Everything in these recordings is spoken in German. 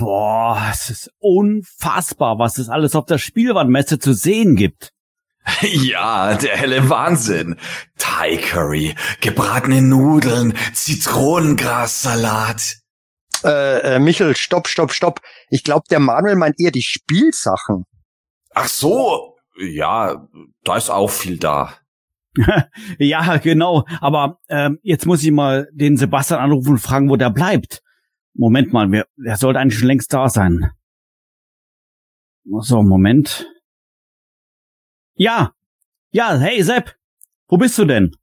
Boah, es ist unfassbar, was es alles auf der Spielwarenmesse zu sehen gibt. Ja, der helle Wahnsinn. Thai Curry, gebratene Nudeln, Zitronengrassalat. Äh, äh, Michel, stopp, stopp, stopp. Ich glaube, der Manuel meint eher die Spielsachen. Ach so, ja, da ist auch viel da. ja, genau. Aber ähm, jetzt muss ich mal den Sebastian anrufen und fragen, wo der bleibt. Moment mal, wir, der sollte eigentlich schon längst da sein. So, Moment. Ja, ja, hey Sepp, wo bist du denn?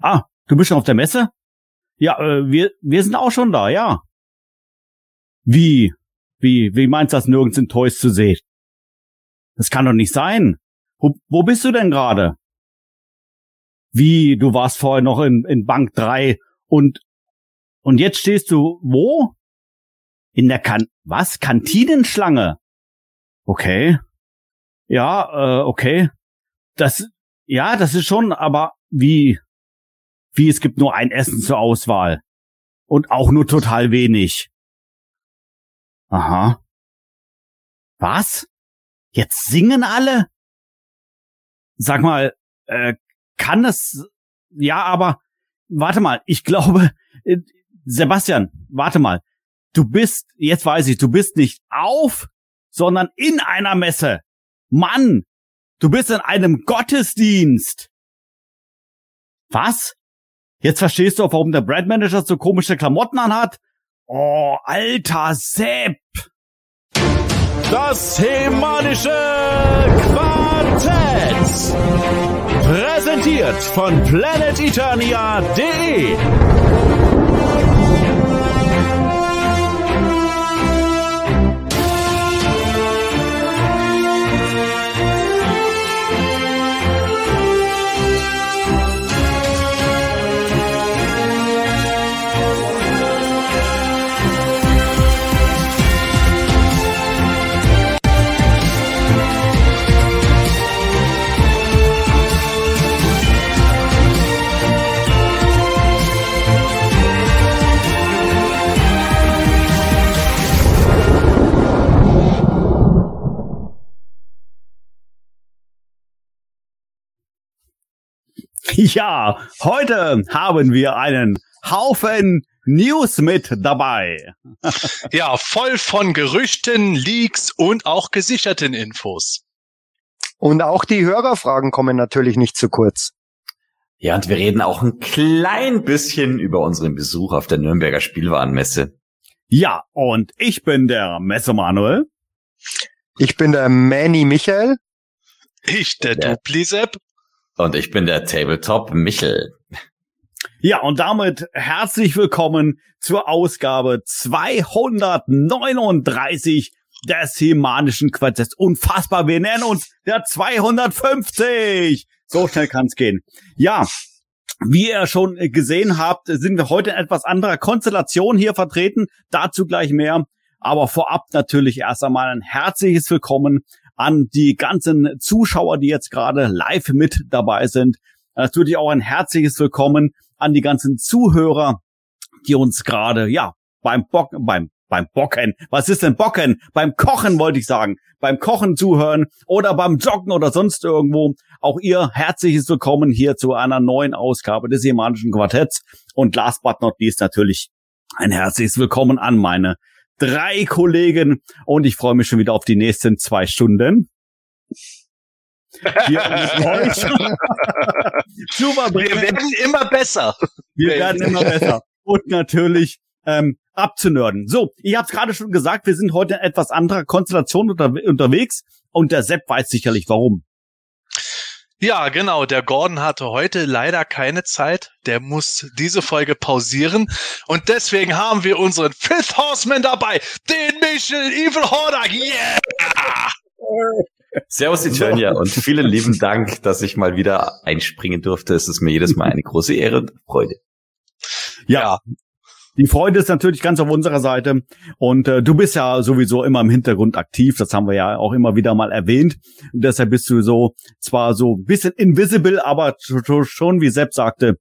Ah, du bist schon auf der Messe? Ja, äh, wir, wir sind auch schon da, ja. Wie? Wie, wie meinst du das nirgends in Toys zu sehen? Das kann doch nicht sein. Wo, wo bist du denn gerade? Wie, du warst vorher noch in, in Bank 3 und, und jetzt stehst du wo? In der kan, was? Kantinenschlange? Okay. Ja, äh, okay. Das, ja, das ist schon, aber wie, wie es gibt nur ein Essen zur Auswahl. Und auch nur total wenig. Aha. Was? Jetzt singen alle? Sag mal, äh, kann es, ja, aber, warte mal, ich glaube, Sebastian, warte mal, du bist, jetzt weiß ich, du bist nicht auf, sondern in einer Messe. Mann, du bist in einem Gottesdienst. Was? Jetzt verstehst du auch, warum der Brandmanager so komische Klamotten anhat? Oh, alter Sepp. Das hemanische Quartett. Präsentiert von planeteternia.de. Ja, heute haben wir einen Haufen News mit dabei. ja, voll von Gerüchten, Leaks und auch gesicherten Infos. Und auch die Hörerfragen kommen natürlich nicht zu kurz. Ja, und wir reden auch ein klein bisschen über unseren Besuch auf der Nürnberger Spielwarenmesse. Ja, und ich bin der Messe Manuel. Ich bin der Manny Michael. Ich der, der Duplisep. Und ich bin der Tabletop Michel. Ja, und damit herzlich willkommen zur Ausgabe 239 des Himanischen Quartetts. Unfassbar, wir nennen uns der 250. So schnell kann's gehen. Ja, wie ihr schon gesehen habt, sind wir heute in etwas anderer Konstellation hier vertreten. Dazu gleich mehr. Aber vorab natürlich erst einmal ein herzliches Willkommen an die ganzen Zuschauer, die jetzt gerade live mit dabei sind. Natürlich auch ein herzliches Willkommen an die ganzen Zuhörer, die uns gerade, ja, beim Bock, beim beim Bocken. Was ist denn Bocken? Beim Kochen wollte ich sagen. Beim Kochen zuhören oder beim Joggen oder sonst irgendwo. Auch ihr herzliches Willkommen hier zu einer neuen Ausgabe des Jemanischen Quartetts. Und last but not least natürlich ein herzliches Willkommen an meine drei Kollegen und ich freue mich schon wieder auf die nächsten zwei Stunden. Wir, wir werden immer besser. Wir werden immer besser. Und natürlich ähm, abzunörden. So, ich habe es gerade schon gesagt, wir sind heute in etwas anderer Konstellation unter unterwegs und der Sepp weiß sicherlich warum. Ja, genau. Der Gordon hatte heute leider keine Zeit. Der muss diese Folge pausieren. Und deswegen haben wir unseren Fifth Horseman dabei, den Michel Evil Hordak. Yeah! Servus, Eternia, und vielen lieben Dank, dass ich mal wieder einspringen durfte. Es ist mir jedes Mal eine große Ehre und Freude. Ja, die Freude ist natürlich ganz auf unserer Seite. Und äh, du bist ja sowieso immer im Hintergrund aktiv. Das haben wir ja auch immer wieder mal erwähnt. Und deshalb bist du so zwar so ein bisschen invisible, aber schon, wie Sepp sagte,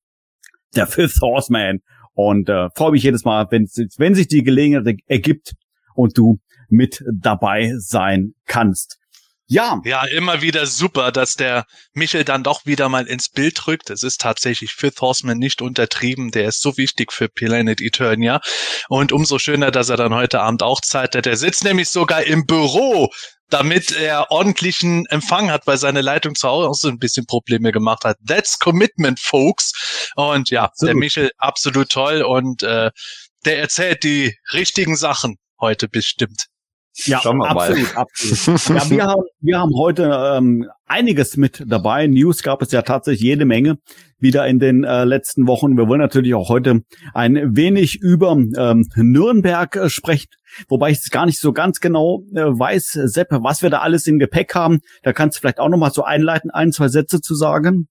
der Fifth Horseman. Und äh, freue mich jedes Mal, wenn, wenn sich die Gelegenheit ergibt, und du mit dabei sein kannst. Ja. Ja, immer wieder super, dass der Michel dann doch wieder mal ins Bild rückt. Es ist tatsächlich Fifth Horseman nicht untertrieben. Der ist so wichtig für Planet Eternia. Und umso schöner, dass er dann heute Abend auch Zeit hat. Er sitzt nämlich sogar im Büro damit er ordentlichen Empfang hat, weil seine Leitung zu Hause auch so ein bisschen Probleme gemacht hat. That's Commitment, folks. Und ja, absolut. der Michel absolut toll und äh, der erzählt die richtigen Sachen heute bestimmt. Ja, Schauen wir absolut, mal. absolut. ja, wir haben, wir haben heute ähm, einiges mit dabei. News gab es ja tatsächlich jede Menge wieder in den äh, letzten Wochen. Wir wollen natürlich auch heute ein wenig über ähm, Nürnberg äh, sprechen, wobei ich gar nicht so ganz genau äh, weiß, Sepp, was wir da alles im Gepäck haben. Da kannst du vielleicht auch noch mal so einleiten, ein, zwei Sätze zu sagen.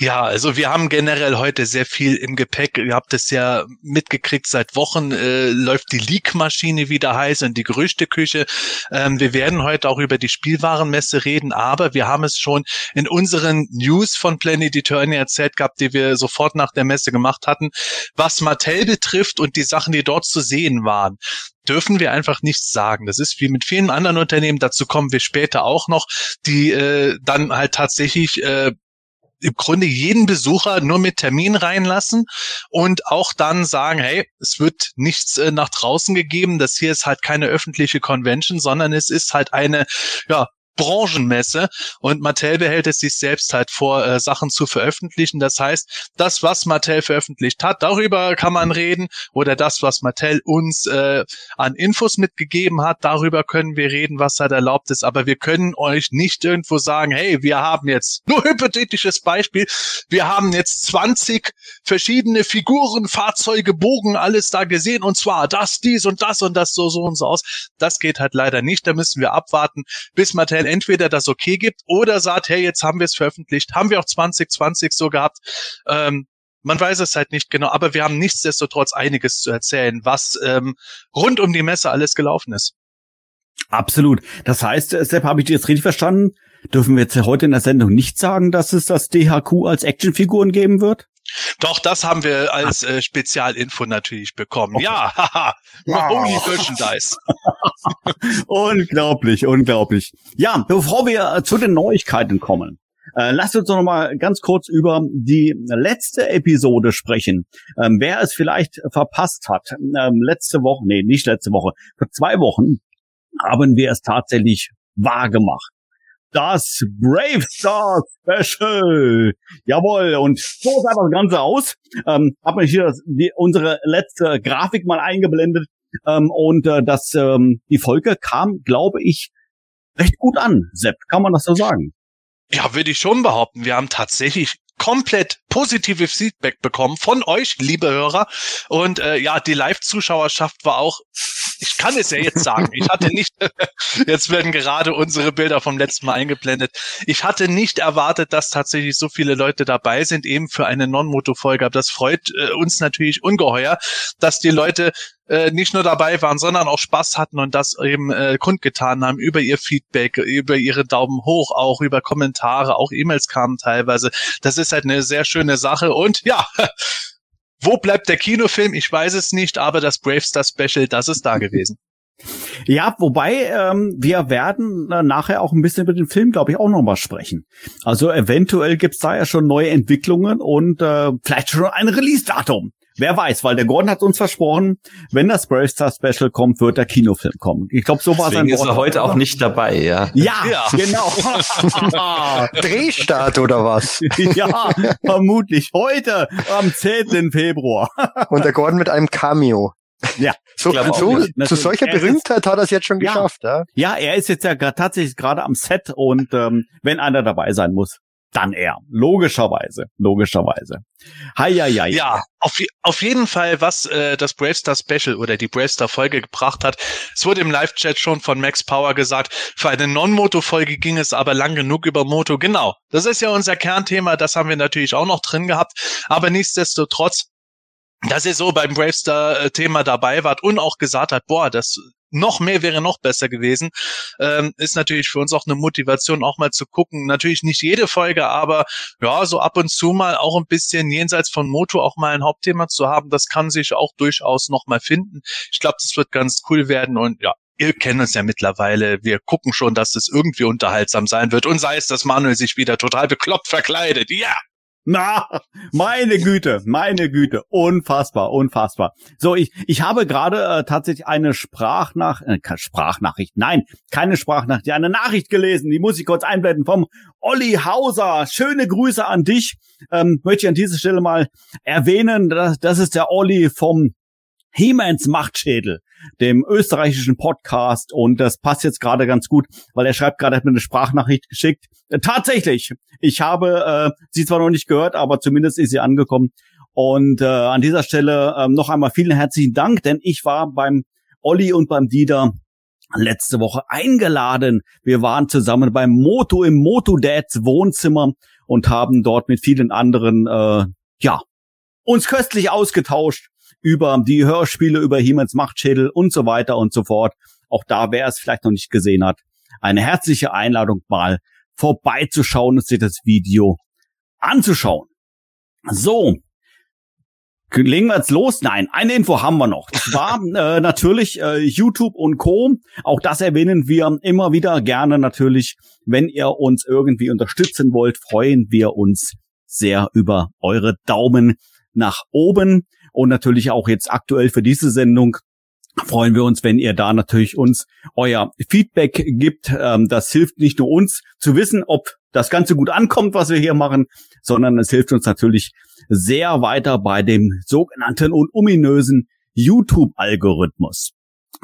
Ja, also wir haben generell heute sehr viel im Gepäck. Ihr habt es ja mitgekriegt, seit Wochen äh, läuft die Leak-Maschine wieder heiß und die Gerüchteküche. Ähm, wir werden heute auch über die Spielwarenmesse reden, aber wir haben es schon in unseren News von Planet Eternia erzählt gehabt, die wir sofort nach der Messe gemacht hatten, was Mattel betrifft und die Sachen, die dort zu sehen waren dürfen wir einfach nichts sagen. Das ist wie mit vielen anderen Unternehmen, dazu kommen wir später auch noch, die äh, dann halt tatsächlich äh, im Grunde jeden Besucher nur mit Termin reinlassen und auch dann sagen, hey, es wird nichts äh, nach draußen gegeben. Das hier ist halt keine öffentliche Convention, sondern es ist halt eine, ja, Branchenmesse und Mattel behält es sich selbst halt vor, äh, Sachen zu veröffentlichen. Das heißt, das, was Mattel veröffentlicht hat, darüber kann man reden oder das, was Mattel uns äh, an Infos mitgegeben hat, darüber können wir reden, was halt erlaubt ist. Aber wir können euch nicht irgendwo sagen, hey, wir haben jetzt, nur hypothetisches Beispiel, wir haben jetzt 20 verschiedene Figuren, Fahrzeuge, Bogen, alles da gesehen und zwar das, dies und das und das so, so und so aus. Das geht halt leider nicht. Da müssen wir abwarten, bis Mattel Teil entweder das okay gibt oder sagt, hey, jetzt haben wir es veröffentlicht, haben wir auch 2020 so gehabt. Ähm, man weiß es halt nicht genau, aber wir haben nichtsdestotrotz einiges zu erzählen, was ähm, rund um die Messe alles gelaufen ist. Absolut. Das heißt, Sepp, habe ich dir jetzt richtig verstanden? Dürfen wir jetzt heute in der Sendung nicht sagen, dass es das DHQ als Actionfiguren geben wird? Doch, das haben wir als äh, Spezialinfo natürlich bekommen. Okay. Ja, haha. Mahoney Merchandise. unglaublich, unglaublich. Ja, bevor wir äh, zu den Neuigkeiten kommen, äh, lasst uns doch noch mal ganz kurz über die letzte Episode sprechen. Ähm, wer es vielleicht verpasst hat, ähm, letzte Woche, nee, nicht letzte Woche, vor zwei Wochen haben wir es tatsächlich wahr gemacht das Brave Star Special. Jawohl, und so sah das Ganze aus. Ähm, habe ich hier die, unsere letzte Grafik mal eingeblendet. Ähm, und äh, das, ähm, die Folge kam, glaube ich, recht gut an. Sepp, kann man das so sagen? Ja, würde ich schon behaupten. Wir haben tatsächlich komplett positives Feedback bekommen von euch, liebe Hörer. Und äh, ja, die Live-Zuschauerschaft war auch, ich kann es ja jetzt sagen, ich hatte nicht, jetzt werden gerade unsere Bilder vom letzten Mal eingeblendet. Ich hatte nicht erwartet, dass tatsächlich so viele Leute dabei sind, eben für eine Non-Moto-Folge. Das freut äh, uns natürlich ungeheuer, dass die Leute äh, nicht nur dabei waren, sondern auch Spaß hatten und das eben äh, kundgetan haben über ihr Feedback, über ihre Daumen hoch, auch über Kommentare, auch E-Mails kamen teilweise. Das ist halt eine sehr schöne Sache und ja, wo bleibt der Kinofilm? Ich weiß es nicht, aber das Bravestar Special, das ist da gewesen. Ja, wobei ähm, wir werden äh, nachher auch ein bisschen über den Film, glaube ich, auch noch mal sprechen. Also eventuell gibt's da ja schon neue Entwicklungen und äh, vielleicht schon ein Release-Datum. Wer weiß, weil der Gordon hat uns versprochen, wenn das Brave Star Special kommt, wird der Kinofilm kommen. Ich glaube, so war sein Wort. ist er heute auch nicht dabei, ja. Ja, ja. genau. Drehstart oder was? ja, vermutlich heute am 10. Februar. Und der Gordon mit einem Cameo. Ja, so, so zu solcher Berühmtheit hat er es jetzt schon geschafft. Ja, ja er ist jetzt ja tatsächlich gerade am Set und ähm, wenn einer dabei sein muss, dann er. Logischerweise, logischerweise. Hi, hi, hi. Ja, auf, auf jeden Fall, was äh, das Bravestar Special oder die Bravestar Folge gebracht hat. Es wurde im Live-Chat schon von Max Power gesagt, für eine Non-Moto-Folge ging es aber lang genug über Moto. Genau, das ist ja unser Kernthema, das haben wir natürlich auch noch drin gehabt. Aber nichtsdestotrotz dass ihr so beim Bravestar-Thema dabei wart und auch gesagt hat, boah, das noch mehr wäre noch besser gewesen, ähm, ist natürlich für uns auch eine Motivation, auch mal zu gucken. Natürlich nicht jede Folge, aber ja, so ab und zu mal auch ein bisschen jenseits von Moto auch mal ein Hauptthema zu haben, das kann sich auch durchaus noch mal finden. Ich glaube, das wird ganz cool werden und ja, ihr kennt uns ja mittlerweile. Wir gucken schon, dass das irgendwie unterhaltsam sein wird. Und sei es, dass Manuel sich wieder total bekloppt verkleidet. Ja! Na, meine Güte, meine Güte, unfassbar, unfassbar. So, ich ich habe gerade äh, tatsächlich eine Sprachnach äh, Sprachnachricht, nein, keine Sprachnachricht, eine Nachricht gelesen. Die muss ich kurz einblenden vom Olli Hauser. Schöne Grüße an dich. Ähm, möchte ich an dieser Stelle mal erwähnen, das, das ist der Olli vom Hemans Machtschädel, dem österreichischen Podcast. Und das passt jetzt gerade ganz gut, weil er schreibt gerade, hat mir eine Sprachnachricht geschickt. Äh, tatsächlich, ich habe äh, sie zwar noch nicht gehört, aber zumindest ist sie angekommen. Und äh, an dieser Stelle äh, noch einmal vielen herzlichen Dank, denn ich war beim Olli und beim Dieter letzte Woche eingeladen. Wir waren zusammen beim Moto im Moto Dads Wohnzimmer und haben dort mit vielen anderen äh, ja uns köstlich ausgetauscht über die Hörspiele, über Hiemens Machtschädel und so weiter und so fort. Auch da, wer es vielleicht noch nicht gesehen hat, eine herzliche Einladung mal vorbeizuschauen und sich das Video anzuschauen. So, legen wir jetzt los? Nein, eine Info haben wir noch. Das war äh, natürlich äh, YouTube und Co. Auch das erwähnen wir immer wieder gerne natürlich. Wenn ihr uns irgendwie unterstützen wollt, freuen wir uns sehr über eure Daumen nach oben und natürlich auch jetzt aktuell für diese Sendung freuen wir uns, wenn ihr da natürlich uns euer Feedback gibt. Ähm, das hilft nicht nur uns zu wissen, ob das Ganze gut ankommt, was wir hier machen, sondern es hilft uns natürlich sehr weiter bei dem sogenannten und ominösen YouTube-Algorithmus.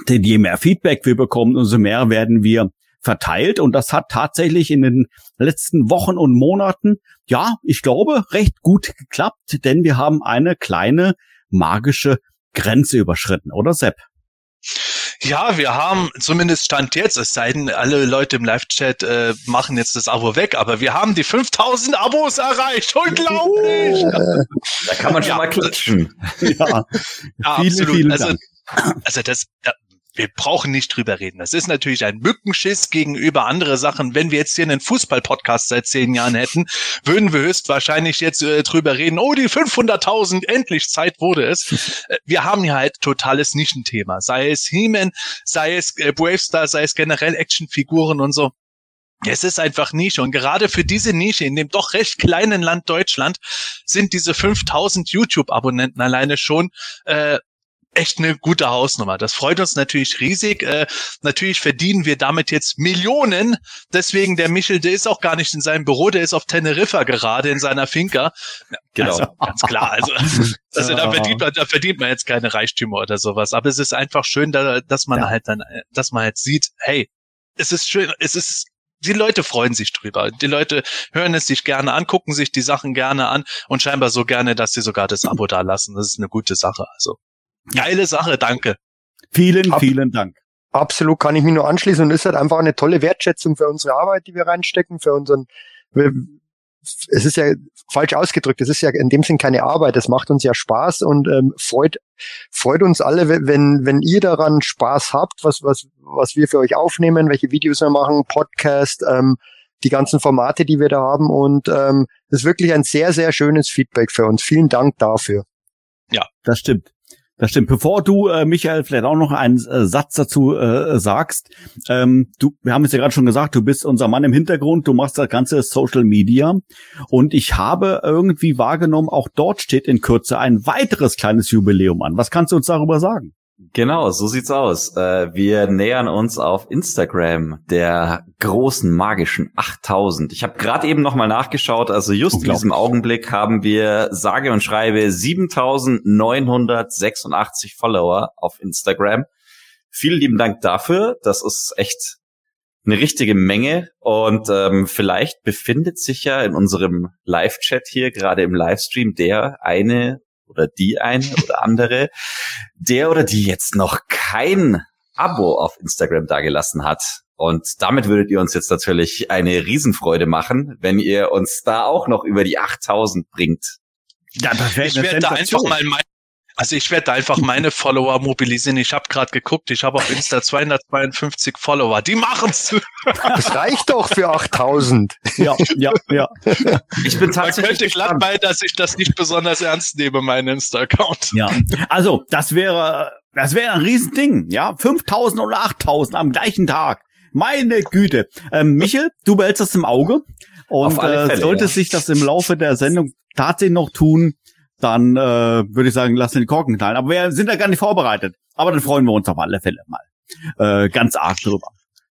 Denn je mehr Feedback wir bekommen, umso mehr werden wir verteilt. Und das hat tatsächlich in den letzten Wochen und Monaten, ja, ich glaube, recht gut geklappt, denn wir haben eine kleine magische Grenze überschritten, oder Sepp? Ja, wir haben zumindest Stand jetzt, es sei denn, alle Leute im Live-Chat äh, machen jetzt das Abo weg, aber wir haben die 5000 Abos erreicht. Unglaublich! Da kann man schon ja. mal klatschen. Ja, ja vielen, absolut. Vielen also, also das, wir brauchen nicht drüber reden. Das ist natürlich ein Mückenschiss gegenüber andere Sachen. Wenn wir jetzt hier einen Fußball-Podcast seit zehn Jahren hätten, würden wir höchstwahrscheinlich jetzt äh, drüber reden, oh, die 500.000, endlich Zeit wurde es. Äh, wir haben hier halt totales Nischenthema. Sei es He-Man, sei es äh, Bravestar, sei es generell Actionfiguren und so. Es ist einfach Nische und gerade für diese Nische in dem doch recht kleinen Land Deutschland sind diese 5000 YouTube-Abonnenten alleine schon äh, echt eine gute Hausnummer. Das freut uns natürlich riesig. Äh, natürlich verdienen wir damit jetzt Millionen. Deswegen der Michel, der ist auch gar nicht in seinem Büro, der ist auf Teneriffa gerade in seiner Finca. Genau. Also, ganz klar. Also, also da, verdient man, da verdient man jetzt keine Reichtümer oder sowas. Aber es ist einfach schön, da, dass man ja. halt dann, dass man halt sieht, hey, es ist schön, es ist die Leute freuen sich drüber. Die Leute hören es sich gerne an, gucken sich die Sachen gerne an und scheinbar so gerne, dass sie sogar das Abo da lassen. Das ist eine gute Sache. Also Geile Sache, danke. Vielen, Ab vielen Dank. Absolut kann ich mich nur anschließen und ist halt einfach eine tolle Wertschätzung für unsere Arbeit, die wir reinstecken, für unseren, es ist ja falsch ausgedrückt, es ist ja in dem Sinn keine Arbeit, es macht uns ja Spaß und ähm, freut, freut uns alle, wenn, wenn ihr daran Spaß habt, was, was, was wir für euch aufnehmen, welche Videos wir machen, Podcast, ähm, die ganzen Formate, die wir da haben und ähm, das ist wirklich ein sehr, sehr schönes Feedback für uns. Vielen Dank dafür. Ja, das stimmt. Das stimmt. Bevor du, äh, Michael, vielleicht auch noch einen äh, Satz dazu äh, sagst, ähm, du, wir haben es ja gerade schon gesagt, du bist unser Mann im Hintergrund, du machst das ganze Social Media und ich habe irgendwie wahrgenommen, auch dort steht in Kürze ein weiteres kleines Jubiläum an. Was kannst du uns darüber sagen? Genau, so sieht's aus. Äh, wir nähern uns auf Instagram der großen magischen 8000. Ich habe gerade eben noch mal nachgeschaut, also just in diesem Augenblick haben wir sage und schreibe 7986 Follower auf Instagram. Vielen lieben Dank dafür. Das ist echt eine richtige Menge und ähm, vielleicht befindet sich ja in unserem Live-Chat hier gerade im Livestream der eine oder die eine oder andere, der oder die jetzt noch kein Abo auf Instagram dagelassen hat. Und damit würdet ihr uns jetzt natürlich eine Riesenfreude machen, wenn ihr uns da auch noch über die 8000 bringt. Ja, das wäre Ich werde da einfach mal mein Also ich werde einfach meine Follower mobilisieren. Ich habe gerade geguckt, ich habe auf Insta 252 Follower. Die machen's. Das reicht doch für 8000. Ja, ja, ja. Ich bin Man tatsächlich könnte glatt bei, dass ich das nicht besonders ernst nehme, meinen Insta-Account. Ja, also das wäre, das wäre ein Riesending, ja, 5000 oder 8000 am gleichen Tag. Meine Güte. Ähm, Michel, du behältst das im Auge und äh, Fälle, sollte ja. sich das im Laufe der Sendung tatsächlich noch tun, dann äh, würde ich sagen, lass den Korken knallen. Aber wir sind da gar nicht vorbereitet. Aber dann freuen wir uns auf alle Fälle mal äh, ganz arg drüber.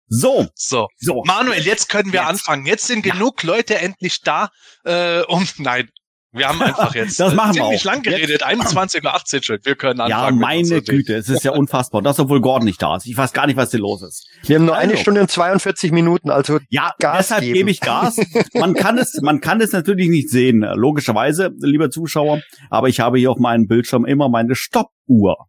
So, So. so. Manuel, jetzt können wir Jetzt. anfangen. Jetzt sind genug Leute endlich da, äh, um, nein, wir haben einfach jetzt Das machen wir ziemlich auch. lang geredet. 21.18 Uhr schon. Wir können anfangen. Ja, meine. Güte, es ist ja unfassbar. Das, obwohl Gordon nicht da ist. Ich weiß gar nicht, was hier los ist. Wir haben nur eine Also. Stunde und 42 Minuten, also Ja, Gas deshalb geben. gebe ich Gas. Man kann es, man kann es natürlich nicht sehen, logischerweise, lieber Zuschauer. Aber ich habe hier auf meinem Bildschirm immer meine Stoppuhr.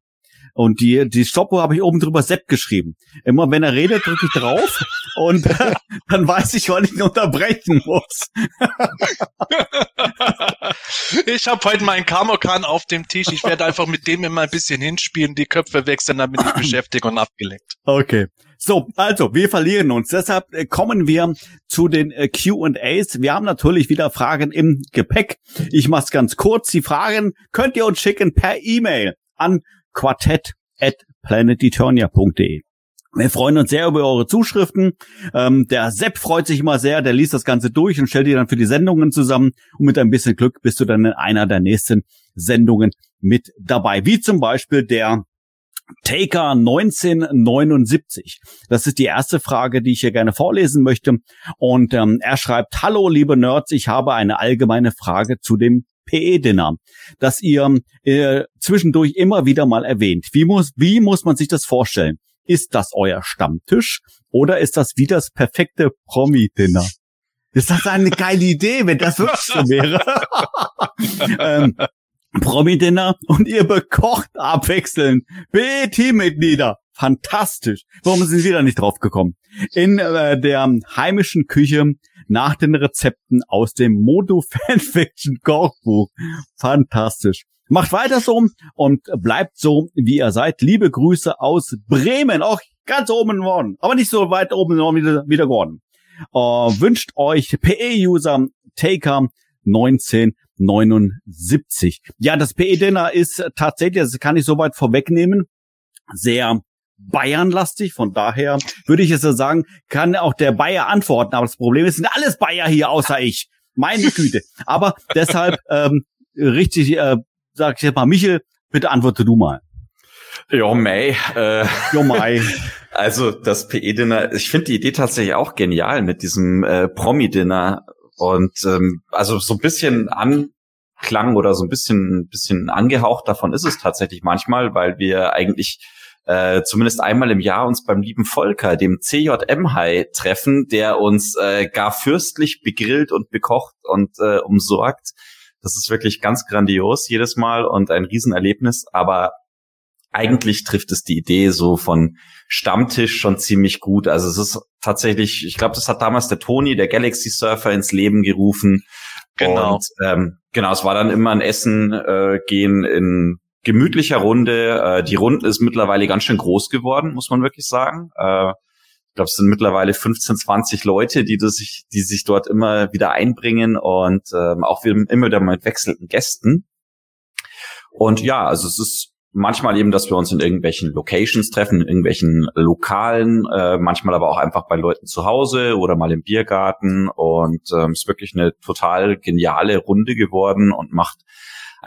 Und die, die Stoppuhr habe ich oben drüber Sepp geschrieben. Immer wenn er redet, drücke ich drauf und dann weiß ich, wann ich ihn unterbrechen muss. Ich habe heute meinen Kamokan auf dem Tisch. Ich werde einfach mit dem immer ein bisschen hinspielen, die Köpfe wechseln, damit ich beschäftigt und abgelenkt. Okay. So, also, wir verlieren uns. Deshalb äh, kommen wir zu den äh, Q&As. Wir haben natürlich wieder Fragen im Gepäck. Ich mach's ganz kurz. Die Fragen könnt ihr uns schicken per E-Mail an quartett@planeteternia.de. Wir freuen uns sehr über eure Zuschriften. Ähm, der Sepp freut sich immer sehr, der liest das Ganze durch und stellt die dann für die Sendungen zusammen. Und mit ein bisschen Glück bist du dann in einer der nächsten Sendungen mit dabei. Wie zum Beispiel der Taker 1979. Das ist die erste Frage, die ich hier gerne vorlesen möchte. Und ähm, er schreibt, Hallo liebe Nerds, ich habe eine allgemeine Frage zu dem PE-Dinner, das ihr äh, zwischendurch immer wieder mal erwähnt. Wie muss, wie muss man sich das vorstellen? Ist das euer Stammtisch oder ist das wie das perfekte Promi-Dinner? Ist das eine geile Idee, wenn das wirklich so wäre? ähm, Promi-Dinner und ihr bekocht abwechselnd B-Teammitglieder. Fantastisch. Warum sind Sie da nicht drauf gekommen? In äh, der heimischen Küche nach den Rezepten aus dem Modo Fanfiction Kochbuch. Fantastisch. Macht weiter so und bleibt so, wie ihr seid. Liebe Grüße aus Bremen, auch ganz oben im Norden, aber nicht so weit oben im Norden wie der, wie der Gordon. Äh, wünscht euch PE-User Taker 1979. Ja, das PE-Dinner ist tatsächlich, das kann ich soweit vorwegnehmen, sehr Bayernlastig. Von daher würde ich es so sagen, kann auch der Bayer antworten. Aber das Problem ist, sind alles Bayer hier außer ich. Meine Güte. Aber deshalb ähm, richtig, äh, sag ich jetzt mal, Michel, bitte antworte du mal. Ja, May. Äh, Jo Mai. also das PE-Dinner, ich finde die Idee tatsächlich auch genial mit diesem äh, Promi-Dinner. Und ähm, also so ein bisschen Anklang oder so ein bisschen, bisschen angehaucht davon ist es tatsächlich manchmal, weil wir eigentlich äh, zumindest einmal im Jahr uns beim lieben Volker, dem CJM-Hai, treffen, der uns äh, gar fürstlich begrillt und bekocht und äh, umsorgt. Das ist wirklich ganz grandios jedes Mal und ein Riesenerlebnis, aber eigentlich trifft es die Idee so von Stammtisch schon ziemlich gut. Also es ist tatsächlich, ich glaube, das hat damals der Toni, der Galaxy Surfer, ins Leben gerufen. Genau. Und ähm, genau, es war dann immer ein Essen äh, gehen in gemütlicher Runde. Äh, die Runde ist mittlerweile ganz schön groß geworden, muss man wirklich sagen. Äh, glaube, es sind mittlerweile 15, 20 Leute, die das sich, die sich dort immer wieder einbringen und ähm, auch immer wieder mit wechselnden Gästen. Und ja, also es ist manchmal eben, dass wir uns in irgendwelchen Locations treffen, in irgendwelchen Lokalen, äh, manchmal aber auch einfach bei Leuten zu Hause oder mal im Biergarten. Und ähm, ist wirklich eine total geniale Runde geworden und macht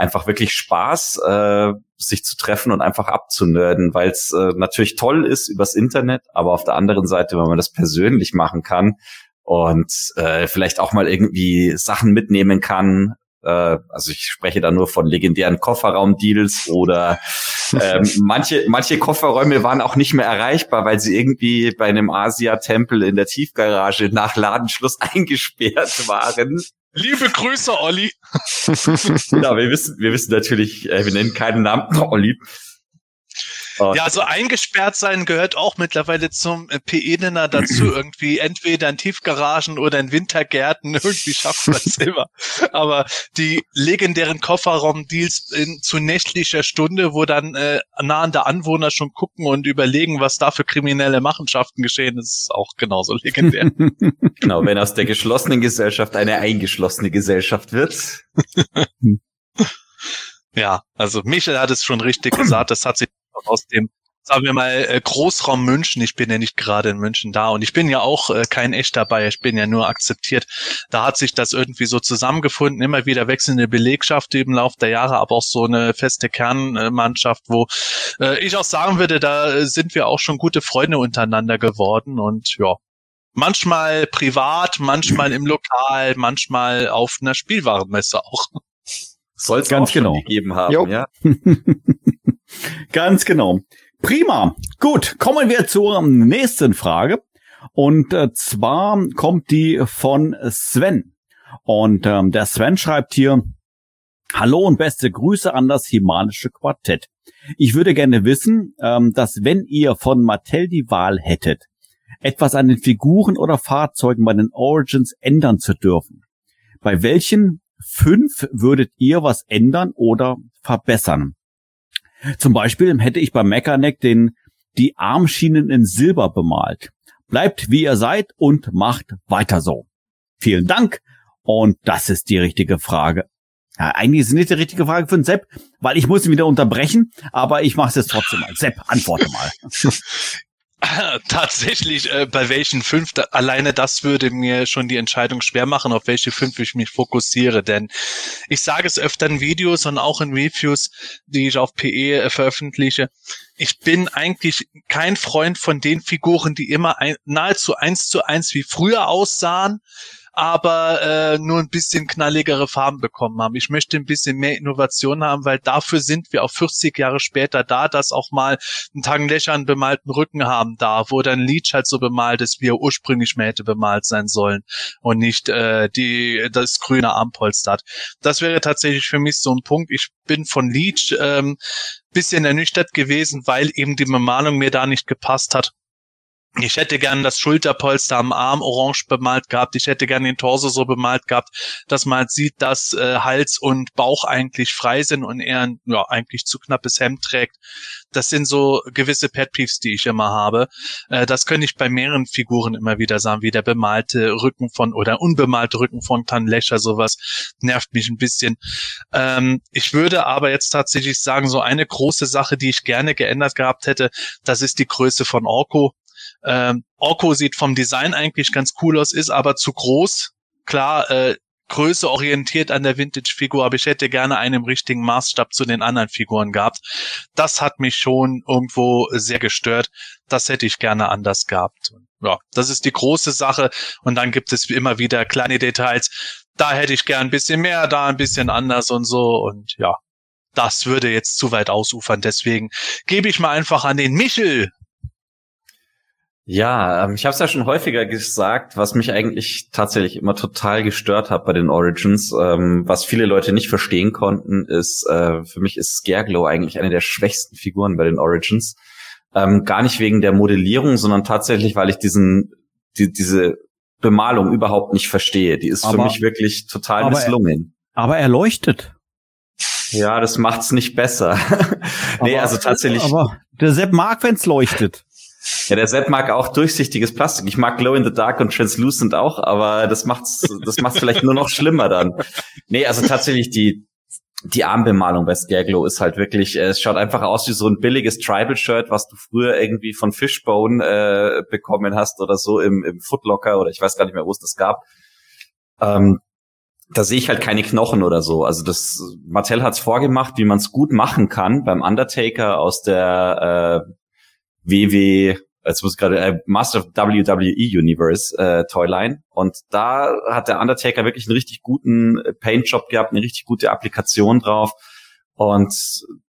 einfach wirklich Spaß, äh, sich zu treffen und einfach abzunörden, weil es äh, natürlich toll ist übers Internet, aber auf der anderen Seite, wenn man das persönlich machen kann und äh, vielleicht auch mal irgendwie Sachen mitnehmen kann, äh, also ich spreche da nur von legendären Kofferraumdeals oder ähm, manche, manche Kofferräume waren auch nicht mehr erreichbar, weil sie irgendwie bei einem Asia-Tempel in der Tiefgarage nach Ladenschluss eingesperrt waren. Liebe Grüße, Olli. Ja, wir wissen, wir wissen natürlich, äh, wir nennen keinen Namen, Olli. Und ja, so eingesperrt sein gehört auch mittlerweile zum äh, PE-Nenner dazu. irgendwie entweder in Tiefgaragen oder in Wintergärten. Irgendwie schafft man es immer. Aber die legendären Kofferraum-Deals zu nächtlicher Stunde, wo dann äh, nahende Anwohner schon gucken und überlegen, was da für kriminelle Machenschaften geschehen, ist auch genauso legendär. genau, wenn aus der geschlossenen Gesellschaft eine eingeschlossene Gesellschaft wird. ja, also Michel hat es schon richtig gesagt, das hat sich aus dem sagen wir mal, äh, Großraum München. Ich bin ja nicht gerade in München da und ich bin ja auch äh, kein echt dabei. Ich bin ja nur akzeptiert. Da hat sich das irgendwie so zusammengefunden. Immer wieder wechselnde Belegschaft im Laufe der Jahre, aber auch so eine feste Kernmannschaft, wo äh, ich auch sagen würde, da sind wir auch schon gute Freunde untereinander geworden und ja. Manchmal privat, manchmal im Lokal, manchmal auf einer Spielwarenmesse auch. Soll es ganz genau gegeben haben, jo. ja. ganz genau. Prima. Gut, kommen wir zur nächsten Frage. Und äh, zwar kommt die von Sven. Und ähm, der Sven schreibt hier, Hallo und beste Grüße an das Himanische Quartett. Ich würde gerne wissen, ähm, dass wenn ihr von Mattel die Wahl hättet, etwas an den Figuren oder Fahrzeugen bei den Origins ändern zu dürfen, bei welchen fünf würdet ihr was ändern oder verbessern? Zum Beispiel hätte ich bei Mechaneck den, die Armschienen in Silber bemalt. Bleibt wie ihr seid und macht weiter so. Vielen Dank. Und das ist die richtige Frage. Ja, eigentlich ist es nicht die richtige Frage für den Sepp, weil ich muss ihn wieder unterbrechen, aber ich mache es jetzt trotzdem mal. Sepp, antworte mal. Tatsächlich, äh, bei welchen fünf, da, alleine das würde mir schon die Entscheidung schwer machen, auf welche fünf ich mich fokussiere. Denn ich sage es öfter in Videos und auch in Reviews, die ich auf PE äh, veröffentliche. Ich bin eigentlich kein Freund von den Figuren, die immer ein, nahezu eins zu eins wie früher aussahen aber äh, nur ein bisschen knalligere Farben bekommen haben. Ich möchte ein bisschen mehr Innovation haben, weil dafür sind wir auch 40 Jahre später da, dass auch mal ein Tanglöcher einen bemalten Rücken haben darf, wo dann Leech halt so bemalt ist, wie er ursprünglich mehr hätte bemalt sein sollen und nicht äh, die das grüne Armpolster hat. Das wäre tatsächlich für mich so ein Punkt. Ich bin von Leech ähm, bisschen ernüchtert gewesen, weil eben die Bemalung mir da nicht gepasst hat. Ich hätte gern das Schulterpolster am Arm orange bemalt gehabt. Ich hätte gern den Torso so bemalt gehabt, dass man halt sieht, dass äh, Hals und Bauch eigentlich frei sind und er ein ja, eigentlich zu knappes Hemd trägt. Das sind so gewisse Pet Peeves, die ich immer habe. Äh, das könnte ich bei mehreren Figuren immer wieder sagen, wie der bemalte Rücken von oder unbemalte Rücken von Tanlescher, sowas nervt mich ein bisschen. Ähm, ich würde aber jetzt tatsächlich sagen, so eine große Sache, die ich gerne geändert gehabt hätte, das ist die Größe von Orko ähm, Orko sieht vom Design eigentlich ganz cool aus, ist aber zu groß. Klar, äh, Größe orientiert an der Vintage-Figur, aber ich hätte gerne einen im richtigen Maßstab zu den anderen Figuren gehabt. Das hat mich schon irgendwo sehr gestört. Das hätte ich gerne anders gehabt. Ja, das ist die große Sache. Und dann gibt es immer wieder kleine Details. Da hätte ich gern ein bisschen mehr, da ein bisschen anders und so. Und ja, das würde jetzt zu weit ausufern. Deswegen gebe ich mal einfach an den Michel ja, ähm, ich habe es ja schon häufiger gesagt, was mich eigentlich tatsächlich immer total gestört hat bei den Origins, ähm, was viele Leute nicht verstehen konnten, ist, äh, für mich ist Scareglow eigentlich eine der schwächsten Figuren bei den Origins. Ähm, gar nicht wegen der Modellierung, sondern tatsächlich, weil ich diesen, die, diese Bemalung überhaupt nicht verstehe. Die ist aber, für mich wirklich total aber misslungen. Er, aber er leuchtet. Ja, das macht's nicht besser. nee, aber, also tatsächlich. Aber der Sepp mag, wenn's leuchtet. Ja, der Sepp mag auch durchsichtiges Plastik. Ich mag Glow in the Dark und Translucent auch, aber das macht's, das macht's vielleicht nur noch schlimmer dann. Nee, also tatsächlich die, die Armbemalung bei Scareglow ist halt wirklich, äh, es schaut einfach aus wie so ein billiges Tribal-Shirt, was du früher irgendwie von Fishbone äh, bekommen hast oder so im, im Footlocker oder ich weiß gar nicht mehr, wo es das gab. Ähm, da sehe ich halt keine Knochen oder so. Also das Mattel hat's vorgemacht, wie man es gut machen kann beim Undertaker aus der äh, WW, jetzt muss gerade äh, Master of WWE Universe äh, Toyline und da hat der Undertaker wirklich einen richtig guten äh, Paint-Job gehabt, eine richtig gute Applikation drauf und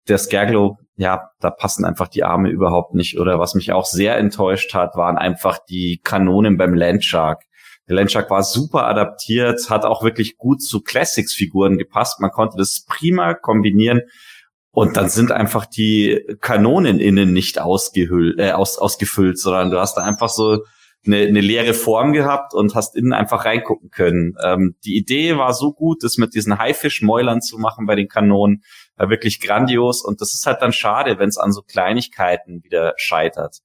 der Scareglow, ja, da passen einfach die Arme überhaupt nicht. Oder was mich auch sehr enttäuscht hat, waren einfach die Kanonen beim Landshark. Der Landshark war super adaptiert, hat auch wirklich gut zu Classics-Figuren gepasst. Man konnte das prima kombinieren Und dann sind einfach die Kanonen innen nicht ausgehüllt, äh, aus, ausgefüllt, sondern du hast da einfach so eine, eine leere Form gehabt und hast innen einfach reingucken können. Ähm, die Idee war so gut, das mit diesen Haifischmäulern zu machen bei den Kanonen, war wirklich grandios. Und das ist halt dann schade, wenn es an so Kleinigkeiten wieder scheitert.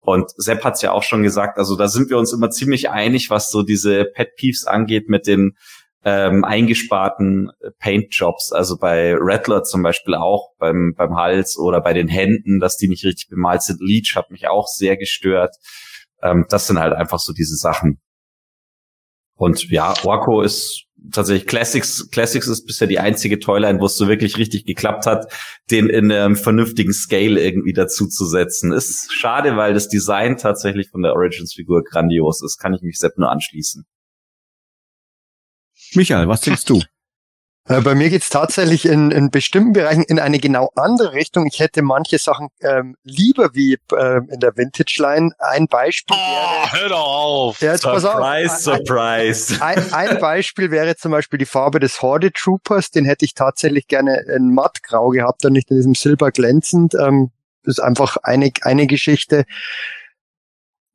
Und Sepp hat's ja auch schon gesagt, also da sind wir uns immer ziemlich einig, was so diese Pet Peeves angeht mit den ähm, eingesparten Paint-Jobs, also bei Rattler zum Beispiel auch, beim, beim Hals oder bei den Händen, dass die nicht richtig bemalt sind. Leech hat mich auch sehr gestört. Ähm, das sind halt einfach so diese Sachen. Und ja, Orko ist tatsächlich Classics. Classics ist bisher die einzige Toyline, wo es so wirklich richtig geklappt hat, den in einem vernünftigen Scale irgendwie dazuzusetzen. Ist schade, weil das Design tatsächlich von der Origins-Figur grandios ist. Kann ich mich selbst nur anschließen. Michael, was denkst du? Äh, bei mir geht's tatsächlich in, in bestimmten Bereichen in eine genau andere Richtung. Ich hätte manche Sachen ähm, lieber wie ähm, in der Vintage Line. Ein Beispiel Oh, wäre. hör doch auf. Ja, jetzt pass auf. surprise, surprise. Ein, ein Beispiel wäre zum Beispiel die Farbe des Horde Troopers. Den hätte ich tatsächlich gerne in mattgrau gehabt und nicht in diesem silber glänzend. Ähm, das ist einfach eine, eine Geschichte.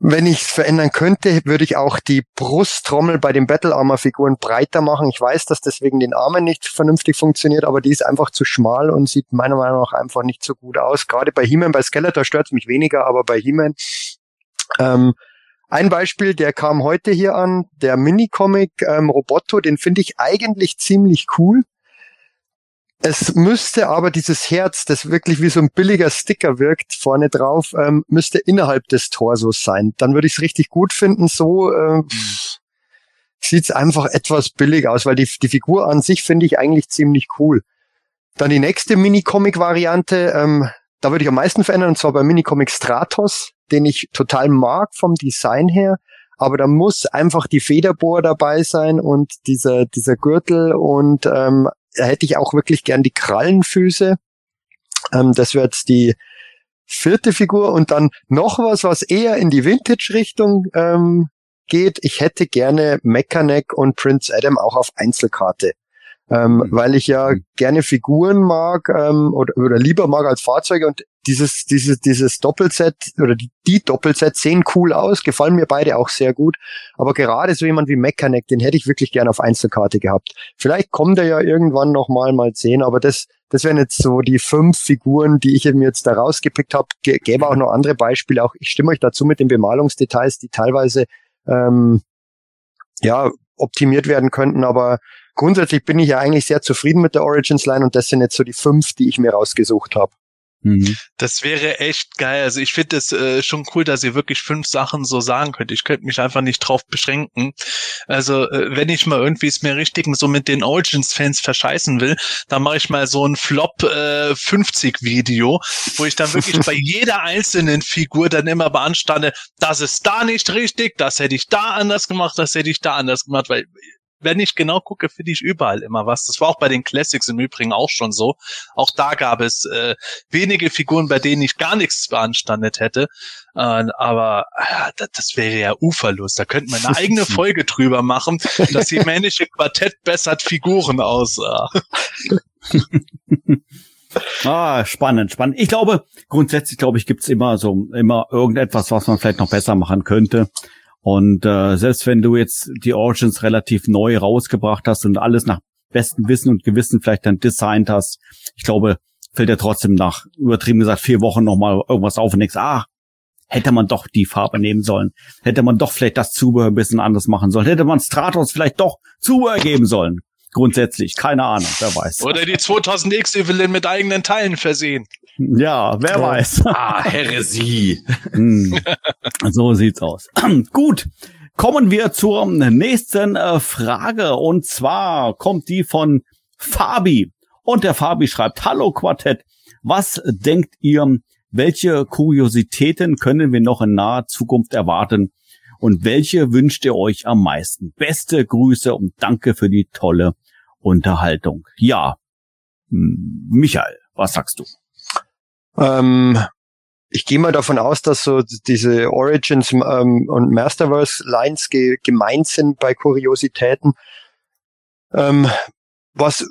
Wenn ich es verändern könnte, würde ich auch die Brusttrommel bei den Battle Armor Figuren breiter machen. Ich weiß, dass deswegen den Armen nicht vernünftig funktioniert, aber die ist einfach zu schmal und sieht meiner Meinung nach einfach nicht so gut aus. Gerade bei He-Man, bei Skeletor stört es mich weniger, aber bei He-Man. Ähm, ein Beispiel, der kam heute hier an, der Minicomic ähm, Roboto, den finde ich eigentlich ziemlich cool. Es müsste aber dieses Herz, das wirklich wie so ein billiger Sticker wirkt, vorne drauf, ähm, müsste innerhalb des Torsos sein. Dann würde ich es richtig gut finden. So äh, sieht es einfach etwas billig aus, weil die, die Figur an sich finde ich eigentlich ziemlich cool. Dann die nächste Minicomic-Variante, ähm, da würde ich am meisten verändern, und zwar bei Minicomic Stratos, den ich total mag vom Design her. Aber da muss einfach die Federbohr dabei sein und dieser, dieser Gürtel und ähm, hätte ich auch wirklich gern die Krallenfüße. Ähm, das wäre jetzt die vierte Figur und dann noch was, was eher in die Vintage-Richtung ähm, geht. Ich hätte gerne Mechanic und Prince Adam auch auf Einzelkarte. Ähm, Mhm. weil ich ja gerne Figuren mag ähm, oder, oder lieber mag als Fahrzeuge und dieses, dieses, dieses Doppelset oder die, die Doppelsets sehen cool aus, gefallen mir beide auch sehr gut. Aber gerade so jemand wie Mechanic, den hätte ich wirklich gerne auf Einzelkarte gehabt. Vielleicht kommt er ja irgendwann noch mal sehen, aber das, das wären jetzt so die fünf Figuren, die ich mir jetzt da rausgepickt habe. G gäbe auch noch andere Beispiele. Auch ich stimme euch dazu mit den Bemalungsdetails, die teilweise ähm, ja optimiert werden könnten. Aber grundsätzlich bin ich ja eigentlich sehr zufrieden mit der Origins Line und das sind jetzt so die fünf, die ich mir rausgesucht habe. Mhm. Das wäre echt geil. Also ich finde es äh, schon cool, dass ihr wirklich fünf Sachen so sagen könnt. Ich könnte mich einfach nicht drauf beschränken. Also äh, wenn ich mal irgendwie es mir richtig so mit den Origins-Fans verscheißen will, dann mache ich mal so ein Flop äh, 50 Video, wo ich dann wirklich bei jeder einzelnen Figur dann immer beanstande, das ist da nicht richtig, das hätte ich da anders gemacht, das hätte ich da anders gemacht, weil wenn ich genau gucke, finde ich überall immer was. Das war auch bei den Classics im Übrigen auch schon so. Auch da gab es äh, wenige Figuren, bei denen ich gar nichts beanstandet hätte. Äh, aber äh, das, das wäre ja Uferlust. Da könnte man eine eigene Folge drüber machen, dass die männliche Quartett bessert Figuren aussah. Ah, spannend, spannend. Ich glaube, grundsätzlich glaube ich, gibt's immer so immer irgendetwas, was man vielleicht noch besser machen könnte. Und äh, selbst wenn du jetzt die Origins relativ neu rausgebracht hast und alles nach bestem Wissen und Gewissen vielleicht dann designt hast, ich glaube, fällt dir trotzdem nach, übertrieben gesagt, vier Wochen nochmal irgendwas auf und denkst, ah, hätte man doch die Farbe nehmen sollen. Hätte man doch vielleicht das Zubehör ein bisschen anders machen sollen. Hätte man Stratos vielleicht doch Zubehör geben sollen. Grundsätzlich, keine Ahnung, wer weiß. Oder die 2000X Evelyn mit eigenen Teilen versehen. Ja, wer Ja. weiß. Ah, Heresie. Hm. so sieht's aus. Gut. Kommen wir zur nächsten äh, Frage. Und zwar kommt die von Fabi. Und der Fabi schreibt, Hallo Quartett, was denkt ihr, welche Kuriositäten können wir noch in naher Zukunft erwarten? Und welche wünscht ihr euch am meisten? Beste Grüße und danke für die tolle Unterhaltung. Ja, hm, Michael, was sagst du? Ähm, ich gehe mal davon aus, dass so diese Origins ähm, und Masterverse Lines ge gemeint sind bei Kuriositäten. Ähm, was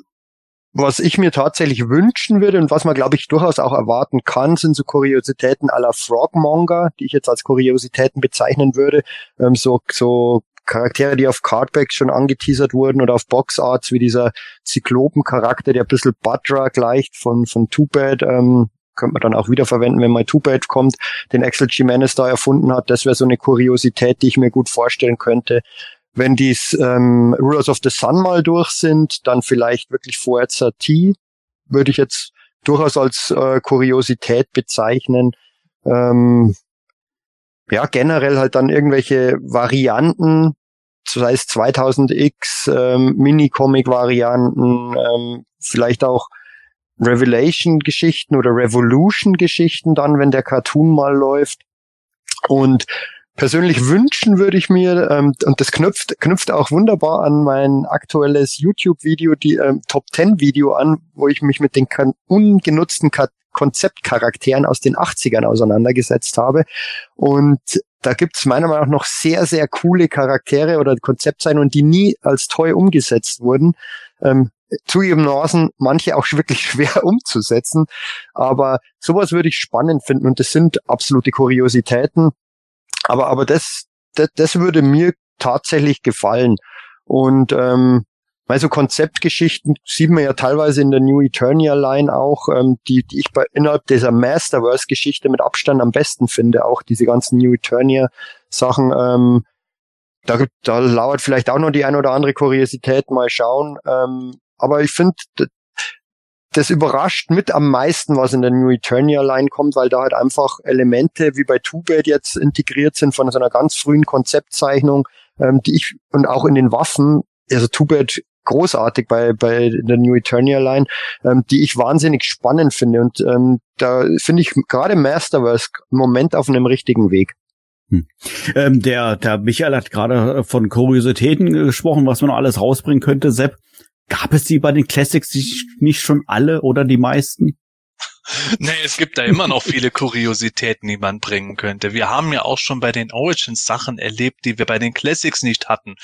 was ich mir tatsächlich wünschen würde und was man, glaube ich, durchaus auch erwarten kann, sind so Kuriositäten la Frogmonger, die ich jetzt als Kuriositäten bezeichnen würde. Ähm, so, so Charaktere, die auf Cardbacks schon angeteasert wurden oder auf Boxarts, wie dieser Zyklopen-Charakter, der ein bisschen Budra gleicht von, von Too Bad, ähm, könnte man dann auch wieder verwenden, wenn mal Too Bad kommt, den Axel Jimenez da erfunden hat. Das wäre so eine Kuriosität, die ich mir gut vorstellen könnte. Wenn die ähm, Rulers of the Sun mal durch sind, dann vielleicht wirklich Forza T, würde ich jetzt durchaus als äh, Kuriosität bezeichnen. Ähm, ja, generell halt dann irgendwelche Varianten, sei es 2000X, ähm, Mini-Comic-Varianten, ähm, vielleicht auch Revelation-Geschichten oder Revolution-Geschichten dann, wenn der Cartoon mal läuft. Und persönlich wünschen würde ich mir, ähm, und das knüpft, knüpft auch wunderbar an mein aktuelles YouTube-Video, die ähm, Top 10 Video an, wo ich mich mit den ungenutzten Ka Konzeptcharakteren aus den 80ern auseinandergesetzt habe. Und da gibt's meiner Meinung nach noch sehr, sehr coole Charaktere oder Konzeptzeichnungen, die nie als Toy umgesetzt wurden. Ähm, zugegebenermaßen manche auch wirklich schwer umzusetzen. Aber sowas würde ich spannend finden und das sind absolute Kuriositäten. Aber, aber das, das, das würde mir tatsächlich gefallen. Und ähm, also Konzeptgeschichten sieht man ja teilweise in der New Eternia Line auch, ähm, die, die ich bei, innerhalb dieser Masterverse-Geschichte mit Abstand am besten finde, auch diese ganzen New Eternia Sachen. Ähm, da, da lauert vielleicht auch noch die ein oder andere Kuriosität, mal schauen. Ähm, aber ich finde, das überrascht mit am meisten, was in der New Eternia Line kommt, weil da halt einfach Elemente wie bei Two-Bad jetzt integriert sind von so einer ganz frühen Konzeptzeichnung, ähm, die ich und auch in den Waffen, also Two-Bad großartig bei, bei der New Eternia Line, ähm, die ich wahnsinnig spannend finde. Und ähm, da finde ich gerade Masterverse im Moment auf einem richtigen Weg. Hm. Ähm, der, der Michael hat gerade von Kuriositäten gesprochen, was man noch alles rausbringen könnte. Sepp, gab es die bei den Classics nicht schon alle oder die meisten? Nee, es gibt da immer noch viele Kuriositäten, die man bringen könnte. Wir haben ja auch schon bei den Origins Sachen erlebt, die wir bei den Classics nicht hatten.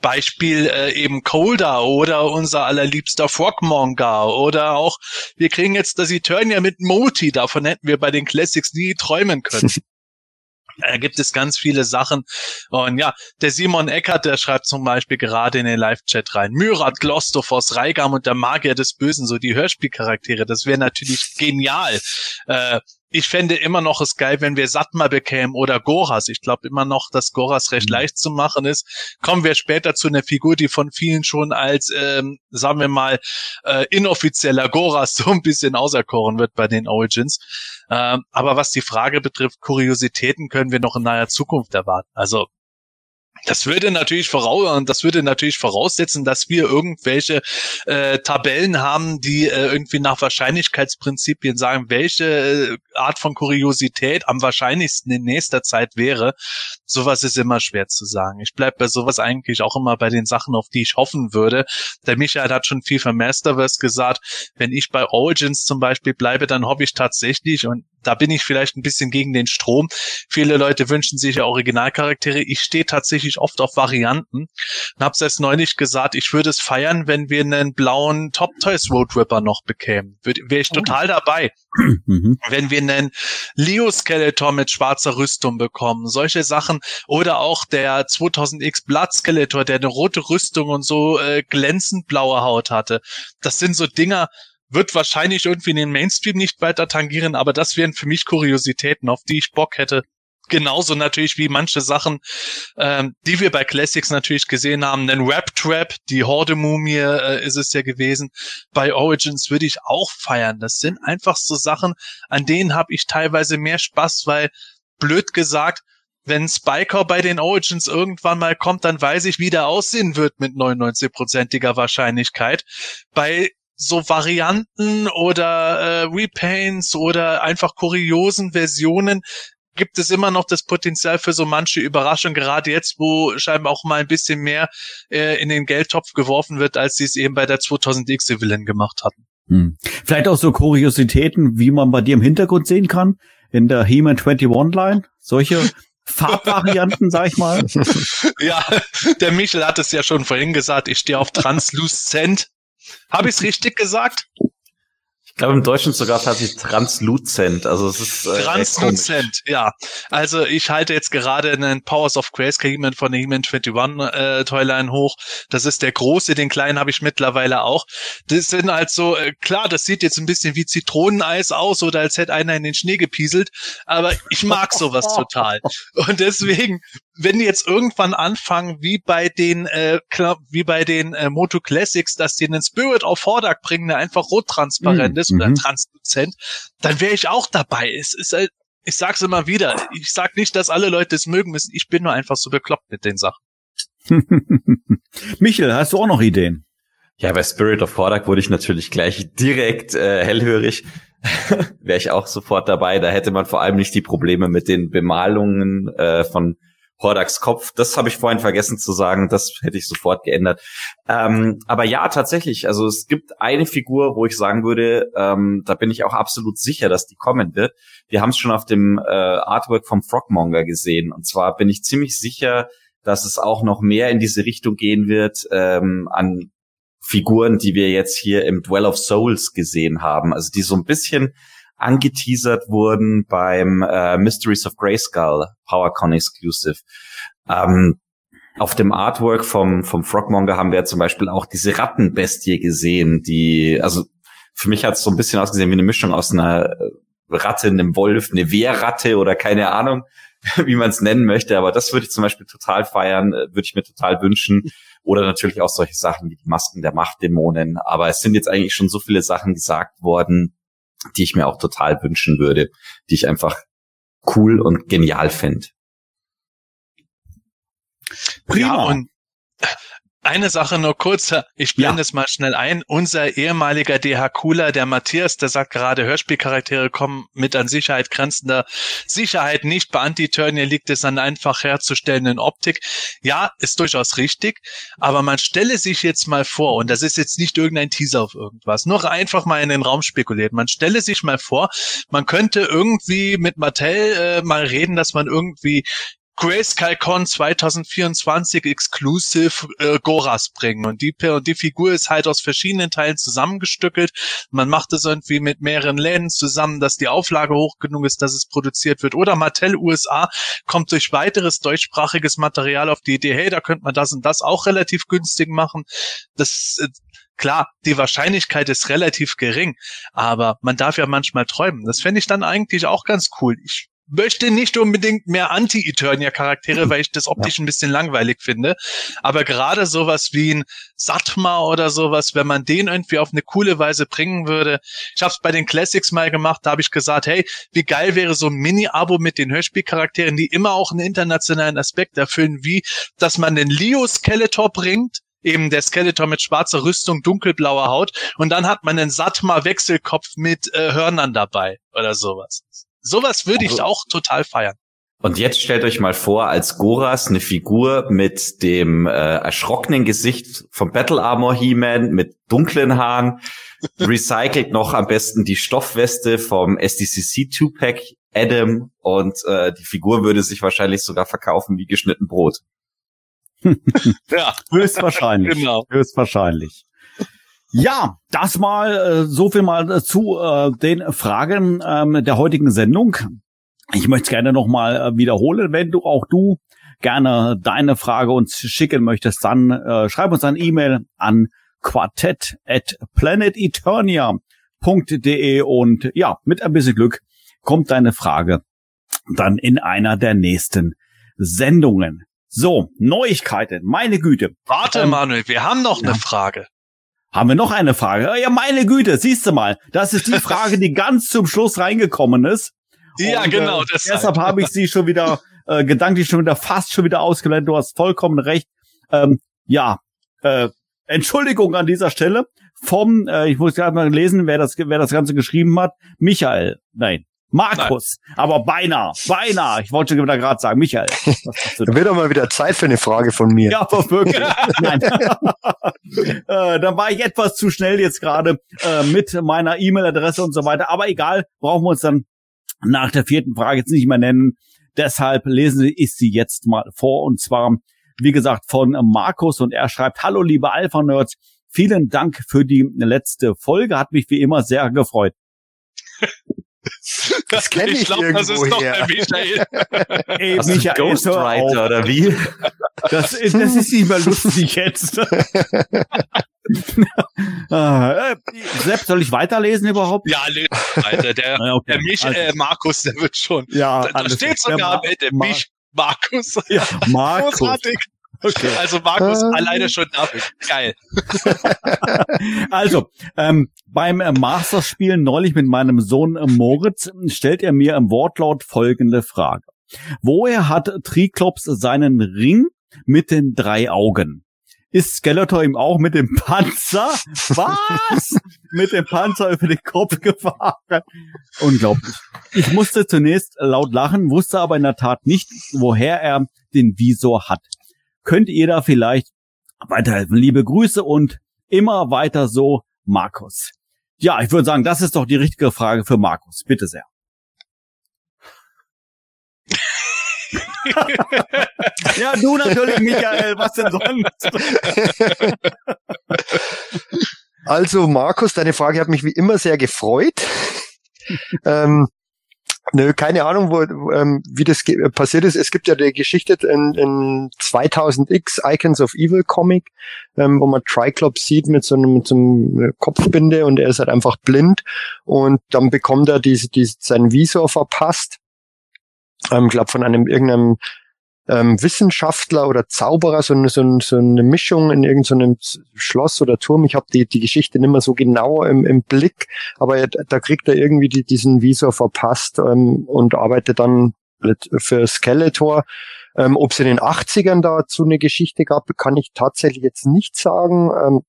Beispiel äh, eben Colda oder unser allerliebster Frogmonger oder auch, wir kriegen jetzt das Eternia mit Moti, davon hätten wir bei den Classics nie träumen können. Da gibt es ganz viele Sachen. Und ja, der Simon Eckert, der schreibt zum Beispiel gerade in den Live-Chat rein. Myrat, Glostophos, Reigam und der Magier des Bösen, so die Hörspielcharaktere. Das wäre natürlich genial. Äh, ich fände immer noch es geil, wenn wir Satma bekämen oder Goras. Ich glaube immer noch, dass Goras recht mhm. leicht zu machen ist. Kommen wir später zu einer Figur, die von vielen schon als, ähm, sagen wir mal, äh, inoffizieller Goras so ein bisschen auserkoren wird bei den Origins. Ähm, aber was die Frage betrifft, Kuriositäten können wir noch in naher Zukunft erwarten. Also das würde natürlich voraus, das würde natürlich voraussetzen, dass wir irgendwelche äh, Tabellen haben, die äh, irgendwie nach Wahrscheinlichkeitsprinzipien sagen, welche äh, Art von Kuriosität am wahrscheinlichsten in nächster Zeit wäre. Sowas ist immer schwer zu sagen. Ich bleib bei sowas eigentlich auch immer bei den Sachen, auf die ich hoffen würde. Der Michael hat schon viel von Masterverse gesagt. Wenn ich bei Origins zum Beispiel bleibe, dann hoffe ich tatsächlich und da bin ich vielleicht ein bisschen gegen den Strom. Viele Leute wünschen sich ja Originalcharaktere. Ich stehe tatsächlich oft auf Varianten und habe es neulich gesagt, ich würde es feiern, wenn wir einen blauen Top Toys Road Ripper noch bekämen. Wäre ich oh. total dabei. Mhm. Wenn wir einen Leo Skeletor mit schwarzer Rüstung bekommen, solche Sachen oder auch der 2000X Blood Skeletor, der eine rote Rüstung und so äh, glänzend blaue Haut hatte. Das sind so Dinger, wird wahrscheinlich irgendwie in den Mainstream nicht weiter tangieren, aber das wären für mich Kuriositäten, auf die ich Bock hätte. Genauso natürlich wie manche Sachen, ähm, die wir bei Classics natürlich gesehen haben. Denn Rap Trap, die Horde-Mumie äh, ist es ja gewesen. Bei Origins würde ich auch feiern. Das sind einfach so Sachen, an denen habe ich teilweise mehr Spaß, weil blöd gesagt, wenn Spiker bei den Origins irgendwann mal kommt, dann weiß ich, wie der aussehen wird mit 99-prozentiger Wahrscheinlichkeit. Bei so Varianten oder äh, Repaints oder einfach kuriosen Versionen gibt es immer noch das Potenzial für so manche Überraschung, gerade jetzt, wo scheinbar auch mal ein bisschen mehr äh, in den Geldtopf geworfen wird, als sie es eben bei der 2000X Villain gemacht hatten. Hm. Vielleicht auch so Kuriositäten, wie man bei dir im Hintergrund sehen kann, in der He-Man 21 Line. Solche Farbvarianten, sag ich mal. ja, der Michel hat es ja schon vorhin gesagt, ich stehe auf Translucent Habe ich es richtig gesagt? Ich glaube, im Deutschen sogar tatsächlich transluzent. Also es ist äh, Transluzent, ja. Also ich halte jetzt gerade einen Powers of Grace He-Man von der He-Man 21 äh, Toyline hoch. Das ist der große, den kleinen habe ich mittlerweile auch. Das sind halt so, äh, klar, das sieht jetzt ein bisschen wie Zitroneneis aus oder als hätte einer in den Schnee gepieselt, aber ich mag sowas total. Und deswegen wenn die jetzt irgendwann anfangen, wie bei den, äh, wie bei den äh, Moto Classics, dass die einen Spirit of Hordak bringen, der einfach rottransparent mm, ist oder mhm. transluzent, dann wäre ich auch dabei. Es ist halt, ich sag's immer wieder, ich sag nicht, dass alle Leute es mögen müssen, ich bin nur einfach so bekloppt mit den Sachen. Michel, hast du auch noch Ideen? Ja, bei Spirit of Hordak wurde ich natürlich gleich direkt äh, hellhörig. Wäre ich auch sofort dabei. Da hätte man vor allem nicht die Probleme mit den Bemalungen äh, von Hordaks Kopf. Das habe ich vorhin vergessen zu sagen. Das hätte ich sofort geändert. Ähm, aber ja, tatsächlich. Also es gibt eine Figur, wo ich sagen würde, ähm, da bin ich auch absolut sicher, dass die kommen wird. Wir haben es schon auf dem äh, Artwork vom Frogmonger gesehen. Und zwar bin ich ziemlich sicher, dass es auch noch mehr in diese Richtung gehen wird ähm, an Figuren, die wir jetzt hier im Dwell of Souls gesehen haben. Also die so ein bisschen angeteasert wurden beim äh, Mysteries of Grayskull PowerCon Exclusive. Ähm, auf dem Artwork vom, vom Frogmonger haben wir zum Beispiel auch diese Rattenbestie gesehen, die, also für mich hat es so ein bisschen ausgesehen wie eine Mischung aus einer äh, Ratte, einem Wolf, eine Wehrratte oder keine Ahnung, wie man es nennen möchte. Aber das würde ich zum Beispiel total feiern, äh, würde ich mir total wünschen. Oder natürlich auch solche Sachen wie die Masken der Machtdämonen. Aber es sind jetzt eigentlich schon so viele Sachen gesagt worden, die ich mir auch total wünschen würde, die ich einfach cool und genial finde. Prima. Ja, und eine Sache nur kurz, ich blende ja. es mal schnell ein. Unser ehemaliger DH Cooler, der Matthias, der sagt gerade, Hörspielcharaktere kommen mit an Sicherheit grenzender Sicherheit nicht. Bei Anti-Turnier liegt es an einfach herzustellenden Optik. Ja, ist durchaus richtig, aber man stelle sich jetzt mal vor, und das ist jetzt nicht irgendein Teaser auf irgendwas, nur einfach mal in den Raum spekuliert. Man stelle sich mal vor, man könnte irgendwie mit Mattel äh, mal reden, dass man irgendwie GrayskullCon 2024 Exclusive äh, Goras bringen. Und die, und die Figur ist halt aus verschiedenen Teilen zusammengestückelt. Man macht es irgendwie mit mehreren Läden zusammen, dass die Auflage hoch genug ist, dass es produziert wird. Oder Mattel USA kommt durch weiteres deutschsprachiges Material auf die Idee, hey, da könnte man das und das auch relativ günstig machen. Das, äh, Klar, die Wahrscheinlichkeit ist relativ gering, aber man darf ja manchmal träumen. Das fände ich dann eigentlich auch ganz cool. Ich möchte nicht unbedingt mehr Anti-Eternia-Charaktere, weil ich das optisch ein bisschen langweilig finde. Aber gerade sowas wie ein Satma oder sowas, wenn man den irgendwie auf eine coole Weise bringen würde. Ich habe es bei den Classics mal gemacht, da habe ich gesagt, hey, wie geil wäre so ein Mini-Abo mit den Hörspielcharakteren, die immer auch einen internationalen Aspekt erfüllen, wie dass man den Leo Skeletor bringt, eben der Skeletor mit schwarzer Rüstung, dunkelblauer Haut und dann hat man einen Satma Wechselkopf mit äh, Hörnern dabei oder sowas. Sowas würde also, ich auch total feiern. Und jetzt stellt euch mal vor, als Goras eine Figur mit dem äh, erschrockenen Gesicht vom Battle Armor He-Man mit dunklen Haaren, recycelt noch am besten die Stoffweste vom SDCC 2-Pack Adam und äh, die Figur würde sich wahrscheinlich sogar verkaufen wie geschnitten Brot. ja, höchstwahrscheinlich. genau. Höchstwahrscheinlich. Ja, das mal äh, so viel mal äh, zu äh, den Fragen ähm, der heutigen Sendung. Ich möchte es gerne nochmal äh, wiederholen, wenn du auch du gerne deine Frage uns schicken möchtest, dann äh, schreib uns ein E-Mail an quartett at planeteternia.de und ja, mit ein bisschen Glück kommt deine Frage dann in einer der nächsten Sendungen. So, Neuigkeiten, meine Güte. Warte, ähm, Manuel, wir haben noch ja. eine Frage. Haben wir noch eine Frage? Ja, meine Güte, siehst du mal. Das ist die Frage, die ganz zum Schluss reingekommen ist. Ja, Und, genau. Äh, deshalb habe ich sie schon wieder äh, gedanklich schon wieder fast schon wieder ausgeleitet. Du hast vollkommen recht. Ähm, ja, äh, Entschuldigung an dieser Stelle vom, äh, ich muss gerade mal lesen, wer das, wer das Ganze geschrieben hat. Michael, nein, Markus, Nein. aber beinahe, beinahe. Ich wollte schon wieder gerade sagen, Michael. Da wird doch mal wieder Zeit für eine Frage von mir. Ja, aber wirklich. Nein. äh, da war ich etwas zu schnell jetzt gerade äh, mit meiner E-Mail-Adresse und so weiter. Aber egal, brauchen wir uns dann nach der vierten Frage jetzt nicht mehr nennen. Deshalb lesen ich sie jetzt mal vor. Und zwar, wie gesagt, von Markus. Und er schreibt, Hallo, liebe Alpha-Nerds. vielen Dank für die letzte Folge. Hat mich wie immer sehr gefreut. Das kenne ich, ich glaube, das ist doch der Michael. Ey, Michael, Ghostwriter oder wie? Das, ist- das ist nicht mehr lustig jetzt. ah, äh, Sepp, soll ich weiterlesen überhaupt? Ja, le- Alter, der, Ja, okay. der Mich, Also, äh, Markus, der wird schon. ja, Da, da steht sogar am Ende Mich, Markus. Ja, Markus. Großartig. Okay. Also Markus, Ähm. alleine schon dafür. Geil. Also, ähm, beim äh, Masters-Spielen neulich mit meinem Sohn äh, Moritz stellt er mir im Wortlaut folgende Frage. Woher hat Triklops seinen Ring mit den drei Augen? Ist Skeletor ihm auch mit dem Panzer? Was? mit dem Panzer über den Kopf gefahren? Unglaublich. Ich musste zunächst laut lachen, wusste aber in der Tat nicht, woher er den Visor hat. Könnt ihr da vielleicht weiterhelfen? Liebe Grüße und immer weiter so, Markus. Ja, ich würde sagen, das ist doch die richtige Frage für Markus. Bitte sehr. ja, du natürlich, Michael. Was denn sonst? Also Markus, deine Frage hat mich wie immer sehr gefreut. ähm, nö, keine Ahnung, wo, ähm, wie das ge- passiert ist. Es gibt ja die Geschichte in, in 2000X Icons of Evil Comic, ähm, wo man Triclops sieht mit so einem, mit so einem Kopfbinde und er ist halt einfach blind und dann bekommt er diese, diese, seinen Visor verpasst. Ähm, glaube von einem irgendeinem ähm, Wissenschaftler oder Zauberer, so eine, so, so eine Mischung in irgendeinem so Schloss oder Turm. Ich habe die, die Geschichte nicht mehr so genau im, im Blick, aber er- da kriegt er irgendwie die, diesen Visor verpasst ähm, und arbeitet dann für Skeletor. Ähm, Ob es in den 80ern dazu eine Geschichte gab, kann ich tatsächlich jetzt nicht sagen. Ähm,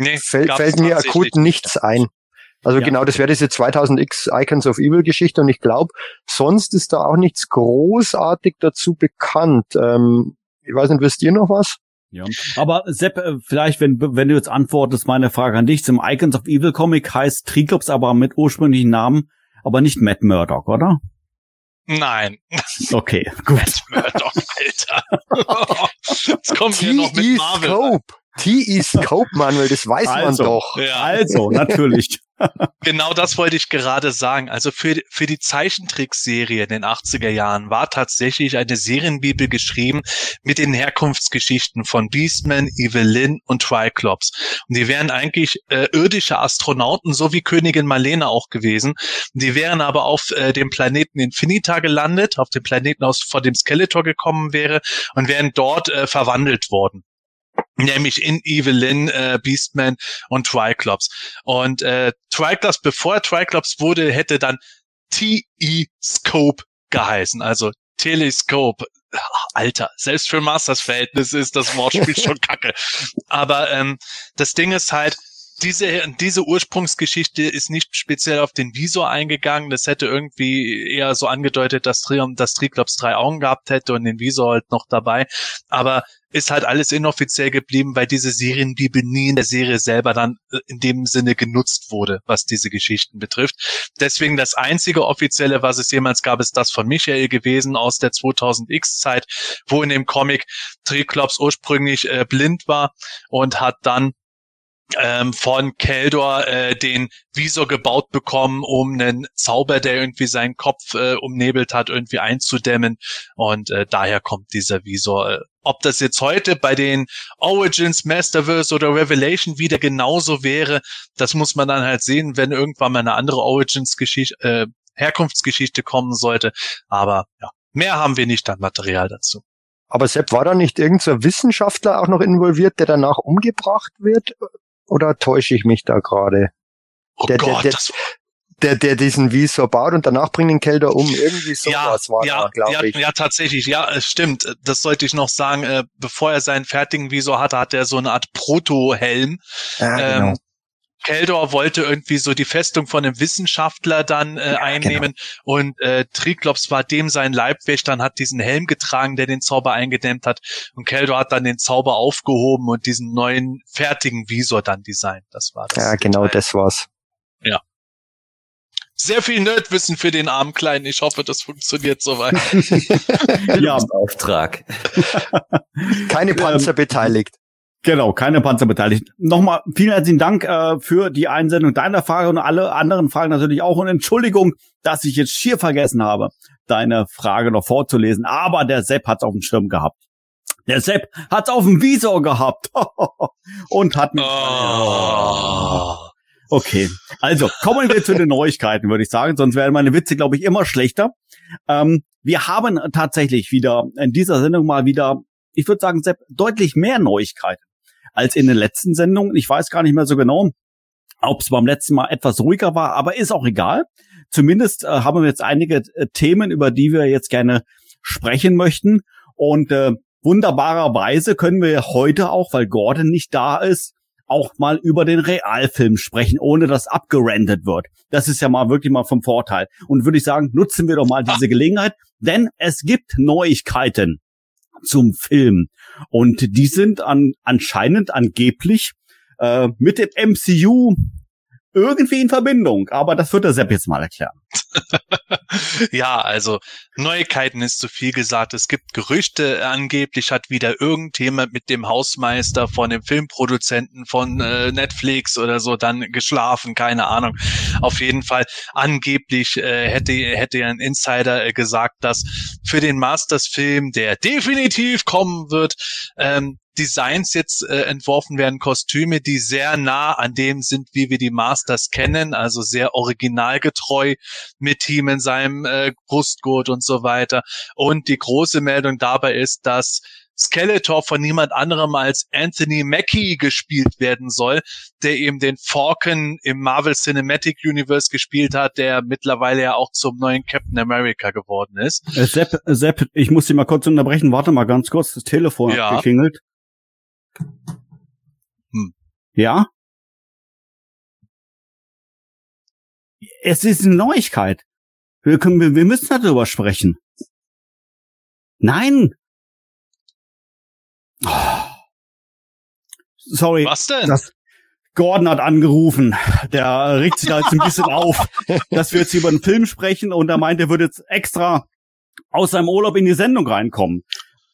Nee, fällt, fällt mir akut nichts ein. Also Ja. genau, das wäre diese 2000X Icons of Evil Geschichte und ich glaube, sonst ist da auch nichts großartig dazu bekannt. Ähm, ich weiß nicht, wisst ihr noch was? Ja. Aber Sepp, äh, vielleicht, wenn, wenn du jetzt antwortest, meine Frage an dich. Zum Icons of Evil Comic heißt Triklops aber mit ursprünglichen Namen, aber nicht Matt Murdock, oder? Nein, Okay, gut. Murdoch, Alter. Jetzt kommen wir noch mit T.E. Marvel. Scope. T.E. Scope, Manuel, das weiß Also. man doch. Ja. Also, natürlich. Genau das wollte ich gerade sagen. Also für, für die Zeichentrickserie in den 80er Jahren war tatsächlich eine Serienbibel geschrieben mit den Herkunftsgeschichten von Beastman, Evelyn und Triclops. Und die wären eigentlich äh, irdische Astronauten, so wie Königin Malena auch gewesen. Die wären aber auf äh, dem Planeten Infinita gelandet, auf dem Planeten aus vor dem Skeletor gekommen wäre und wären dort äh, verwandelt worden. Nämlich in Evelyn, äh, Beastman und Triclops. Und äh, Triclops, bevor er Triclops wurde, hätte dann T-E-Scope geheißen. Also Telescope. Alter, selbst für Masters Verhältnis ist das Wortspiel schon kacke. Aber ähm, das Ding ist halt, diese, diese Ursprungsgeschichte ist nicht speziell auf den Visor eingegangen. Das hätte irgendwie eher so angedeutet, dass Trium, dass Triclops drei Augen gehabt hätte und den Visor halt noch dabei. Aber ist halt alles inoffiziell geblieben, weil diese Serienbibel nie in der Serie selber dann äh, in dem Sinne genutzt wurde, was diese Geschichten betrifft. Deswegen das einzige offizielle, was es jemals gab, ist das von Michael gewesen aus der 2000X-Zeit, wo in dem Comic Triclops ursprünglich äh, blind war und hat dann ähm, von Keldor äh, den Visor gebaut bekommen, um einen Zauber, der irgendwie seinen Kopf äh, umnebelt hat, irgendwie einzudämmen. Und äh, daher kommt dieser Visor. Äh, ob das jetzt heute bei den Origins, Masterverse oder Revelation wieder genauso wäre, das muss man dann halt sehen, wenn irgendwann mal eine andere Origins-Geschichte, äh, Herkunftsgeschichte kommen sollte. Aber ja, mehr haben wir nicht an Material dazu. Aber Sepp, war da nicht irgendein Wissenschaftler auch noch involviert, der danach umgebracht wird? Oder täusche ich mich da gerade? Oh Der- der- Gott, der- das Der, der diesen Visor baut und danach bringt den Kelder um. Irgendwie sowas war ja, da, glaube ja, ich. ja, tatsächlich. Ja, es stimmt. Das sollte ich noch sagen. Äh, bevor er seinen fertigen Visor hatte, hat er so eine Art Proto-Helm. Ja, genau. Ähm, Keldor wollte irgendwie so die Festung von einem Wissenschaftler dann äh, Ja, einnehmen und äh, Triklops war dem sein Leibwächter und hat diesen Helm getragen, der den Zauber eingedämmt hat und Keldor hat dann den Zauber aufgehoben und diesen neuen fertigen Visor dann designt. Das war das. ja, genau Detail. das war's. Sehr viel Nerdwissen für den armen Kleinen. Ich hoffe, das funktioniert soweit. Ja, Auftrag. Keine Panzer beteiligt. Genau, keine Panzerbeteiligten. Nochmal vielen herzlichen Dank äh, für die Einsendung deiner Frage und alle anderen Fragen natürlich auch. Und Entschuldigung, dass ich jetzt schier vergessen habe, deine Frage noch vorzulesen. Aber der Sepp hat's auf dem Schirm gehabt. Der Sepp hat's auf dem Visor gehabt. und hat mich... Oh. Okay, also kommen wir zu den Neuigkeiten, würde ich sagen. Sonst werden meine Witze, glaube ich, immer schlechter. Ähm, wir haben tatsächlich wieder in dieser Sendung mal wieder, ich würde sagen, Sepp, deutlich mehr Neuigkeiten als in den letzten Sendungen. Ich weiß gar nicht mehr so genau, ob es beim letzten Mal etwas ruhiger war, aber ist auch egal. Zumindest äh, haben wir jetzt einige äh, Themen, über die wir jetzt gerne sprechen möchten. Und äh, wunderbarerweise können wir heute auch, weil Gordon nicht da ist, auch mal über den Realfilm sprechen, ohne dass abgerendet wird. Das ist ja mal wirklich mal vom Vorteil. Und würde ich sagen, nutzen wir doch mal diese Gelegenheit, denn es gibt Neuigkeiten zum Film. Und die sind an, anscheinend angeblich äh, mit dem MCU irgendwie in Verbindung. Aber das wird der Sepp jetzt mal erklären. ja, also Neuigkeiten ist zu viel gesagt. Es gibt Gerüchte, angeblich hat wieder irgendjemand mit dem Hausmeister von dem Filmproduzenten von äh, Netflix oder so dann geschlafen, keine Ahnung. Auf jeden Fall, angeblich äh, hätte, hätte ein Insider äh, gesagt, dass für den Masters-Film, der definitiv kommen wird, ähm, Designs jetzt äh, entworfen werden, Kostüme, die sehr nah an dem sind, wie wir die Masters kennen, also sehr originalgetreu mit ihm in seinem äh, Brustgurt und so weiter. Und die große Meldung dabei ist, dass Skeletor von niemand anderem als Anthony Mackie gespielt werden soll, der eben den Falcon im Marvel Cinematic Universe gespielt hat, der mittlerweile ja auch zum neuen Captain America geworden ist. Äh, Sepp, äh, Sepp, ich muss dich mal kurz unterbrechen. Warte mal ganz kurz, das Telefon Ja. hat geklingelt. Hm. Ja? Es ist eine Neuigkeit. Wir, können, wir, wir müssen darüber sprechen. Nein. Oh. Sorry. Was denn? Das Gordon hat angerufen. Der regt sich da jetzt ein bisschen auf, dass wir jetzt über den Film sprechen und er meint, er würde jetzt extra aus seinem Urlaub in die Sendung reinkommen.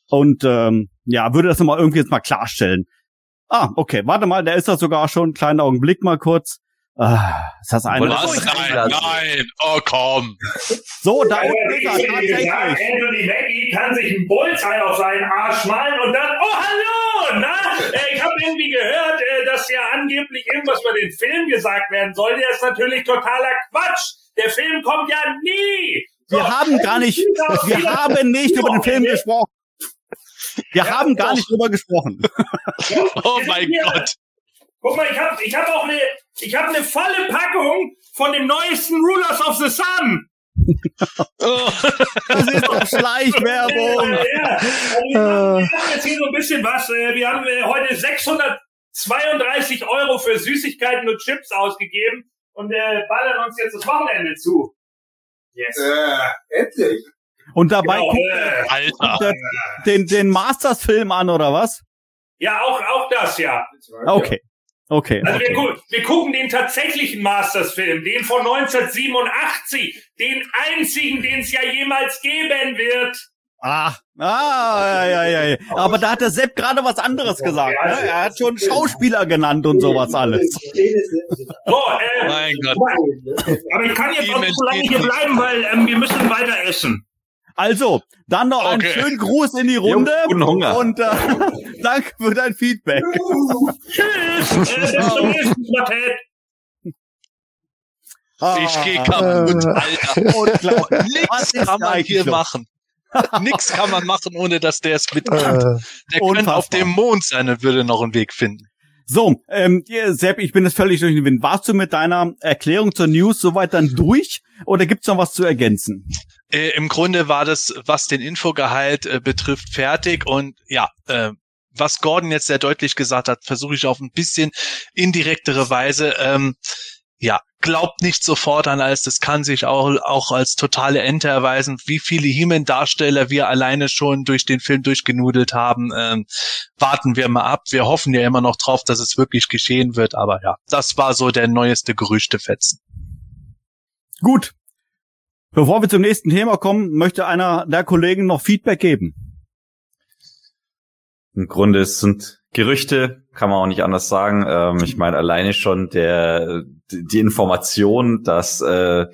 Und ähm, ja, würde das nochmal irgendwie jetzt mal klarstellen. Ah, okay, warte mal, der ist da sogar schon. Kleinen Augenblick mal kurz. Ah, ist das eine? Was? Nein, nein, oh komm. So, da unten ist er wie gesagt, tatsächlich. Anthony Mackie kann sich ein Bullseye auf seinen Arsch malen und dann, oh hallo, na? Äh, Ich habe irgendwie gehört, äh, dass ja angeblich irgendwas über den Film gesagt werden soll. Der ist natürlich totaler Quatsch. Der Film kommt ja nie. So, Wir haben gar nicht, wir haben nicht über den Film gesprochen. Wir Ja, haben gar doch. nicht drüber gesprochen. Oh mein. Gott. Guck mal, ich habe ich hab auch eine, ich habe eine volle Packung von dem neuesten Rulers of the Sun. Oh. Das ist doch Schleichwerbung. Ja, also wir, haben, wir haben jetzt hier so ein bisschen was. äh, Wir haben äh, heute 632 Euro für Süßigkeiten und Chips ausgegeben und äh, ballern uns jetzt das Wochenende zu. Yes. Äh, endlich. Und dabei Genau, äh, Alter. er den, den Masters-Film an, oder was? ja, auch, auch das, ja. Okay. Okay. Also wir, okay. gu wir gucken den tatsächlichen Masters-Film, den von 1987, den einzigen, den es ja jemals geben wird. Ah, ah, ja, ja, ja. Aber da hat der Sepp gerade was anderes gesagt. Ne? Er hat schon Schauspieler genannt und sowas alles. So, äh, Mein Gott. aber ich kann jetzt auch nicht so lange hier bleiben, weil ähm, wir müssen weiter essen. Also, dann noch einen Okay. schönen Gruß in die Runde. Jo, guten Hunger. Und äh, danke für dein Feedback. Tschüss. Äh. Ah, Ich gehe kaputt, Alter. Unglaublich. Was Nix ist kann man hier machen. Nix kann man machen, ohne dass der es mitkriegt. Äh, Der könnte auf dem Mond sein und würde noch einen Weg finden. So, ähm, Sepp, ich bin jetzt völlig durch den Wind. Warst du mit deiner Erklärung zur News soweit dann durch? Oder gibt's noch was zu ergänzen? Äh, Im Grunde war das, was den Infogehalt äh, betrifft, fertig. Und ja, äh, was Gordon jetzt sehr deutlich gesagt hat, versuche ich auf ein bisschen indirektere Weise. Ähm, ja, glaubt nicht sofort an alles. Das kann sich auch, auch als totale Ente erweisen. Wie viele He-Man-Darsteller wir alleine schon durch den Film durchgenudelt haben, ähm, warten wir mal ab. Wir hoffen ja immer noch drauf, dass es wirklich geschehen wird. Aber ja, das war so der neueste Gerüchtefetzen. Gut. Bevor wir zum nächsten Thema kommen, möchte einer der Kollegen noch Feedback geben. im Grunde es sind Gerüchte, kann man auch nicht anders sagen. Ähm, ich meine, alleine schon der die Information, dass äh,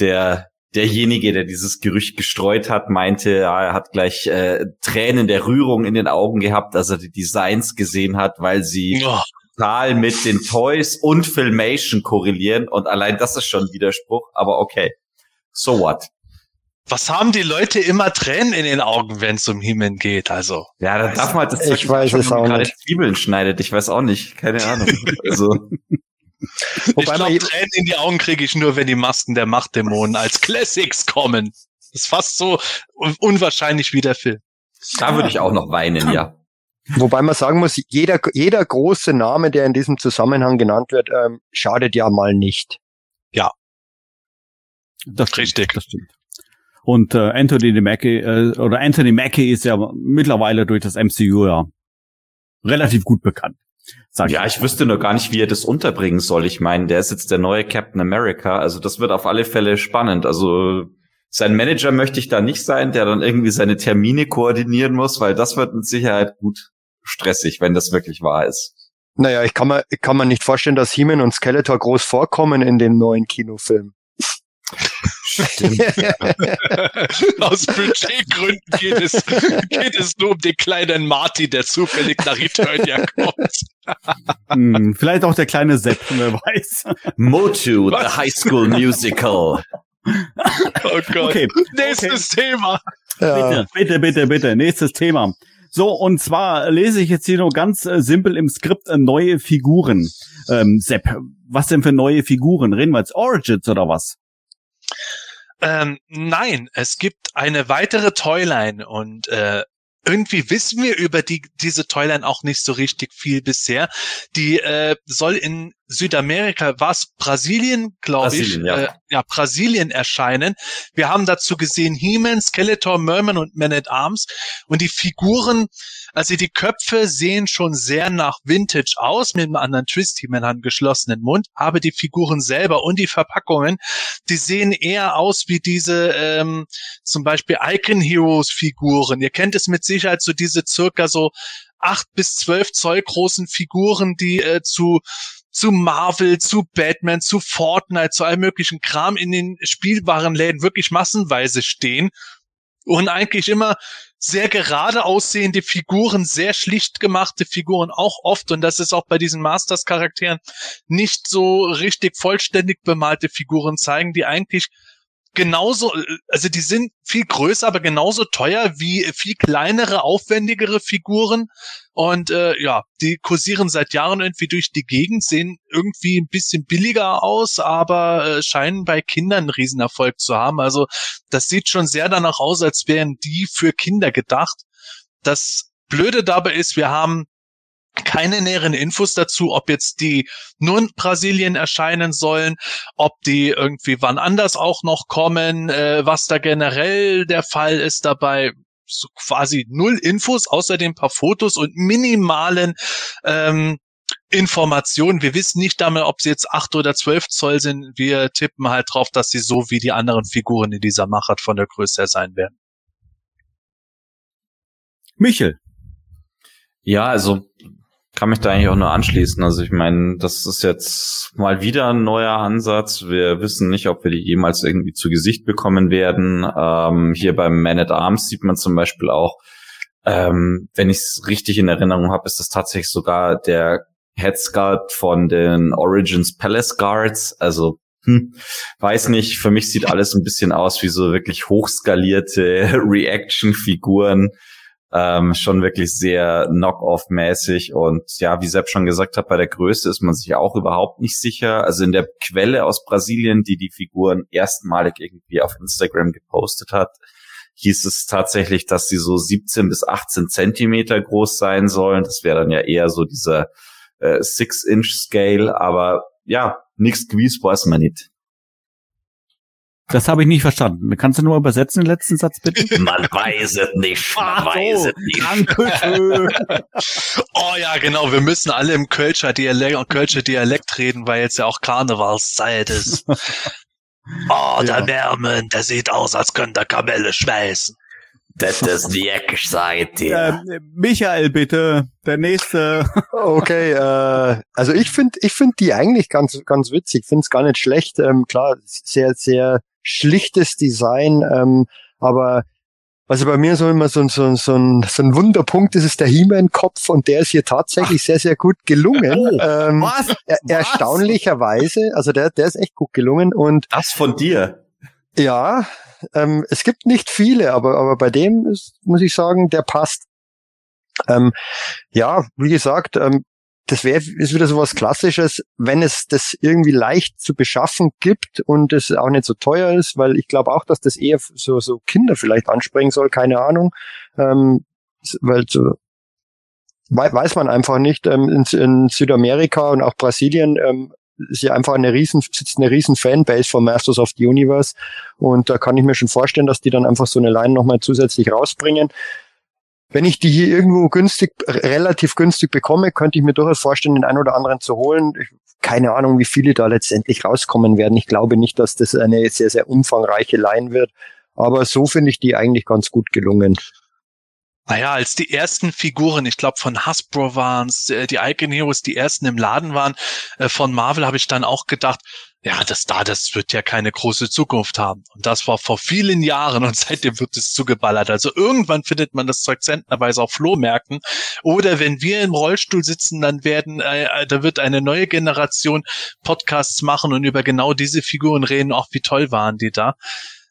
der derjenige, der dieses Gerücht gestreut hat, meinte, ja, er hat gleich äh, Tränen der Rührung in den Augen gehabt, als er die Designs gesehen hat, weil sie Oh, total mit den Toys und Filmation korrelieren und allein das ist schon ein Widerspruch, aber okay. So what? was haben die Leute immer Tränen in den Augen, wenn es um He-Man geht? Also, Ja, da darf man das Ich weiß es auch gerade nicht. Zwiebeln schneidet, ich weiß auch nicht, keine Ahnung. Also ich Wobei man, glaube, Tränen in die Augen kriege ich nur, wenn die Masken der Machtdämonen als Classics kommen. Das ist fast so un- unwahrscheinlich wie der Film. da würde ich auch noch weinen, ja. wobei man sagen muss, jeder, jeder große Name, der in diesem Zusammenhang genannt wird, ähm, schadet ja mal nicht. Das stimmt, Richtig. Das stimmt. Und äh, Anthony Mackie äh, oder Anthony Mackie ist ja mittlerweile durch das MCU ja relativ gut bekannt. Sag Ja, ich wüsste nur gar nicht, wie er das unterbringen soll. Ich meine, der ist jetzt der neue Captain America, also das wird auf alle Fälle spannend. Also sein Manager möchte ich da nicht sein, der dann irgendwie seine Termine koordinieren muss, weil das wird mit Sicherheit gut stressig, wenn das wirklich wahr ist. Naja, ich kann mir, ich kann mir nicht vorstellen, dass He-Man und Skeletor groß vorkommen in dem neuen Kinofilm. Aus Budgetgründen geht es, geht es nur um den kleinen Marty, der zufällig nach Eternia kommt. Hm, vielleicht auch der kleine Sepp, wer weiß. Motu, Was? the High School Musical. Oh Gott. Okay, Nächstes Thema. ja. bitte, bitte, bitte, bitte. Nächstes Thema. So, und zwar lese ich jetzt hier nur ganz äh, simpel im Skript äh, neue Figuren. Ähm, Sepp, was denn für neue Figuren? Reden wir jetzt Origins oder was? Ähm, nein, es gibt eine weitere Toyline und äh, irgendwie wissen wir über die diese Toyline auch nicht so richtig viel bisher. Die äh, soll in Südamerika, was Brasilien, glaube ich, ja. Äh, ja Brasilien erscheinen. Wir haben dazu gesehen He-Man, Skeletor, Merman und Man at Arms und die Figuren, also die Köpfe sehen schon sehr nach Vintage aus mit einem anderen Twist, He-Man hat einen geschlossenen Mund, aber die Figuren selber und die Verpackungen die sehen eher aus wie diese ähm, zum Beispiel Icon Heroes Figuren. Ihr kennt es mit Sicherheit so diese circa so acht bis zwölf Zoll großen Figuren, die äh, zu zu Marvel, zu Batman, zu Fortnite, zu allem möglichen Kram in den Spielwarenläden wirklich massenweise stehen und eigentlich immer sehr gerade aussehende Figuren, sehr schlicht gemachte Figuren auch oft und das ist auch bei diesen Masters Charakteren nicht so richtig vollständig bemalte Figuren zeigen, die eigentlich genauso, also die sind viel größer, aber genauso teuer wie viel kleinere, aufwendigere Figuren. Und äh, ja, die kursieren seit Jahren irgendwie durch die Gegend, sehen irgendwie ein bisschen billiger aus, aber äh, scheinen bei Kindern einen Riesenerfolg zu haben. Also das sieht schon sehr danach aus, als wären die für Kinder gedacht. Das Blöde dabei ist, wir haben keine näheren Infos dazu, ob jetzt die nur in Brasilien erscheinen sollen, ob die irgendwie wann anders auch noch kommen, äh, was da generell der Fall ist dabei. So quasi null Infos, außerdem ein paar Fotos und minimalen ähm, Informationen. Wir wissen nicht damit, ob sie jetzt acht oder zwölf Zoll sind. Wir tippen halt drauf, dass sie so wie die anderen Figuren in dieser Machart von der Größe her sein werden. Michel. Ja, also kann mich da eigentlich auch nur anschließen. Also ich meine, das ist jetzt mal wieder ein neuer Ansatz. Wir wissen nicht, ob wir die jemals irgendwie zu Gesicht bekommen werden. Ähm, hier beim Man at Arms sieht man zum Beispiel auch, ähm, wenn ich es richtig in Erinnerung habe, ist das tatsächlich sogar der Headsguard von den Origins Palace Guards. Also hm, weiß nicht, für mich sieht alles ein bisschen aus wie so wirklich hochskalierte Reaction-Figuren ähm, schon wirklich sehr Knock-off-mäßig und ja, wie Sepp schon gesagt hat, bei der Größe ist man sich auch überhaupt nicht sicher. Also in der Quelle aus Brasilien, die die Figuren erstmalig irgendwie auf Instagram gepostet hat, hieß es tatsächlich, dass sie so 17 bis 18 Zentimeter groß sein sollen. Das wäre dann ja eher so dieser äh, Six-Inch-Scale, aber ja, nichts gewiss weiß man nicht. Das habe ich nicht verstanden. Kannst du nur übersetzen den letzten Satz bitte? Man weiß es nicht, man Ach so, Dankeschön. Oh ja, genau. Wir müssen alle im Kölscher Dialekt, Kölscher Dialekt reden, weil jetzt ja auch Karnevalszeit ist. Oh, der Ja. Wärmen, der sieht aus, als könnte er Kamelle schweißen. Das ist die gesagt, ja. Äh, Michael, bitte, der nächste. Okay, äh, also ich finde ich finde die eigentlich ganz, ganz witzig, finde es gar nicht schlecht. Ähm, klar, sehr, sehr schlichtes Design, ähm, aber also bei mir so immer so, so, so, ein, so ein Wunderpunkt ist es der He-Man-Kopf und der ist hier tatsächlich Ach. sehr, sehr gut gelungen. Oh, ähm, was? Er, erstaunlicherweise, also der, der ist echt gut gelungen und. Das von dir? Ja, ähm, es gibt nicht viele, aber, aber bei dem ist, muss ich sagen, der passt. Ähm, ja, wie gesagt, ähm, das wäre ist wieder so was Klassisches, wenn es das irgendwie leicht zu beschaffen gibt und es auch nicht so teuer ist, weil ich glaube auch, dass das eher so so Kinder vielleicht ansprechen soll, keine Ahnung, ähm, weil so weiß man einfach nicht. Ähm, in, in Südamerika und auch Brasilien ähm, ist ja einfach eine riesen, sitzt eine riesen Fanbase von Masters of the Universe und da kann ich mir schon vorstellen, dass die dann einfach so eine Line nochmal zusätzlich rausbringen. Wenn ich die hier irgendwo günstig, relativ günstig bekomme, könnte ich mir durchaus vorstellen, den einen oder anderen zu holen. Ich, keine Ahnung, wie viele da letztendlich rauskommen werden. Ich glaube nicht, dass das eine sehr, sehr umfangreiche Line wird. Aber so finde ich die eigentlich ganz gut gelungen. Naja, als die ersten Figuren, ich glaube von Hasbro waren es, äh, die Icon Heroes, die ersten im Laden waren, äh, von Marvel habe ich dann auch gedacht, ja, das da, das wird ja keine große Zukunft haben. Und das war vor vielen Jahren und seitdem wird es zugeballert. Also irgendwann findet man das Zeug zentnerweise auf Flohmärkten. Oder wenn wir im Rollstuhl sitzen, dann werden, äh, äh, da wird eine neue Generation Podcasts machen und über genau diese Figuren reden, auch wie toll waren die da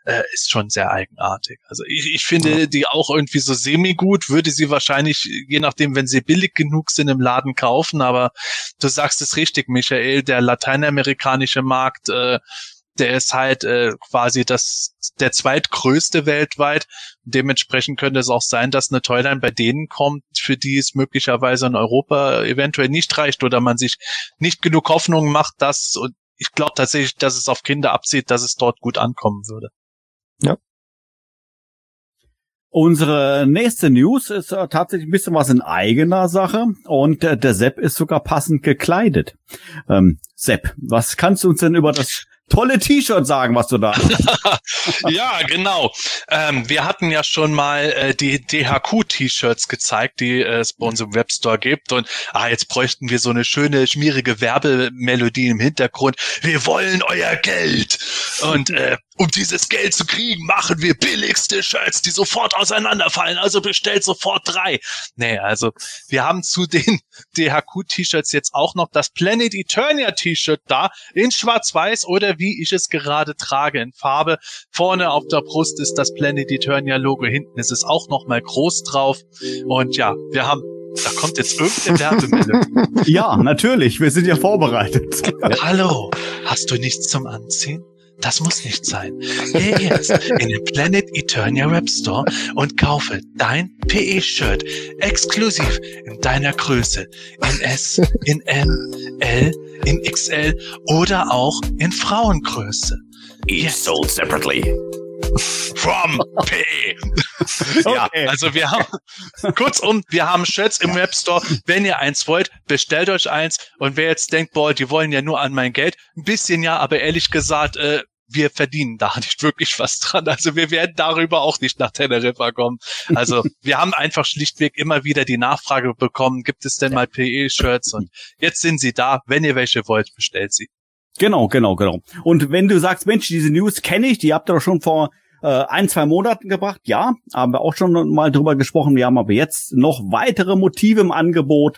äh, ist schon sehr eigenartig. Also ich, ich finde ja. die auch irgendwie so semi-gut, würde sie wahrscheinlich, je nachdem, wenn sie billig genug sind, im Laden kaufen, aber du sagst es richtig, Michael, der lateinamerikanische Markt, äh, der ist halt äh, quasi das der zweitgrößte weltweit. Dementsprechend könnte es auch sein, dass eine Toyline bei denen kommt, für die es möglicherweise in Europa eventuell nicht reicht oder man sich nicht genug Hoffnung macht, dass und ich glaube tatsächlich, dass es auf Kinder abzieht, dass es dort gut ankommen würde. Ja. Unsere nächste News ist äh, tatsächlich ein bisschen was in eigener Sache und äh, der Sepp ist sogar passend gekleidet. Ähm, Sepp, was kannst du uns denn über das tolle T-Shirt sagen, was du da hast. ja, genau. Ähm, wir hatten ja schon mal äh, die DHQ-T-Shirts gezeigt, die äh, es bei uns im Webstore gibt. Und ah, jetzt bräuchten wir so eine schöne, schmierige Werbemelodie im Hintergrund. Wir wollen euer Geld. Und äh, um dieses Geld zu kriegen, machen wir billigste Shirts, die sofort auseinanderfallen. Also bestellt sofort drei. Nee, also wir haben zu den DHQ-T-Shirts jetzt auch noch das Planet Eternia T-Shirt da in schwarz-weiß oder wie ich es gerade trage in Farbe. Vorne auf der Brust ist das Planet Eternia Logo, hinten ist es auch noch mal groß drauf. Und ja, wir haben da kommt jetzt irgendeine Werbemeldung. ja, natürlich. Wir sind ja vorbereitet. Hallo, hast du nichts zum Anziehen? Das muss nicht sein. Geh jetzt in den Planet Eternia Web Store und kaufe dein PE-Shirt exklusiv in deiner Größe. In S, in M, L, in XL oder auch in Frauengröße. Each sold separately. From PE. ja, okay. also wir haben, kurzum, wir haben Shirts im Webstore. Wenn ihr eins wollt, bestellt euch eins. Und wer jetzt denkt, boah, die wollen ja nur an mein Geld, ein bisschen ja, aber ehrlich gesagt, äh, wir verdienen da nicht wirklich was dran. Also wir werden darüber auch nicht nach Teneriffa kommen. Also wir haben einfach schlichtweg immer wieder die Nachfrage bekommen, gibt es denn mal PE-Shirts? Und jetzt sind sie da. Wenn ihr welche wollt, bestellt sie. Genau, genau, genau. Und wenn du sagst, Mensch, diese News kenne ich, die habt ihr doch schon vor äh, ein, zwei Monaten gebracht. Ja, haben wir auch schon mal drüber gesprochen. Wir haben aber jetzt noch weitere Motive im Angebot.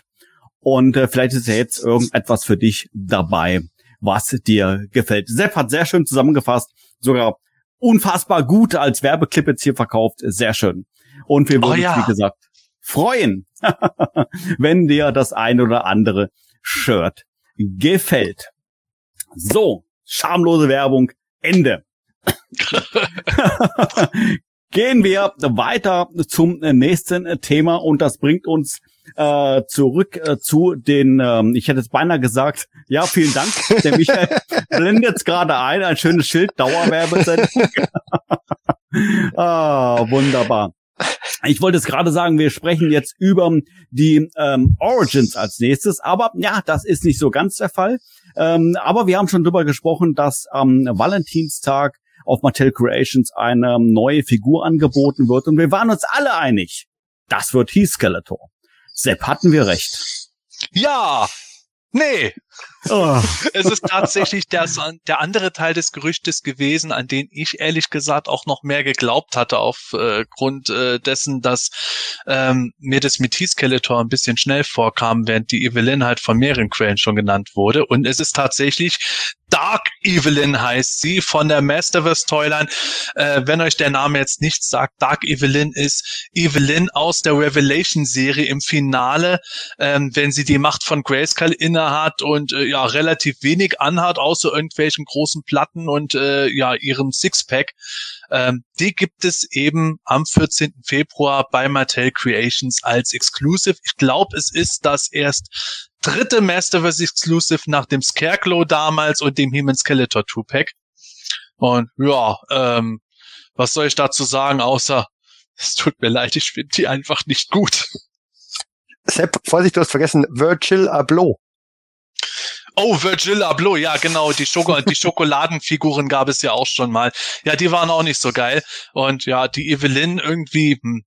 Und äh, vielleicht ist ja jetzt irgendetwas für dich dabei, was dir gefällt. Sepp hat sehr schön zusammengefasst, sogar unfassbar gut als Werbeclip jetzt hier verkauft. Sehr schön. Und wir würden oh ja. uns, wie gesagt, freuen, wenn dir das ein oder andere Shirt gefällt. So, schamlose Werbung, Ende. Gehen wir weiter zum nächsten Thema und das bringt uns äh, zurück äh, zu den, ähm, ich hätte es beinahe gesagt, ja, vielen Dank. Der Michael blendet jetzt gerade ein, ein schönes Schild, Dauerwerbesendung. ah, wunderbar. Ich wollte es gerade sagen, wir sprechen jetzt über die ähm, Origins als nächstes, aber ja, das ist nicht so ganz der Fall. Ähm, aber wir haben schon drüber gesprochen, dass am Valentinstag auf Mattel Creations eine neue Figur angeboten wird und wir waren uns alle einig, das wird Heath Skeletor. Sepp, hatten wir recht. Ja, nee, Oh. es ist tatsächlich der, der andere Teil des Gerüchtes gewesen, an den ich ehrlich gesagt auch noch mehr geglaubt hatte, aufgrund äh, dessen, dass ähm, mir das mit T-Skeletor ein bisschen schnell vorkam, während die Evelyn halt von mehreren Quellen schon genannt wurde. Und es ist tatsächlich Dark Evelyn heißt sie von der Masterverse Toyline. Äh, wenn euch der Name jetzt nichts sagt, Dark Evelyn ist Evelyn aus der Revelation Serie im Finale, ähm, wenn sie die Macht von Grayskull innehat und äh, ja relativ wenig anhat, außer irgendwelchen großen Platten und äh, ja ihrem Sixpack. Ähm, die gibt es eben am 14. Februar bei Mattel Creations als Exclusive. Ich glaube, es ist das erst dritte Masterverse Exclusive nach dem Scarecrow damals und dem Human Skeletor Two-Pack. Und ja, ähm, was soll ich dazu sagen, außer es tut mir leid, ich finde die einfach nicht gut. Sepp, Vorsicht, du hast vergessen, Virgil Abloh. Oh, Virgil Abloh, ja genau, die, Schoko die Schokoladenfiguren gab es ja auch schon mal. Ja, die waren auch nicht so geil. Und ja, die Evelyn irgendwie, hm,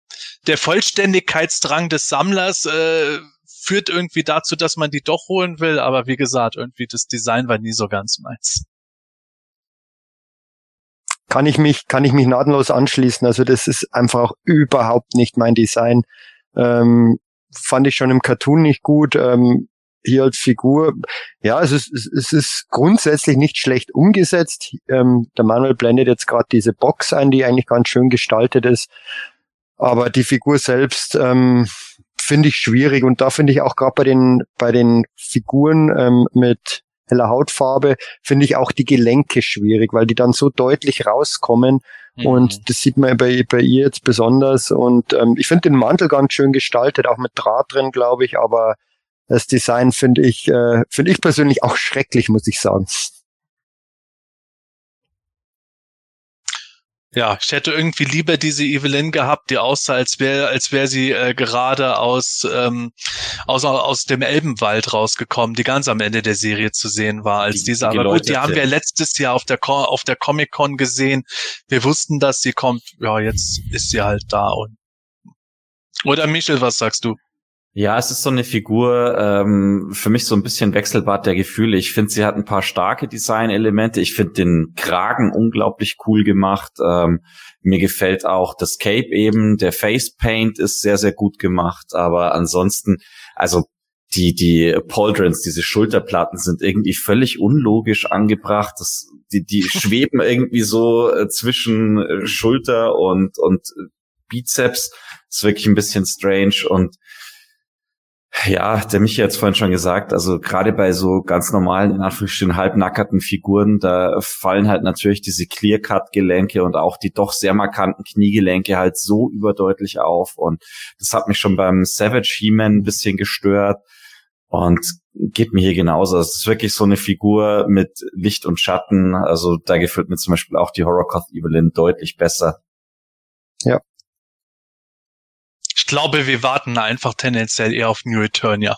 der Vollständigkeitsdrang des Sammlers äh, führt irgendwie dazu, dass man die doch holen will. Aber wie gesagt, irgendwie das Design war nie so ganz meins. Kann ich mich, kann ich mich nahtlos anschließen. Also das ist einfach auch überhaupt nicht mein Design. Ähm, fand ich schon im Cartoon nicht gut. Ähm, hier als Figur, ja, es ist, es ist grundsätzlich nicht schlecht umgesetzt. Ähm, der Manuel blendet jetzt gerade diese Box ein, die eigentlich ganz schön gestaltet ist. Aber die Figur selbst ähm, finde ich schwierig und da finde ich auch gerade bei den bei den Figuren ähm, mit heller Hautfarbe finde ich auch die Gelenke schwierig, weil die dann so deutlich rauskommen Mhm. und das sieht man bei, bei ihr jetzt besonders und ähm, ich finde den Mantel ganz schön gestaltet, auch mit Draht drin, glaube ich, aber das Design finde ich äh, finde ich persönlich auch schrecklich, muss ich sagen. Ja, ich hätte irgendwie lieber diese Evelyn gehabt, die aussah, als wäre, als wäre sie äh, gerade aus, ähm, aus aus dem Elbenwald rausgekommen, die ganz am Ende der Serie zu sehen war, als Die- diese. die Aber gut, die haben wir letztes Jahr auf der Co auf der Comic Con gesehen. Wir wussten, dass sie kommt. Ja, jetzt ist sie halt da und. Oder Michel, was sagst du? Ja, es ist so eine Figur, ähm, für mich so ein bisschen Wechselbad der Gefühle. Ich finde, sie hat ein paar starke Designelemente. Ich finde den Kragen unglaublich cool gemacht. Ähm, mir gefällt auch das Cape eben. Der Face Paint ist sehr, sehr gut gemacht. Aber ansonsten, also die, die Pauldrons, diese Schulterplatten sind irgendwie völlig unlogisch angebracht. Das, die, die schweben irgendwie so äh, zwischen äh, Schulter und, und Bizeps. ist wirklich ein bisschen strange und ja, der Michi hat es vorhin schon gesagt, also gerade bei so ganz normalen, in Anführungsstrichen halbnackerten Figuren, da fallen halt natürlich diese Clear-Cut-Gelenke und auch die doch sehr markanten Kniegelenke halt so überdeutlich auf und das hat mich schon beim Savage He-Man ein bisschen gestört und geht mir hier genauso. Es ist wirklich so eine Figur mit Licht und Schatten, also da gefällt mir zum Beispiel auch die Horrorcoth Evelyn deutlich besser. Ich glaube, wir warten einfach tendenziell eher auf New Eternia.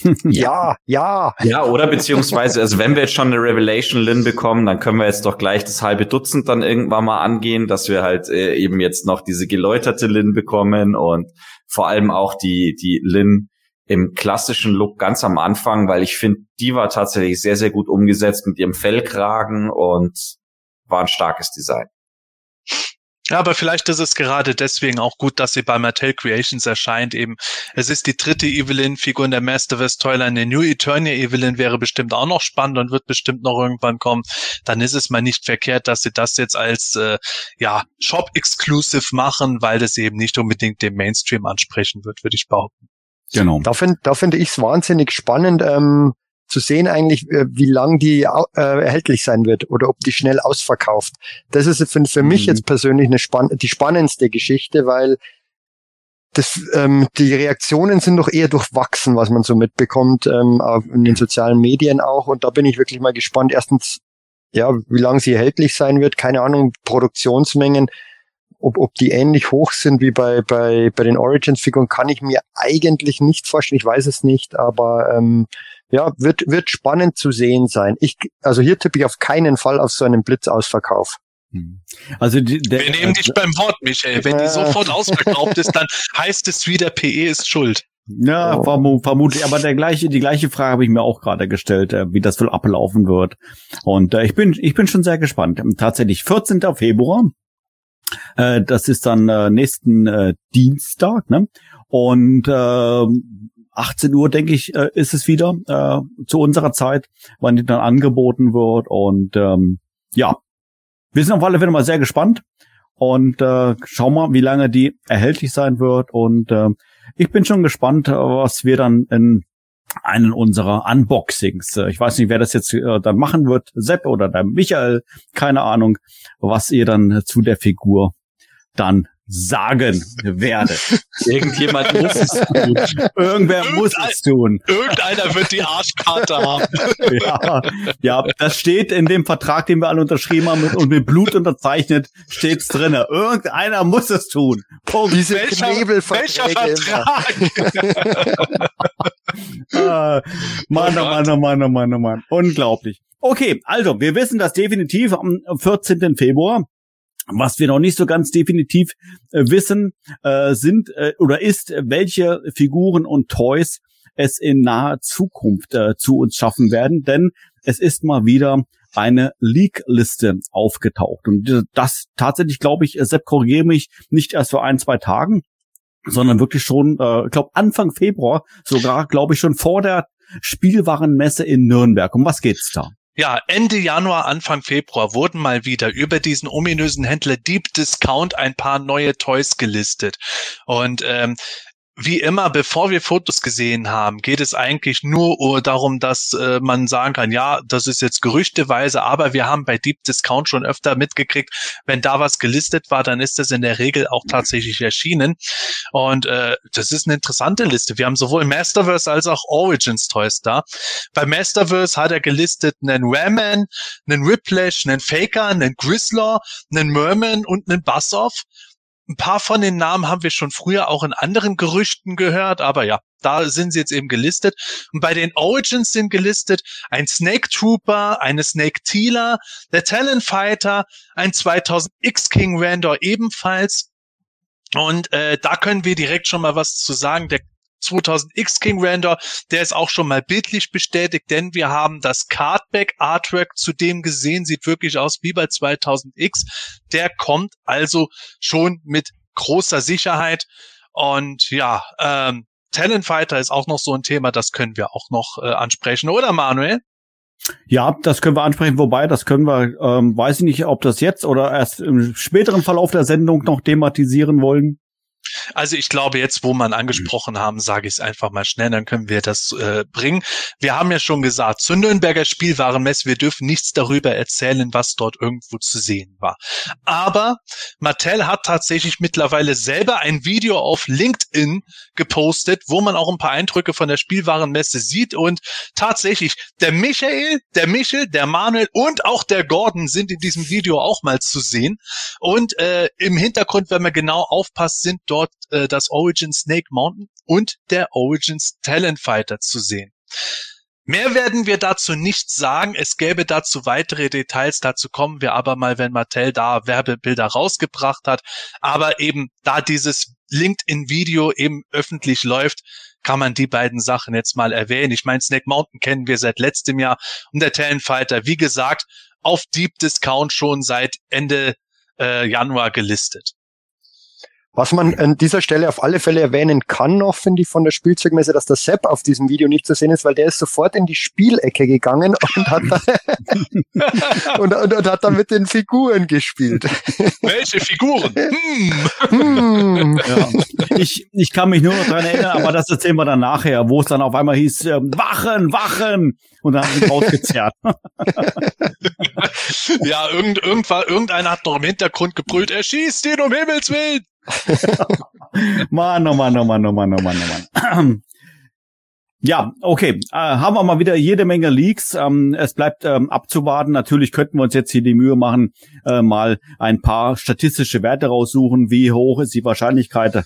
Ja, ja. Ja, oder beziehungsweise, also wenn wir jetzt schon eine Revelation Lin bekommen, dann können wir jetzt doch gleich das halbe Dutzend dann irgendwann mal angehen, dass wir halt äh, eben jetzt noch diese geläuterte Lin bekommen und vor allem auch die, die Lin im klassischen Look ganz am Anfang, weil ich finde, die war tatsächlich sehr, sehr gut umgesetzt mit ihrem Fellkragen und war ein starkes Design. Ja, aber vielleicht ist es gerade deswegen auch gut, dass sie bei Mattel Creations erscheint. Eben, es ist die dritte Evelyn-Figur in der Masterverse Toyline. Eine New Eternia Evelyn wäre bestimmt auch noch spannend und wird bestimmt noch irgendwann kommen. Dann ist es mal nicht verkehrt, dass sie das jetzt als äh, ja Shop-Exclusive machen, weil das eben nicht unbedingt den Mainstream ansprechen wird, würde ich behaupten. Genau. Da finde da finde ich es wahnsinnig spannend ähm, zu sehen eigentlich, äh, wie lang die äh, erhältlich sein wird oder ob die schnell ausverkauft. Das ist für, für mich Mhm. jetzt persönlich eine spann die spannendste Geschichte, weil das, ähm, die Reaktionen sind doch eher durchwachsen, was man so mitbekommt, ähm, in den sozialen Medien auch. Und da bin ich wirklich mal gespannt. Erstens, ja, wie lange sie erhältlich sein wird, keine Ahnung, Produktionsmengen, ob, ob die ähnlich hoch sind wie bei, bei, bei den Origins-Figuren, kann ich mir eigentlich nicht vorstellen. Ich weiß es nicht, aber ähm, ja, wird, wird spannend zu sehen sein. Ich, also hier tippe ich auf keinen Fall auf so einen Blitzausverkauf. Also die, der, Wir nehmen dich beim Wort, Michael. Wenn die Ja. sofort ausverkauft ist, dann heißt es wieder, PE ist schuld. Ja, Oh. vermu vermutlich. Aber der gleiche, die gleiche Frage habe ich mir auch gerade gestellt, äh, wie das wohl ablaufen wird. Und äh, ich bin, ich bin schon sehr gespannt. Tatsächlich 14. Februar. Äh, das ist dann äh, nächsten äh, Dienstag, ne? Und äh, 18 Uhr, denke ich, äh, ist es wieder äh, zu unserer Zeit, wann die dann angeboten wird. Und ähm, ja, wir sind auf alle Fälle mal sehr gespannt. Und äh, schauen mal, wie lange die erhältlich sein wird. Und äh, ich bin schon gespannt, äh, was wir dann in einen unserer Unboxings, äh, ich weiß nicht, wer das jetzt äh, dann machen wird, Sepp oder der Michael, keine Ahnung, was ihr dann zu der Figur dann sagen werdet. Irgendjemand muss es tun. Irgendwer muss es tun. Irgendeiner wird die Arschkarte haben. Ja, ja, das steht in dem Vertrag, den wir alle unterschrieben haben und mit Blut unterzeichnet, steht's drinne. Irgendeiner muss es tun. Punkt. Diese Welcher, welcher. Vertrag? Ah, Mann, oh Oh Mann, oh Mann, oh Mann, oh Mann. Unglaublich. Okay, also wir wissen das definitiv am 14. Februar. Was wir noch nicht so ganz definitiv äh, wissen, äh, sind äh, oder ist, welche Figuren und Toys es in naher Zukunft zu uns schaffen werden, denn es ist mal wieder eine Leak-Liste aufgetaucht. Und das tatsächlich, glaube ich, Sepp, korrigiere mich, nicht erst vor ein, zwei Tagen, sondern wirklich schon, ich glaube, Anfang Februar, sogar, glaube ich, schon vor der Spielwarenmesse in Nürnberg. Um was geht's da? Ja, Ende Januar, Anfang Februar wurden mal wieder über diesen ominösen Händler Deep Discount ein paar neue Toys gelistet. Und ähm, wie immer, bevor wir Fotos gesehen haben, geht es eigentlich nur darum, dass äh, man sagen kann, ja, das ist jetzt gerüchteweise, aber wir haben bei Deep Discount schon öfter mitgekriegt, wenn da was gelistet war, dann ist das in der Regel auch tatsächlich erschienen. Und äh, das ist eine interessante Liste. Wir haben sowohl Masterverse als auch Origins Toys da. Bei Masterverse hat er gelistet einen Raman, einen Whiplash, einen Faker, einen Grislaw, einen Merman und einen Bassoff. Ein paar von den Namen haben wir schon früher auch in anderen Gerüchten gehört, aber ja, da sind sie jetzt eben gelistet. Und bei den Origins sind gelistet ein Snake Trooper, eine Snake Tealer, der Talon Fighter, ein 2000 X-King Randor ebenfalls. Und äh, da können wir direkt schon mal was zu sagen. Der 2000 X-King Randor, der ist auch schon mal bildlich bestätigt, denn wir haben das Cardback Artwork zu dem gesehen, sieht wirklich aus wie bei 2000X. Der kommt also schon mit großer Sicherheit. Und ja, ähm, Talent Fighter ist auch noch so ein Thema, das können wir auch noch äh, ansprechen, oder Manuel? Ja, das können wir ansprechen, wobei, das können wir, ähm, weiß ich nicht, ob das jetzt oder erst im späteren Verlauf der Sendung noch thematisieren wollen. Also ich glaube, jetzt, wo man angesprochen haben, sage ich es einfach mal schnell, dann können wir das äh, bringen. Wir haben ja schon gesagt, zur Nürnberger Spielwarenmesse, wir dürfen nichts darüber erzählen, was dort irgendwo zu sehen war. Aber Mattel hat tatsächlich mittlerweile selber ein Video auf LinkedIn gepostet, wo man auch ein paar Eindrücke von der Spielwarenmesse sieht. Und tatsächlich, der Michael, der Michel, der Manuel und auch der Gordon sind in diesem Video auch mal zu sehen. Und äh, im Hintergrund, wenn man genau aufpasst, sind dort äh, das Origin Snake Mountain und der Origins Talent Fighter zu sehen. Mehr werden wir dazu nicht sagen. Es gäbe dazu weitere Details. Dazu kommen wir aber mal, wenn Mattel da Werbebilder rausgebracht hat. Aber eben, da dieses LinkedIn-Video eben öffentlich läuft, kann man die beiden Sachen jetzt mal erwähnen. Ich meine, Snake Mountain kennen wir seit letztem Jahr und der Talent Fighter, wie gesagt, auf Deep Discount schon seit Ende äh, Januar gelistet. Was man an dieser Stelle auf alle Fälle erwähnen kann noch, finde ich, von der Spielzeugmesse, dass der Sepp auf diesem Video nicht zu sehen ist, weil der ist sofort in die Spielecke gegangen und hat da, und, und, und hat da mit den Figuren gespielt. Welche Figuren? Hm. Hm. Ja. Ich, ich kann mich nur noch dran erinnern, aber das erzählen wir dann nachher, wo es dann auf einmal hieß, ähm, Wachen, Wachen! Und dann haben sie rausgezerrt. Ja, irgend, irgendwann, irgendeiner hat noch im Hintergrund gebrüllt, er schießt ihn um Himmels Willen. Mann, oh Mann, oh Mann, oh Mann, oh Mann, oh Mann. Ja, okay. Äh, haben wir mal wieder jede Menge Leaks. Ähm, es bleibt ähm, abzuwarten. Natürlich könnten wir uns jetzt hier die Mühe machen, äh, mal ein paar statistische Werte raussuchen. Wie hoch ist die Wahrscheinlichkeit,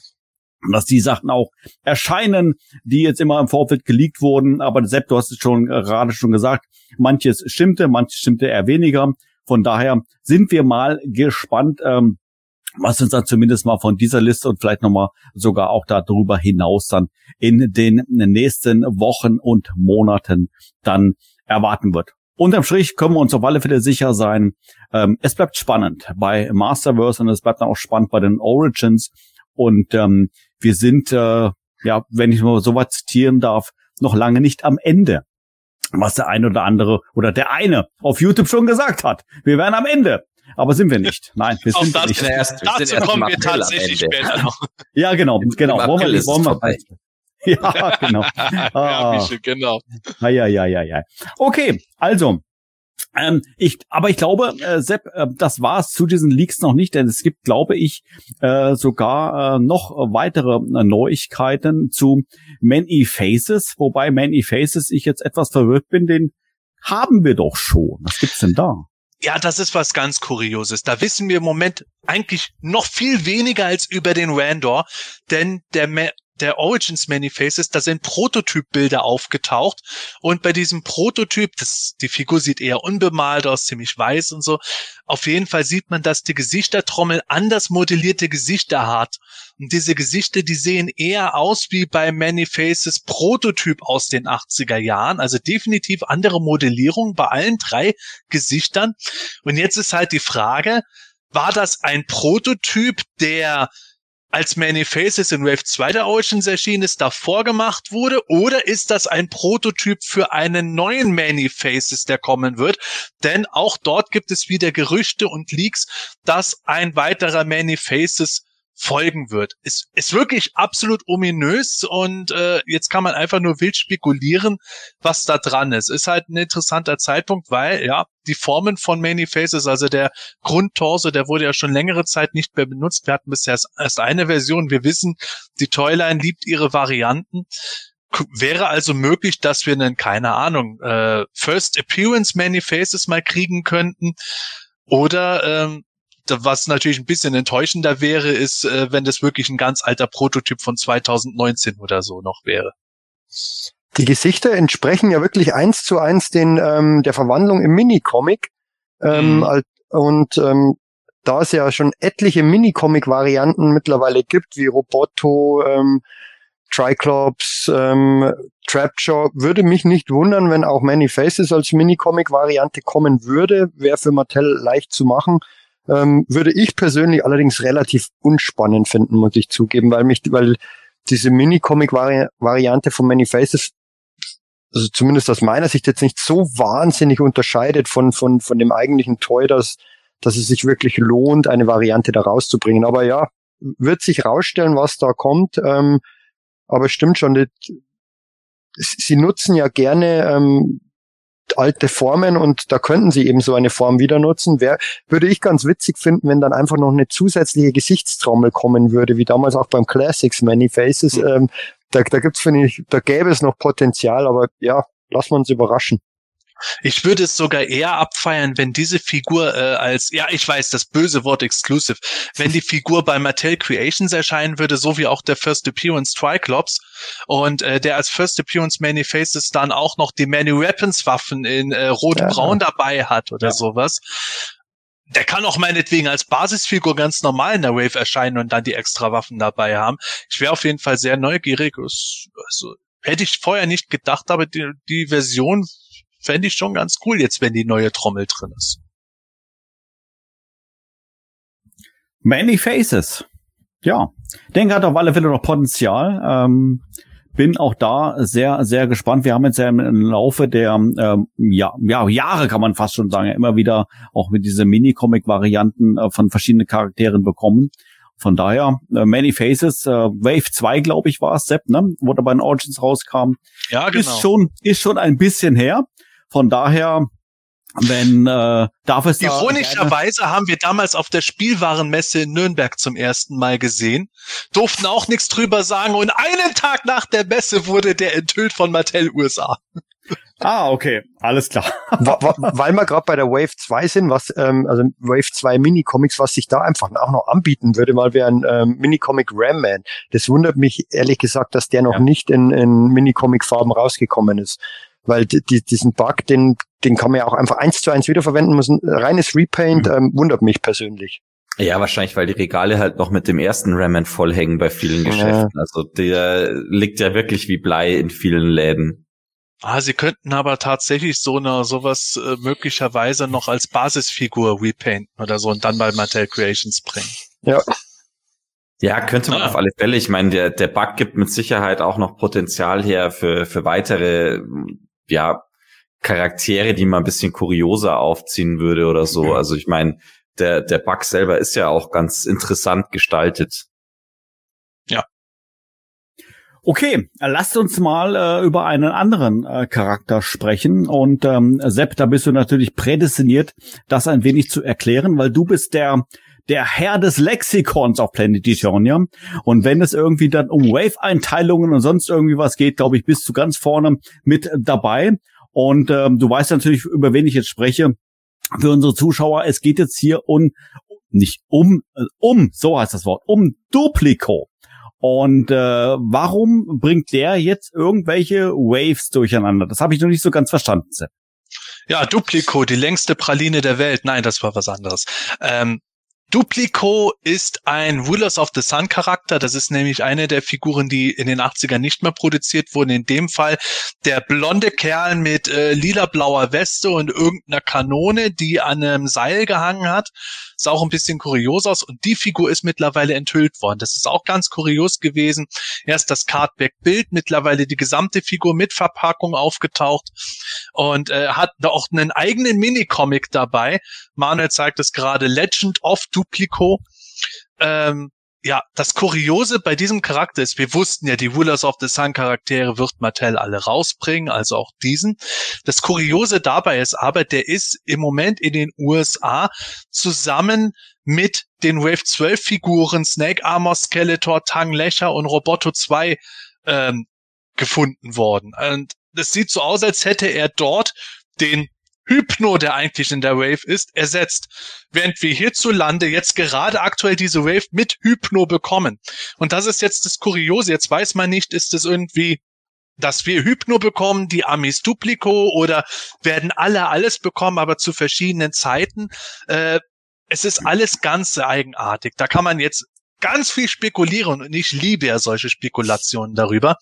dass die Sachen auch erscheinen, die jetzt immer im Vorfeld geleakt wurden. Aber Sepp, du hast es schon äh, gerade schon gesagt, manches stimmte, manches stimmte eher weniger. Von daher sind wir mal gespannt, ähm, was uns dann zumindest mal von dieser Liste und vielleicht nochmal sogar auch darüber hinaus dann in den nächsten Wochen und Monaten dann erwarten wird. Unterm Strich können wir uns auf alle Fälle sicher sein, ähm, es bleibt spannend bei Masterverse und es bleibt dann auch spannend bei den Origins und ähm, wir sind, äh, ja, wenn ich mal so was zitieren darf, noch lange nicht am Ende was der eine oder andere oder der eine auf YouTube schon gesagt hat. Wir wären am Ende. Aber sind wir nicht. Nein, wir sind das, nicht. Erst, dazu kommen wir tatsächlich später noch. Ja, genau, genau. Wollen wir, wollen wir, ja, genau. Ah. ja, Michel, genau. Ja, ja, ja, ja, ja. Okay, also, ähm, ich, aber ich glaube, äh, Sepp, äh, das war es zu diesen Leaks noch nicht, denn es gibt, glaube ich, äh, sogar äh, noch weitere äh, Neuigkeiten zu Many Faces, wobei Many Faces ich jetzt etwas verwirrt bin, den haben wir doch schon. Was gibt's denn da? Ja, das ist was ganz Kurioses. Da wissen wir im Moment eigentlich noch viel weniger als über den Randor, denn der der Origins Many Faces, da sind Prototypbilder aufgetaucht und bei diesem Prototyp, das, die Figur sieht eher unbemalt aus, ziemlich weiß und so, auf jeden Fall sieht man, dass die Gesichtertrommel anders modellierte Gesichter hat. Und diese Gesichter, die sehen eher aus wie bei Many Faces Prototyp aus den 80er Jahren, also definitiv andere Modellierung bei allen drei Gesichtern. Und jetzt ist halt die Frage, war das ein Prototyp, der als Many Faces in Wave 2 der Origins erschienen ist, davor gemacht wurde? Oder ist das ein Prototyp für einen neuen Many Faces, der kommen wird? Denn auch dort gibt es wieder Gerüchte und Leaks, dass ein weiterer Many Faces folgen wird. Ist, ist wirklich absolut ominös und äh, jetzt kann man einfach nur wild spekulieren, was da dran ist. Ist halt ein interessanter Zeitpunkt, weil ja die Formen von Many Faces, also der Grundtorso, der wurde ja schon längere Zeit nicht mehr benutzt. Wir hatten bisher erst eine Version. Wir wissen, die Toyline liebt ihre Varianten wäre also möglich, dass wir einen, keine Ahnung, äh, First Appearance Many Faces mal kriegen könnten. Oder ähm, was natürlich ein bisschen enttäuschender wäre, ist, äh, wenn das wirklich ein ganz alter Prototyp von 2019 oder so noch wäre. Die Gesichter entsprechen ja wirklich eins zu eins den ähm, der Verwandlung im Mini-Comic. Ähm, mhm. Und ähm, da es ja schon etliche Mini-Comic-Varianten mittlerweile gibt, wie Roboto, ähm, Triclops, ähm, Trapjaw, würde mich nicht wundern, wenn auch Many Faces als Mini-Comic-Variante kommen würde. Wäre für Mattel leicht zu machen. Ähm, würde ich persönlich allerdings relativ unspannend finden, muss ich zugeben, weil mich, weil diese Mini-Comic-Variante von Many Faces, also zumindest aus meiner Sicht jetzt nicht so wahnsinnig unterscheidet von, von, von dem eigentlichen Toy, dass, dass es sich wirklich lohnt, eine Variante da rauszubringen. Aber ja, wird sich rausstellen, was da kommt. Ähm, aber stimmt schon, die, sie nutzen ja gerne ähm, alte Formen und da könnten sie eben so eine Form wieder nutzen. Wär, würde ich ganz witzig finden, wenn dann einfach noch eine zusätzliche Gesichtstrommel kommen würde, wie damals auch beim Classics Many Faces. Mhm. Ähm, da, da gibt's, finde ich, da gäbe es noch Potenzial, aber ja, lassen wir uns überraschen. Ich würde es sogar eher abfeiern, wenn diese Figur äh, als, ja, ich weiß, das böse Wort exclusive, wenn die Figur bei Mattel Creations erscheinen würde, so wie auch der First Appearance Triclops und äh, der als First Appearance Many Faces dann auch noch die Many Weapons Waffen in äh, rot-braun ja. dabei hat oder ja. sowas. Der kann auch meinetwegen als Basisfigur ganz normal in der Wave erscheinen und dann die extra Waffen dabei haben. Ich wäre auf jeden Fall sehr neugierig. Also, hätte ich vorher nicht gedacht, aber die, die Version fände ich schon ganz cool jetzt, wenn die neue Trommel drin ist. Many Faces. Ja, denke hat auf alle Fälle noch Potenzial. Ähm, bin auch da sehr, sehr gespannt. Wir haben jetzt ja im Laufe der ähm, ja, ja, Jahre, kann man fast schon sagen, immer wieder auch mit diese Mini-Comic-Varianten äh, von verschiedenen Charakteren bekommen. Von daher, äh, Many Faces, äh, Wave 2, glaube ich, war es, Sepp, ne? Wo der bei den Origins rauskam. Ja, genau. Ist schon, ist schon ein bisschen her. Von daher, wenn äh, darf es Ironischerweise haben wir damals auf der Spielwarenmesse in Nürnberg zum ersten Mal gesehen, durften auch nichts drüber sagen und einen Tag nach der Messe wurde der enthüllt von Mattel USA. Ah, okay, alles klar. Weil wir gerade bei der Wave 2 sind, was ähm, also Wave 2 Mini-Comics, was sich da einfach auch noch anbieten würde, mal wäre ein ähm, Mini-Comic Ram Man. Das wundert mich ehrlich gesagt, dass der noch ja. nicht in, in Mini-Comic-Farben rausgekommen ist weil die, diesen Bug, den den kann man ja auch einfach eins zu eins wiederverwenden. Muss ein reines Repaint Mhm. ähm, wundert mich persönlich. Ja, wahrscheinlich, weil die Regale halt noch mit dem ersten Rayman vollhängen bei vielen Ja. Geschäften. Also der liegt ja wirklich wie Blei in vielen Läden. Ah, sie könnten aber tatsächlich so eine sowas äh, möglicherweise noch als Basisfigur repainten oder so und dann bei Mattel Creations bringen. Ja, könnte man Ah. auf alle Fälle. Ich meine, der, der Bug gibt mit Sicherheit auch noch Potenzial her für, für weitere, ja, Charaktere, die man ein bisschen kurioser aufziehen würde oder so. Also ich meine, der, der Bug selber ist ja auch ganz interessant gestaltet. Okay, lasst uns mal äh, über einen anderen äh, Charakter sprechen. Und ähm, Sepp, da bist du natürlich prädestiniert, das ein wenig zu erklären, weil du bist der der Herr des Lexikons auf Planet Eternia. Und wenn es irgendwie dann um Wave-Einteilungen und sonst irgendwie was geht, glaube ich, bist du ganz vorne mit dabei. Und ähm, du weißt natürlich, über wen ich jetzt spreche. Für unsere Zuschauer, es geht jetzt hier um, nicht um, äh, um, so heißt das Wort, um Duplico. Und äh, warum bringt der jetzt irgendwelche Waves durcheinander? Das habe ich noch nicht so ganz verstanden. Sepp. Ja, Duplico, die längste Praline der Welt. Nein, das war was anderes. Ähm, Duplico ist ein Rulers of the Sun Charakter. Das ist nämlich eine der Figuren, die in den 80ern nicht mehr produziert wurden. In dem Fall der blonde Kerl mit äh, lila-blauer Weste und irgendeiner Kanone, die an einem Seil gehangen hat. Sah auch ein bisschen kurios aus. Und die Figur ist mittlerweile enthüllt worden. Das ist auch ganz kurios gewesen. Erst das Cardback-Bild, mittlerweile die gesamte Figur mit Verpackung aufgetaucht und äh, hat da auch einen eigenen Minicomic dabei. Manuel zeigt es gerade, Legend of Duplico. Ähm, ja, das Kuriose bei diesem Charakter ist, wir wussten ja, die Rulers of the Sun Charaktere wird Mattel alle rausbringen, also auch diesen. Das Kuriose dabei ist aber, der ist im Moment in den USA zusammen mit den Wave 12 Figuren Snake Armor, Skeletor, Tang Lecher und Roboto 2 ähm, gefunden worden. Und das sieht so aus, als hätte er dort den Hypno, der eigentlich in der Wave ist, ersetzt. Während wir hierzulande jetzt gerade aktuell diese Wave mit Hypno bekommen. Und das ist jetzt das Kuriose. Jetzt weiß man nicht, ist es irgendwie, dass wir Hypno bekommen, die Amis Duplico oder werden alle alles bekommen, aber zu verschiedenen Zeiten. Äh, es ist alles ganz eigenartig. Da kann man jetzt ganz viel spekulieren und ich liebe ja solche Spekulationen darüber.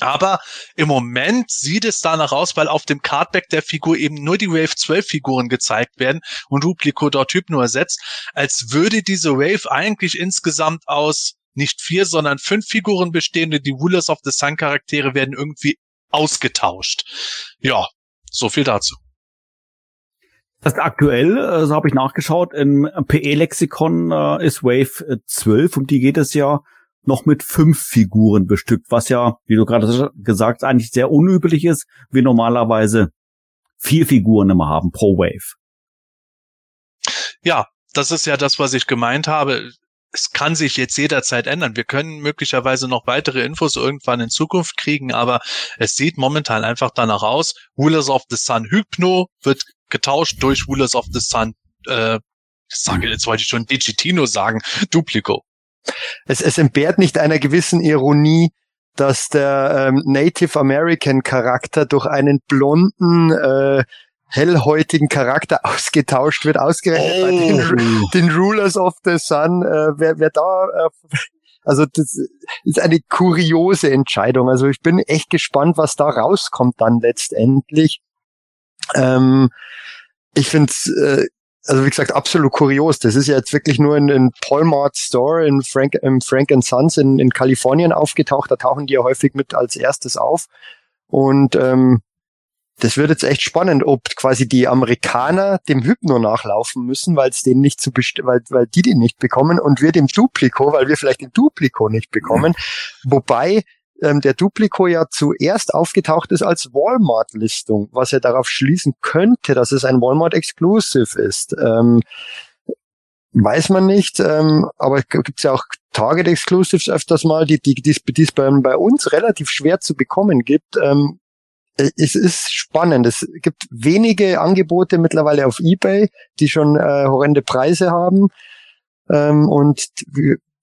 Aber im Moment sieht es danach aus, weil auf dem Cardback der Figur eben nur die Wave 12 Figuren gezeigt werden und Duplico dort Hypno ersetzt, als würde diese Wave eigentlich insgesamt aus nicht vier, sondern fünf Figuren bestehen und die Rulers of the Sun Charaktere werden irgendwie ausgetauscht. Ja, so viel dazu. Das aktuell, äh, so habe ich nachgeschaut, im PE-Lexikon äh, ist Wave äh, 12 und die geht es ja noch mit fünf Figuren bestückt, was ja, wie du gerade gesagt hast, eigentlich sehr unüblich ist. Wir normalerweise vier Figuren immer haben pro Wave. Ja, das ist ja das, was ich gemeint habe. Es kann sich jetzt jederzeit ändern. Wir können möglicherweise noch weitere Infos irgendwann in Zukunft kriegen, aber es sieht momentan einfach danach aus. Rulers of the Sun Hypno wird getauscht durch Rulers of the Sun, äh, ich sage, jetzt wollte ich schon Digitino sagen, Duplico. Es, es entbehrt nicht einer gewissen Ironie, dass der ähm, Native American Charakter durch einen blonden, äh, hellhäutigen Charakter ausgetauscht wird, ausgerechnet bei den, den Rulers of the Sun. Äh, wer, wer da, äh, also das ist eine kuriose Entscheidung. Also ich bin echt gespannt, was da rauskommt dann letztendlich. Ähm, ich finde äh, also wie gesagt, absolut kurios. Das ist ja jetzt wirklich nur in, in Paulmart Store in Frank, im Frank Sons in, in Kalifornien aufgetaucht. Da tauchen die ja häufig mit als erstes auf. Und ähm, das wird jetzt echt spannend, ob quasi die Amerikaner dem Hypno nachlaufen müssen, weil es den nicht zu best weil, weil die den nicht bekommen und wir dem Duplico, weil wir vielleicht den Duplico nicht bekommen. Wobei ähm, der Duplico ja zuerst aufgetaucht ist als Walmart-Listung, was ja darauf schließen könnte, dass es ein Walmart-Exclusive ist. Ähm, weiß man nicht, ähm, aber gibt es ja auch Target-Exclusives öfters mal, die die die es bei, bei uns relativ schwer zu bekommen gibt. Ähm, es ist spannend. Es gibt wenige Angebote mittlerweile auf eBay, die schon äh, horrende Preise haben. Ähm, und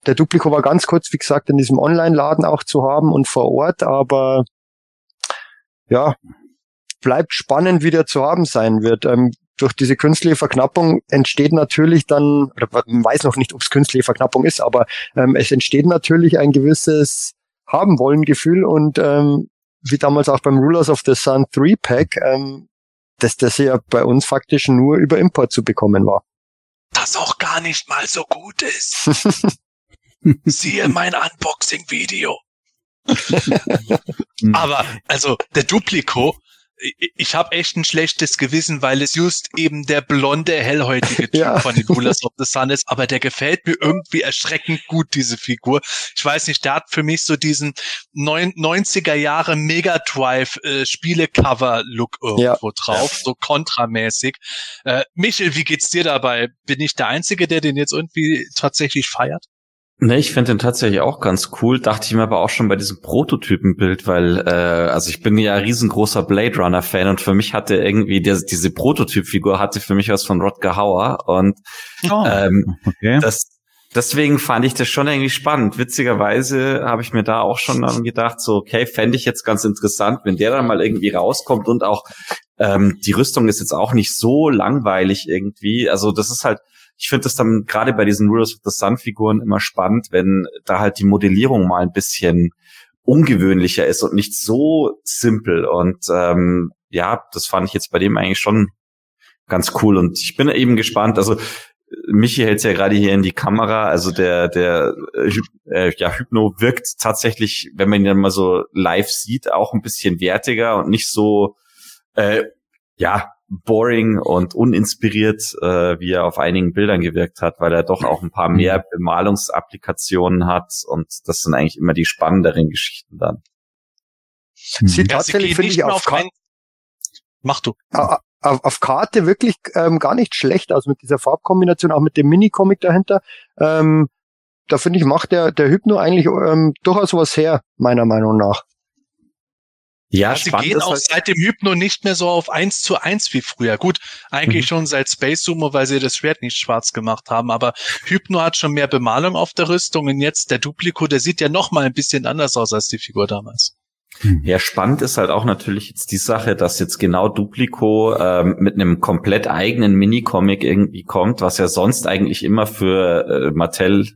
der Duplico war ganz kurz, wie gesagt, in diesem Online-Laden auch zu haben und vor Ort, aber ja, bleibt spannend, wie der zu haben sein wird. Ähm, durch diese künstliche Verknappung entsteht natürlich dann, man weiß noch nicht, ob es künstliche Verknappung ist, aber ähm, es entsteht natürlich ein gewisses haben wollen Gefühl und ähm, wie damals auch beim Rulers of the Sun 3 Pack, ähm, dass das ja bei uns faktisch nur über Import zu bekommen war. Das auch gar nicht mal so gut ist. Siehe mein Unboxing-Video. Aber also der Duplico, ich, habe echt ein schlechtes Gewissen, weil es just eben der blonde, hellhäutige Typ Ja. von den Rulers of the Sun ist. Aber der gefällt mir irgendwie erschreckend gut, diese Figur. Ich weiß nicht, der hat für mich so diesen neun- 90er Jahre Mega Drive äh, Spielecover-Look irgendwo drauf, so kontramäßig. Äh, Michel, wie geht's dir dabei? Bin ich der Einzige, der den jetzt irgendwie tatsächlich feiert? Ne, ich finde den tatsächlich auch ganz cool. Dachte ich mir aber auch schon bei diesem Prototypenbild, weil äh, also ich bin ja riesengroßer Blade Runner Fan und für mich hatte irgendwie der, diese Prototypfigur hatte für mich was von Rodger Hauer und Oh, ähm, okay. das deswegen fand ich das schon irgendwie spannend. Witzigerweise habe ich mir da auch schon dann gedacht, so okay, fände ich jetzt ganz interessant, wenn der dann mal irgendwie rauskommt und auch ähm, die Rüstung ist jetzt auch nicht so langweilig irgendwie. Also das ist halt ich finde das dann gerade bei diesen Rulers of the Sun Figuren immer spannend, wenn da halt die Modellierung mal ein bisschen ungewöhnlicher ist und nicht so simpel. Und ähm, ja, das fand ich jetzt bei dem eigentlich schon ganz cool. Und ich bin eben gespannt. Also Michi hält's ja gerade hier in die Kamera. Also der der äh, äh, ja Hypno wirkt tatsächlich, wenn man ihn dann mal so live sieht, auch ein bisschen wertiger und nicht so äh, ja boring und uninspiriert, äh, wie er auf einigen Bildern gewirkt hat, weil er doch auch ein paar mehr Bemalungsapplikationen hat und das sind eigentlich immer die spannenderen Geschichten dann. Sieht Ja, tatsächlich, finde ich, auf, ein- Mach du. auf, auf Karte wirklich ähm, gar nicht schlecht aus mit dieser Farbkombination, auch mit dem Mini-Comic dahinter. Ähm, da finde ich, macht der, der Hypno eigentlich ähm, durchaus was her, meiner Meinung nach. Ja, Ja, sie spannend gehen auch halt, seit dem Hypno nicht mehr so auf eins zu eins wie früher. Gut, eigentlich Mhm. schon seit Space Sumo, weil sie das Schwert nicht schwarz gemacht haben. Aber Hypno hat schon mehr Bemalung auf der Rüstung und jetzt der Duplico, der sieht ja noch mal ein bisschen anders aus als die Figur damals. ja, spannend ist halt auch natürlich jetzt die Sache, dass jetzt genau Duplico ähm, mit einem komplett eigenen Minicomic irgendwie kommt, was ja sonst eigentlich immer für äh, Mattel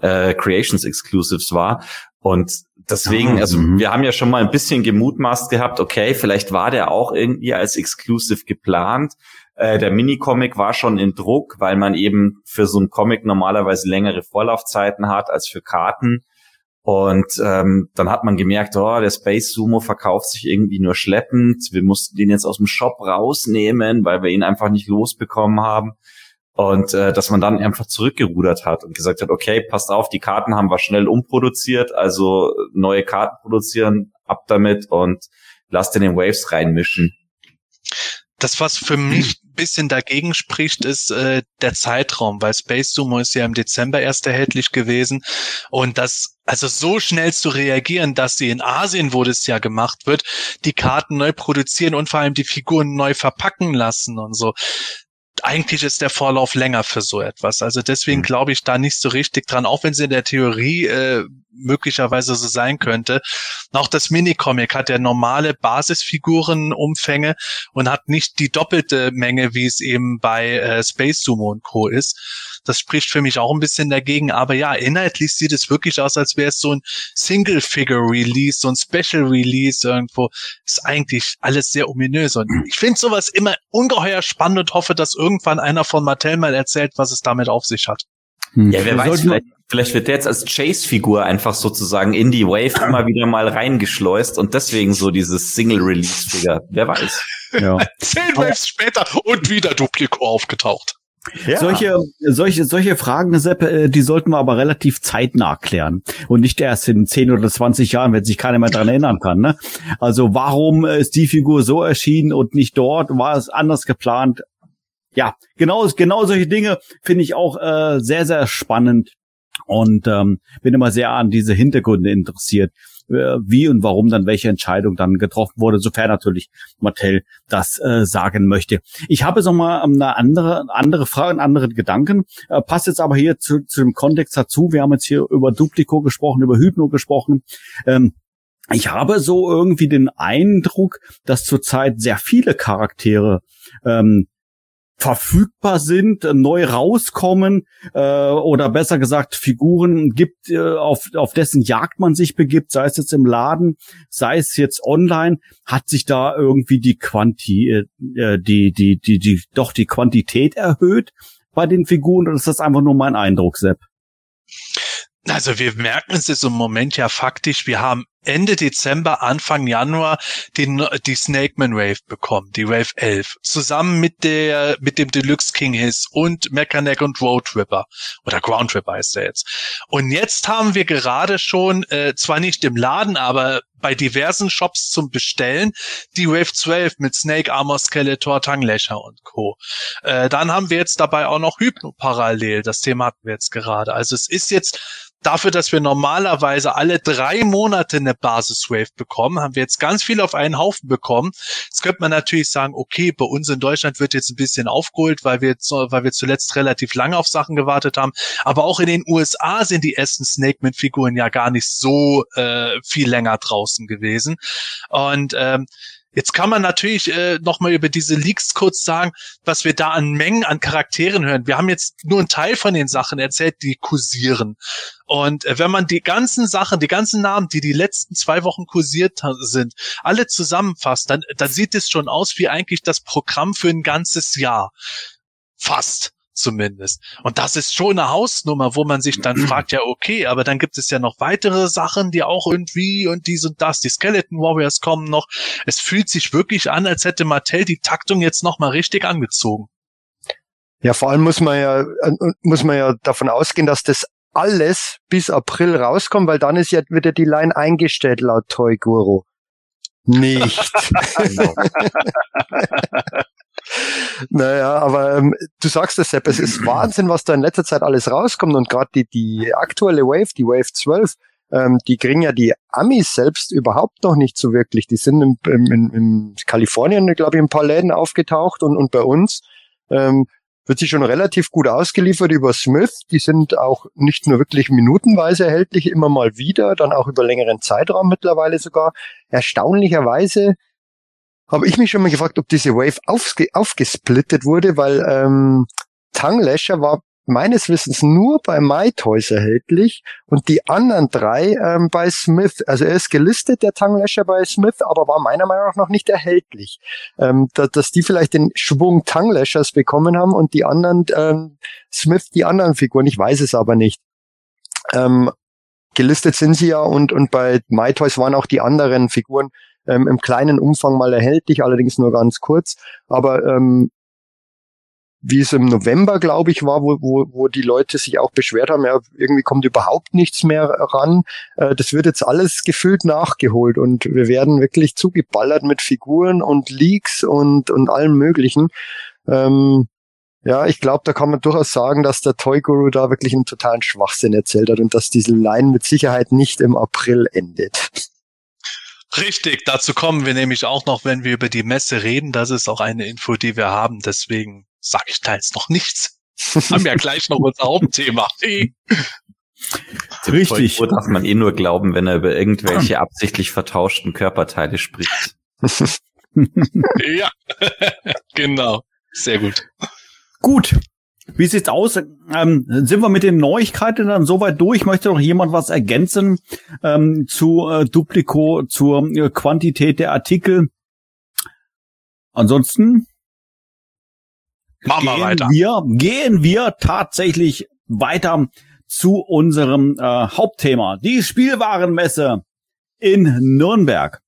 äh, Creations Exclusives war. Und deswegen, Ah, also mhm. wir haben ja schon mal ein bisschen gemutmaßt gehabt, okay, vielleicht war der auch irgendwie als Exclusive geplant. Äh, der Minicomic war schon in Druck, weil man eben für so einen Comic normalerweise längere Vorlaufzeiten hat als für Karten. Und ähm, dann hat man gemerkt, oh, der Space Sumo verkauft sich irgendwie nur schleppend. Wir mussten den jetzt aus dem Shop rausnehmen, weil wir ihn einfach nicht losbekommen haben. Und äh, dass man dann einfach zurückgerudert hat und gesagt hat, okay, passt auf, die Karten haben wir schnell umproduziert, also neue Karten produzieren, ab damit und lasst in den Waves reinmischen. Das, was für mich ein bisschen dagegen spricht, ist äh, der Zeitraum, weil Space Sumo ist ja im Dezember erst erhältlich gewesen. Und das, also so schnell zu reagieren, dass sie in Asien, wo das ja gemacht wird, die Karten neu produzieren und vor allem die Figuren neu verpacken lassen und so. Eigentlich ist der Vorlauf länger für so etwas. Also deswegen Mhm. glaube ich da nicht so richtig dran, auch wenn es in der Theorie äh, möglicherweise so sein könnte. Auch das Minicomic hat ja normale Basisfigurenumfänge und hat nicht die doppelte Menge, wie es eben bei äh, Space Sumo und Co. ist. Das spricht für mich auch ein bisschen dagegen. Aber ja, inhaltlich sieht es wirklich aus, als wäre es so ein Single-Figure-Release, so ein Special-Release irgendwo. Ist eigentlich alles sehr ominös. Und ich finde sowas immer ungeheuer spannend und hoffe, dass irgendwann einer von Mattel mal erzählt, was es damit auf sich hat. Hm. Ja, wer Wir weiß, vielleicht, vielleicht wird der jetzt als Chase-Figur einfach sozusagen in die Wave immer wieder mal reingeschleust und deswegen so dieses Single-Release-Figure. Wer weiß. Ja. Zehn Waves später und wieder Duplico aufgetaucht. Solche, solche, solche Fragen, Sepp, äh, die sollten wir aber relativ zeitnah klären. Und nicht erst in 10 oder 20 Jahren, wenn sich keiner mehr dran erinnern kann. Ne? Also warum ist die Figur so erschienen und nicht dort? War es anders geplant? Ja, genau, genau solche Dinge finde ich auch äh, sehr, sehr spannend. Und ähm, bin immer sehr an diese Hintergründe interessiert, äh, wie und warum dann welche Entscheidung dann getroffen wurde, sofern natürlich Mattel das äh, sagen möchte. Ich habe jetzt noch mal ähm, eine andere, andere Frage, einen anderen Gedanken. Äh, passt jetzt aber hier zu, zu dem Kontext dazu. Wir haben jetzt hier über Duplico gesprochen, über Hypno gesprochen. Ähm, ich habe so irgendwie den Eindruck, dass zurzeit sehr viele Charaktere ähm, verfügbar sind, äh, neu rauskommen äh, oder besser gesagt Figuren gibt, äh, auf, auf dessen Jagd man sich begibt, sei es jetzt im Laden, sei es jetzt online, hat sich da irgendwie die Quanti, äh, die, die, die, die, doch die Quantität erhöht bei den Figuren oder ist das einfach nur mein Eindruck, Sepp? Also wir merken es jetzt im Moment ja faktisch, wir haben Ende Dezember, Anfang Januar die, die Snakeman Wave bekommen, die Wave 11, zusammen mit der, mit dem Deluxe King Hiss und Mechanic und Road Ripper oder Ground Ripper ist er jetzt. Und jetzt haben wir gerade schon, äh, zwar nicht im Laden, aber bei diversen Shops zum Bestellen, die Wave 12 mit Snake, Armor, Skeletor, Tanglöcher und Co. Äh, dann haben wir jetzt dabei auch noch Hypno parallel, das Thema hatten wir jetzt gerade. Also es ist jetzt dafür, dass wir normalerweise alle drei Monate eine Basis-Wave bekommen, haben wir jetzt ganz viel auf einen Haufen bekommen. Jetzt könnte man natürlich sagen, okay, bei uns in Deutschland wird jetzt ein bisschen aufgeholt, weil wir, weil wir zuletzt relativ lange auf Sachen gewartet haben. Aber auch in den USA sind die ersten Snake-Man-Figuren ja gar nicht so äh, viel länger draußen gewesen. Und ähm, Jetzt kann man natürlich äh, nochmal über diese Leaks kurz sagen, was wir da an Mengen an Charakteren hören. Wir haben jetzt nur einen Teil von den Sachen erzählt, die kursieren. Und äh, wenn man die ganzen Sachen, die ganzen Namen, die die letzten zwei Wochen kursiert sind, alle zusammenfasst, dann, dann sieht es schon aus wie eigentlich das Programm für ein ganzes Jahr. Fast zumindest. Und das ist schon eine Hausnummer, wo man sich dann fragt, ja, okay, aber dann gibt es ja noch weitere Sachen, die auch irgendwie und dies und das, die Skeleton Warriors kommen noch. Es fühlt sich wirklich an, als hätte Mattel die Taktung jetzt nochmal richtig angezogen. Ja, vor allem muss man ja, äh, muss man ja davon ausgehen, dass das alles bis April rauskommt, weil dann ist ja wieder die Line eingestellt laut Toy Guru. Nicht. Genau. Naja, aber ähm, du sagst es, Sepp, es ist Wahnsinn, was da in letzter Zeit alles rauskommt und gerade die, die aktuelle Wave, die Wave 12, ähm, die kriegen ja die Amis selbst überhaupt noch nicht so wirklich. Die sind im, in, in Kalifornien, glaube ich, ein paar Läden aufgetaucht und, und bei uns ähm, wird sie schon relativ gut ausgeliefert über Smith. Die sind auch nicht nur wirklich minutenweise erhältlich, immer mal wieder, dann auch über längeren Zeitraum mittlerweile sogar. Erstaunlicherweise habe ich mich schon mal gefragt, ob diese Wave aufge aufgesplittet wurde, weil ähm, Tongue war meines Wissens nur bei MyToys erhältlich und die anderen drei ähm, bei Smith. Also er ist gelistet, der Tongue bei Smith, aber war meiner Meinung nach noch nicht erhältlich. Ähm, da, dass die vielleicht den Schwung Tongue bekommen haben und die anderen, ähm, Smith die anderen Figuren. Ich weiß es aber nicht. Ähm, gelistet sind sie ja und, und bei MyToys waren auch die anderen Figuren ähm, im kleinen Umfang mal erhältlich, allerdings nur ganz kurz. Aber ähm, wie es im November, glaube ich, war, wo, wo, wo die Leute sich auch beschwert haben, ja, irgendwie kommt überhaupt nichts mehr ran. Äh, das wird jetzt alles gefüllt nachgeholt und wir werden wirklich zugeballert mit Figuren und Leaks und, und allem Möglichen. Ähm, ja, ich glaube, da kann man durchaus sagen, dass der Toy Guru da wirklich einen totalen Schwachsinn erzählt hat und dass diese Line mit Sicherheit nicht im April endet. Richtig, dazu kommen wir nämlich auch noch, wenn wir über die Messe reden. Das ist auch eine Info, die wir haben. Deswegen sage ich da jetzt noch nichts. haben ja gleich noch unser Hauptthema. Richtig. So darf man eh nur glauben, wenn er über irgendwelche absichtlich vertauschten Körperteile spricht. ja, genau. Sehr gut. Gut. Wie sieht's aus? Ähm, sind wir mit den Neuigkeiten dann soweit durch? Möchte noch jemand was ergänzen ähm, zu äh, Duplico, zur äh, Quantität der Artikel? Ansonsten Machen wir weiter. Wir, gehen wir tatsächlich weiter zu unserem äh, Hauptthema, die Spielwarenmesse in Nürnberg.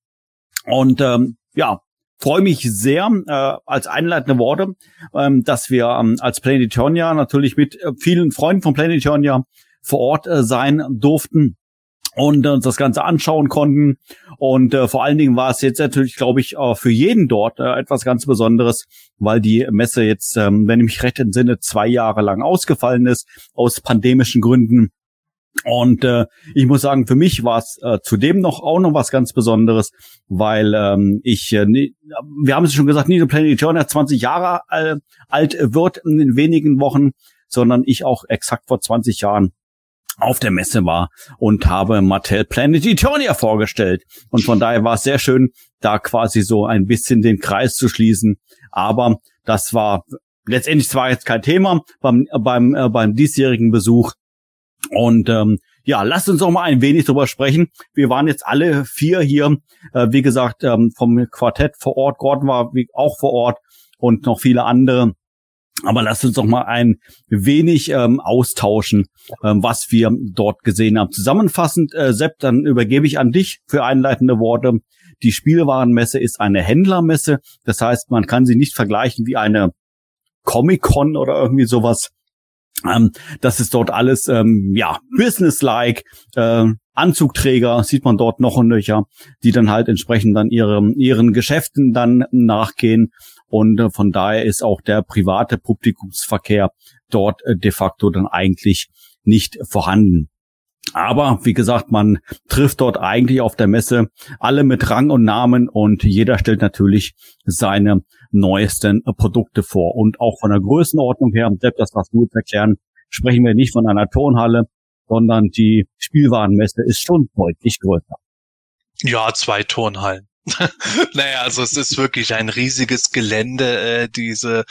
Und ähm, ja, freue mich sehr äh, als einleitende Worte, ähm, dass wir ähm, als Planetonia natürlich mit äh, vielen Freunden von Planetonia vor Ort äh, sein durften und uns das Ganze anschauen konnten. Und äh, vor allen Dingen war es jetzt natürlich, glaube ich, äh, für jeden dort äh, etwas ganz Besonderes, weil die Messe jetzt, ähm, wenn ich mich recht entsinne, zwei Jahre lang ausgefallen ist aus pandemischen Gründen. Und äh, ich muss sagen, für mich war es äh, zudem noch auch noch was ganz Besonderes, weil ähm, ich, äh, wir haben es schon gesagt, Nino Planet Journey 20 Jahre äh, alt wird in wenigen Wochen, sondern ich auch exakt vor 20 Jahren auf der Messe war und habe Mattel Planet Eternia vorgestellt. Und von daher war es sehr schön, da quasi so ein bisschen den Kreis zu schließen. Aber das war letztendlich zwar jetzt kein Thema beim, beim, äh, beim diesjährigen Besuch. Und ähm, ja, lasst uns auch mal ein wenig drüber sprechen. Wir waren jetzt alle vier hier, äh, wie gesagt, ähm, vom Quartett vor Ort. Gordon war auch vor Ort und noch viele andere. Aber lasst uns doch mal ein wenig ähm, austauschen, ähm, was wir dort gesehen haben. Zusammenfassend, äh, Sepp, dann übergebe ich an dich für einleitende Worte. Die Spielwarenmesse ist eine Händlermesse. Das heißt, man kann sie nicht vergleichen wie eine Comic-Con oder irgendwie sowas. Ähm, das ist dort alles, ähm, ja, businesslike. Äh, Anzugträger sieht man dort noch und nöcher, die dann halt entsprechend dann ihre, ihren Geschäften dann nachgehen und äh, von daher ist auch der private Publikumsverkehr dort äh, de facto dann eigentlich nicht vorhanden. Aber wie gesagt, man trifft dort eigentlich auf der Messe alle mit Rang und Namen und jeder stellt natürlich seine neuesten Produkte vor. Und auch von der Größenordnung her, Sepp, das was du jetzt erklären, sprechen wir nicht von einer Turnhalle, sondern die Spielwarenmesse ist schon deutlich größer. Ja, zwei Turnhallen. naja, also es ist wirklich ein riesiges Gelände. Äh, diese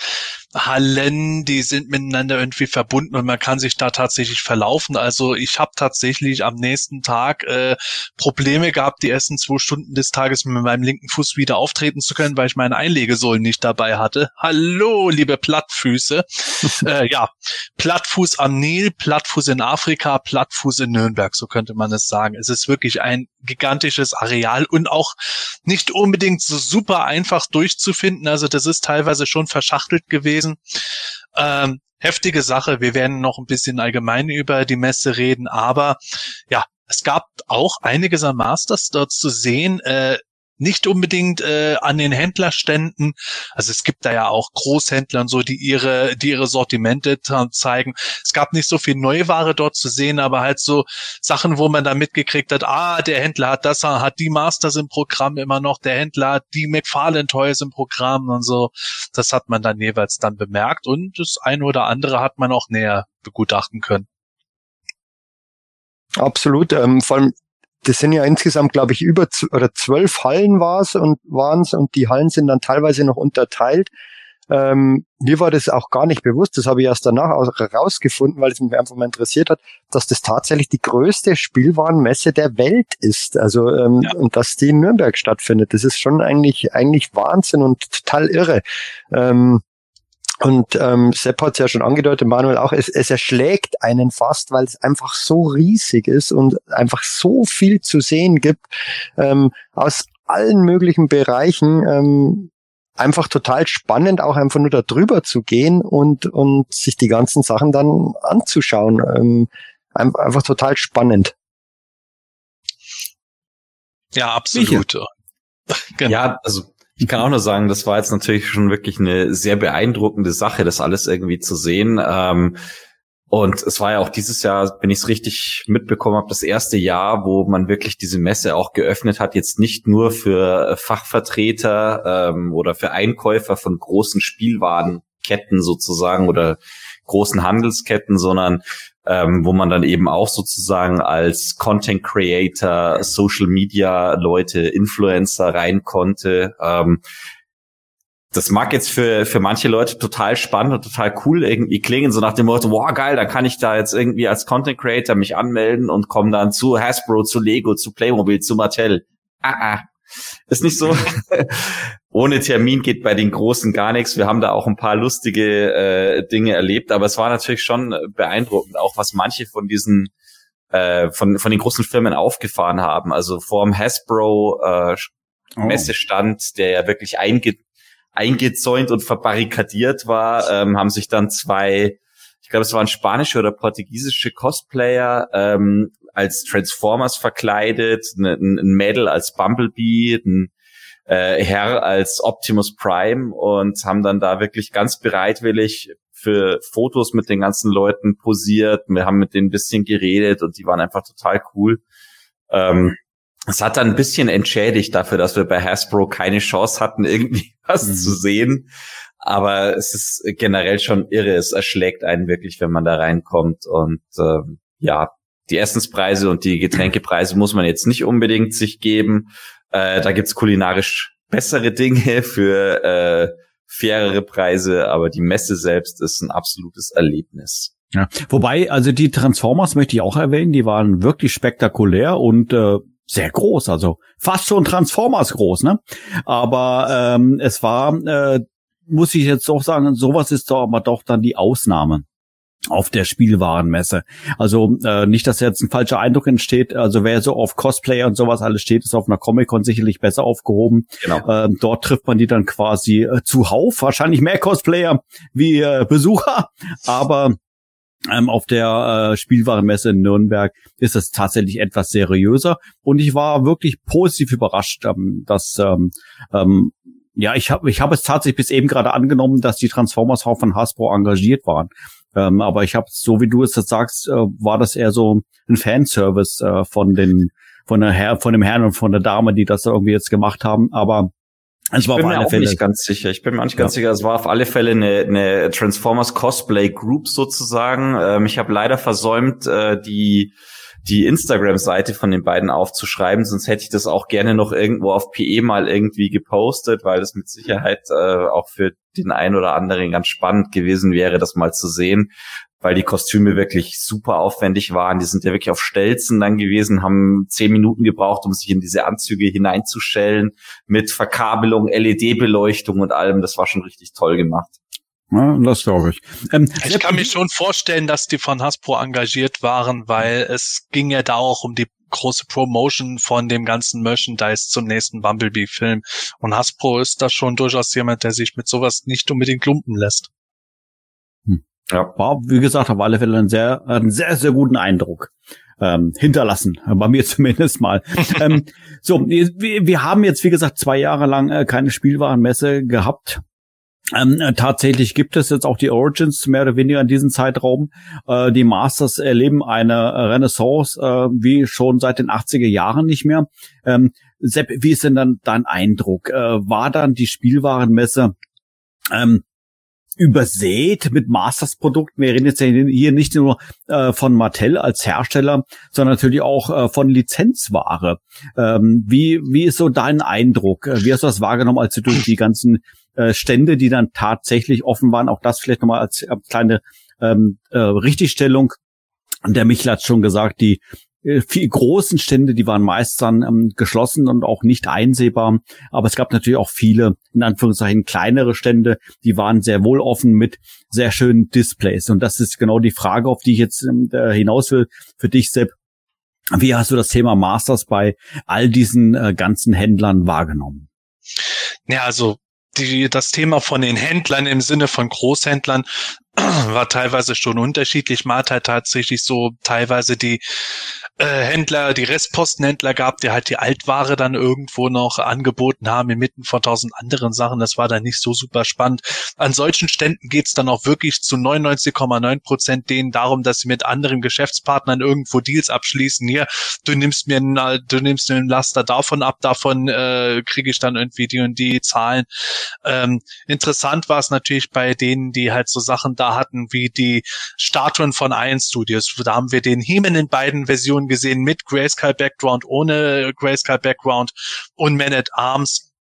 Hallen, die sind miteinander irgendwie verbunden und man kann sich da tatsächlich verlaufen. Also ich habe tatsächlich am nächsten Tag äh, Probleme gehabt, die ersten zwei Stunden des Tages mit meinem linken Fuß wieder auftreten zu können, weil ich meine Einlegesohlen nicht dabei hatte. Hallo, liebe Plattfüße. äh, ja, Plattfuß am Nil, Plattfuß in Afrika, Plattfuß in Nürnberg, so könnte man es sagen. Es ist wirklich ein gigantisches Areal und auch nicht unbedingt so super einfach durchzufinden. Also das ist teilweise schon verschachtelt gewesen. Ähm, heftige Sache. Wir werden noch ein bisschen allgemein über die Messe reden, aber ja, es gab auch einiges an Masters dort zu sehen. Äh, nicht unbedingt äh, an den Händlerständen. Also es gibt da ja auch Großhändler und so, die ihre, die ihre Sortimente zeigen. Es gab nicht so viel Neuware dort zu sehen, aber halt so Sachen, wo man da mitgekriegt hat, ah, der Händler hat das, hat die Masters im Programm immer noch, der Händler hat die McFarlane Toys im Programm und so. Das hat man dann jeweils dann bemerkt und das eine oder andere hat man auch näher begutachten können. Absolut. Ähm, vor allem das sind ja insgesamt, glaube ich, über oder zwölf Hallen war's und waren's und die Hallen sind dann teilweise noch unterteilt. Ähm, mir war das auch gar nicht bewusst, das habe ich erst danach herausgefunden, weil es mich einfach mal interessiert hat, dass das tatsächlich die größte Spielwarenmesse der Welt ist. Also ähm, ja. und dass die in Nürnberg stattfindet. Das ist schon eigentlich eigentlich Wahnsinn und total irre. Ähm, und ähm, Sepp hat es ja schon angedeutet, Manuel auch, es, es erschlägt einen fast, weil es einfach so riesig ist und einfach so viel zu sehen gibt ähm, aus allen möglichen Bereichen. Ähm, einfach total spannend, auch einfach nur da drüber zu gehen und, und sich die ganzen Sachen dann anzuschauen. Ähm, einfach total spannend. Ja, absolut. Genau. Ja, also ich kann auch nur sagen, das war jetzt natürlich schon wirklich eine sehr beeindruckende Sache, das alles irgendwie zu sehen. Ähm, und es war ja auch dieses Jahr, wenn ich es richtig mitbekommen habe, das erste Jahr, wo man wirklich diese Messe auch geöffnet hat, jetzt nicht nur für Fachvertreter ähm, oder für Einkäufer von großen Spielwarenketten sozusagen oder großen Handelsketten, sondern ähm, wo man dann eben auch sozusagen als Content Creator, Social Media Leute, Influencer rein konnte. Ähm, das mag jetzt für, für manche Leute total spannend und total cool irgendwie klingen, so nach dem Motto, wow, geil, dann kann ich da jetzt irgendwie als Content Creator mich anmelden und komme dann zu Hasbro, zu Lego, zu Playmobil, zu Mattel. Ah, ah. Ist nicht so. ohne Termin geht bei den Großen gar nichts. Wir haben da auch ein paar lustige äh, Dinge erlebt, aber es war natürlich schon beeindruckend, auch was manche von diesen äh, von von den großen Firmen aufgefahren haben. Also vorm Hasbro äh, oh. Messestand, der ja wirklich einge eingezäunt und verbarrikadiert war, ähm, haben sich dann zwei, ich glaube, es waren spanische oder portugiesische Cosplayer ähm, als Transformers verkleidet, ein, ein Mädel als Bumblebee, ein äh, Herr als Optimus Prime und haben dann da wirklich ganz bereitwillig für Fotos mit den ganzen Leuten posiert. Wir haben mit denen ein bisschen geredet und die waren einfach total cool. Ähm, es hat dann ein bisschen entschädigt dafür, dass wir bei Hasbro keine Chance hatten, irgendwie was mhm. zu sehen. Aber es ist generell schon irre. Es erschlägt einen wirklich, wenn man da reinkommt. Und ähm, ja, die Essenspreise und die Getränkepreise muss man jetzt nicht unbedingt sich geben. Äh, da gibt's kulinarisch bessere Dinge für äh, fairere Preise, aber die Messe selbst ist ein absolutes Erlebnis. Ja. Wobei, also die Transformers möchte ich auch erwähnen, die waren wirklich spektakulär und äh, sehr groß, also fast schon Transformers groß, ne? Aber ähm, es war, äh, muss ich jetzt auch sagen, sowas ist doch aber doch dann die Ausnahme auf der Spielwarenmesse. Also äh, nicht, dass jetzt ein falscher Eindruck entsteht. Also wer so auf Cosplayer und sowas alles steht, ist auf einer Comic-Con sicherlich besser aufgehoben. Genau. Ähm, dort trifft man die dann quasi äh, zuhauf. Wahrscheinlich mehr Cosplayer wie äh, Besucher, aber ähm, auf der äh, Spielwarenmesse in Nürnberg ist es tatsächlich etwas seriöser und ich war wirklich positiv überrascht, ähm, dass ähm, ähm, ja, ich habe ich hab es tatsächlich bis eben gerade angenommen, dass die Transformers auch von Hasbro engagiert waren. Ähm, aber ich habe, so wie du es jetzt sagst, äh, war das eher so ein Fanservice äh, von den von der Herr, von dem Herrn und von der Dame, die das irgendwie jetzt gemacht haben. Aber ich war bin mir auch Fälle. nicht ganz sicher. Ich bin mir auch nicht ganz ja. sicher. Es war auf alle Fälle eine, eine Transformers Cosplay Group sozusagen. Ähm, ich habe leider versäumt, äh, die die Instagram-Seite von den beiden aufzuschreiben, sonst hätte ich das auch gerne noch irgendwo auf PE mal irgendwie gepostet, weil das mit Sicherheit äh, auch für den einen oder anderen ganz spannend gewesen wäre, das mal zu sehen weil die Kostüme wirklich super aufwendig waren. Die sind ja wirklich auf Stelzen dann gewesen, haben zehn Minuten gebraucht, um sich in diese Anzüge hineinzustellen, mit Verkabelung, LED-Beleuchtung und allem. Das war schon richtig toll gemacht. Ja, das glaube ich. Ähm, ich kann mir schon vorstellen, dass die von Hasbro engagiert waren, weil es ging ja da auch um die große Promotion von dem ganzen Merchandise zum nächsten Bumblebee-Film. Und Hasbro ist da schon durchaus jemand, der sich mit sowas nicht unbedingt lumpen lässt. Ja. War, wie gesagt, auf alle Fälle einen sehr, einen sehr, sehr guten Eindruck ähm, hinterlassen. Bei mir zumindest mal. ähm, so, wir, wir haben jetzt, wie gesagt, zwei Jahre lang äh, keine Spielwarenmesse gehabt. Ähm, äh, tatsächlich gibt es jetzt auch die Origins mehr oder weniger in diesem Zeitraum. Äh, die Masters erleben eine Renaissance äh, wie schon seit den 80er Jahren nicht mehr. Ähm, Sepp, wie ist denn dann dein Eindruck? Äh, war dann die Spielwarenmesse ähm, übersät mit Masters-Produkten. Wir reden jetzt hier nicht nur äh, von Mattel als Hersteller, sondern natürlich auch äh, von Lizenzware. Ähm, wie, wie ist so dein Eindruck? Wie hast du das wahrgenommen, als du durch die ganzen äh, Stände, die dann tatsächlich offen waren, auch das vielleicht nochmal als äh, kleine ähm, äh, Richtigstellung. Der Michel hat schon gesagt, die äh, viel großen Stände, die waren meist dann ähm, geschlossen und auch nicht einsehbar. Aber es gab natürlich auch viele, in Anführungszeichen, kleinere Stände, die waren sehr wohl offen mit sehr schönen Displays. Und das ist genau die Frage, auf die ich jetzt ähm, hinaus will für dich, Sepp. Wie hast du das Thema Masters bei all diesen äh, ganzen Händlern wahrgenommen? Ja, also die, das Thema von den Händlern im Sinne von Großhändlern war teilweise schon unterschiedlich. Mal hat tatsächlich so teilweise die äh, Händler, die Restpostenhändler gab, die halt die Altware dann irgendwo noch angeboten haben, inmitten von tausend anderen Sachen. Das war dann nicht so super spannend. An solchen Ständen geht's dann auch wirklich zu 99,9 Prozent denen darum, dass sie mit anderen Geschäftspartnern irgendwo Deals abschließen. Hier, du nimmst mir, ein, du nimmst mir ein Laster davon ab, davon äh, kriege ich dann irgendwie die und die Zahlen. Ähm, interessant war es natürlich bei denen, die halt so Sachen da hatten, wie die Statuen von Iron Studios. Da haben wir den Hemen in beiden Versionen gesehen, mit Grayscale Background, ohne Grayscale Background und Man at Arms.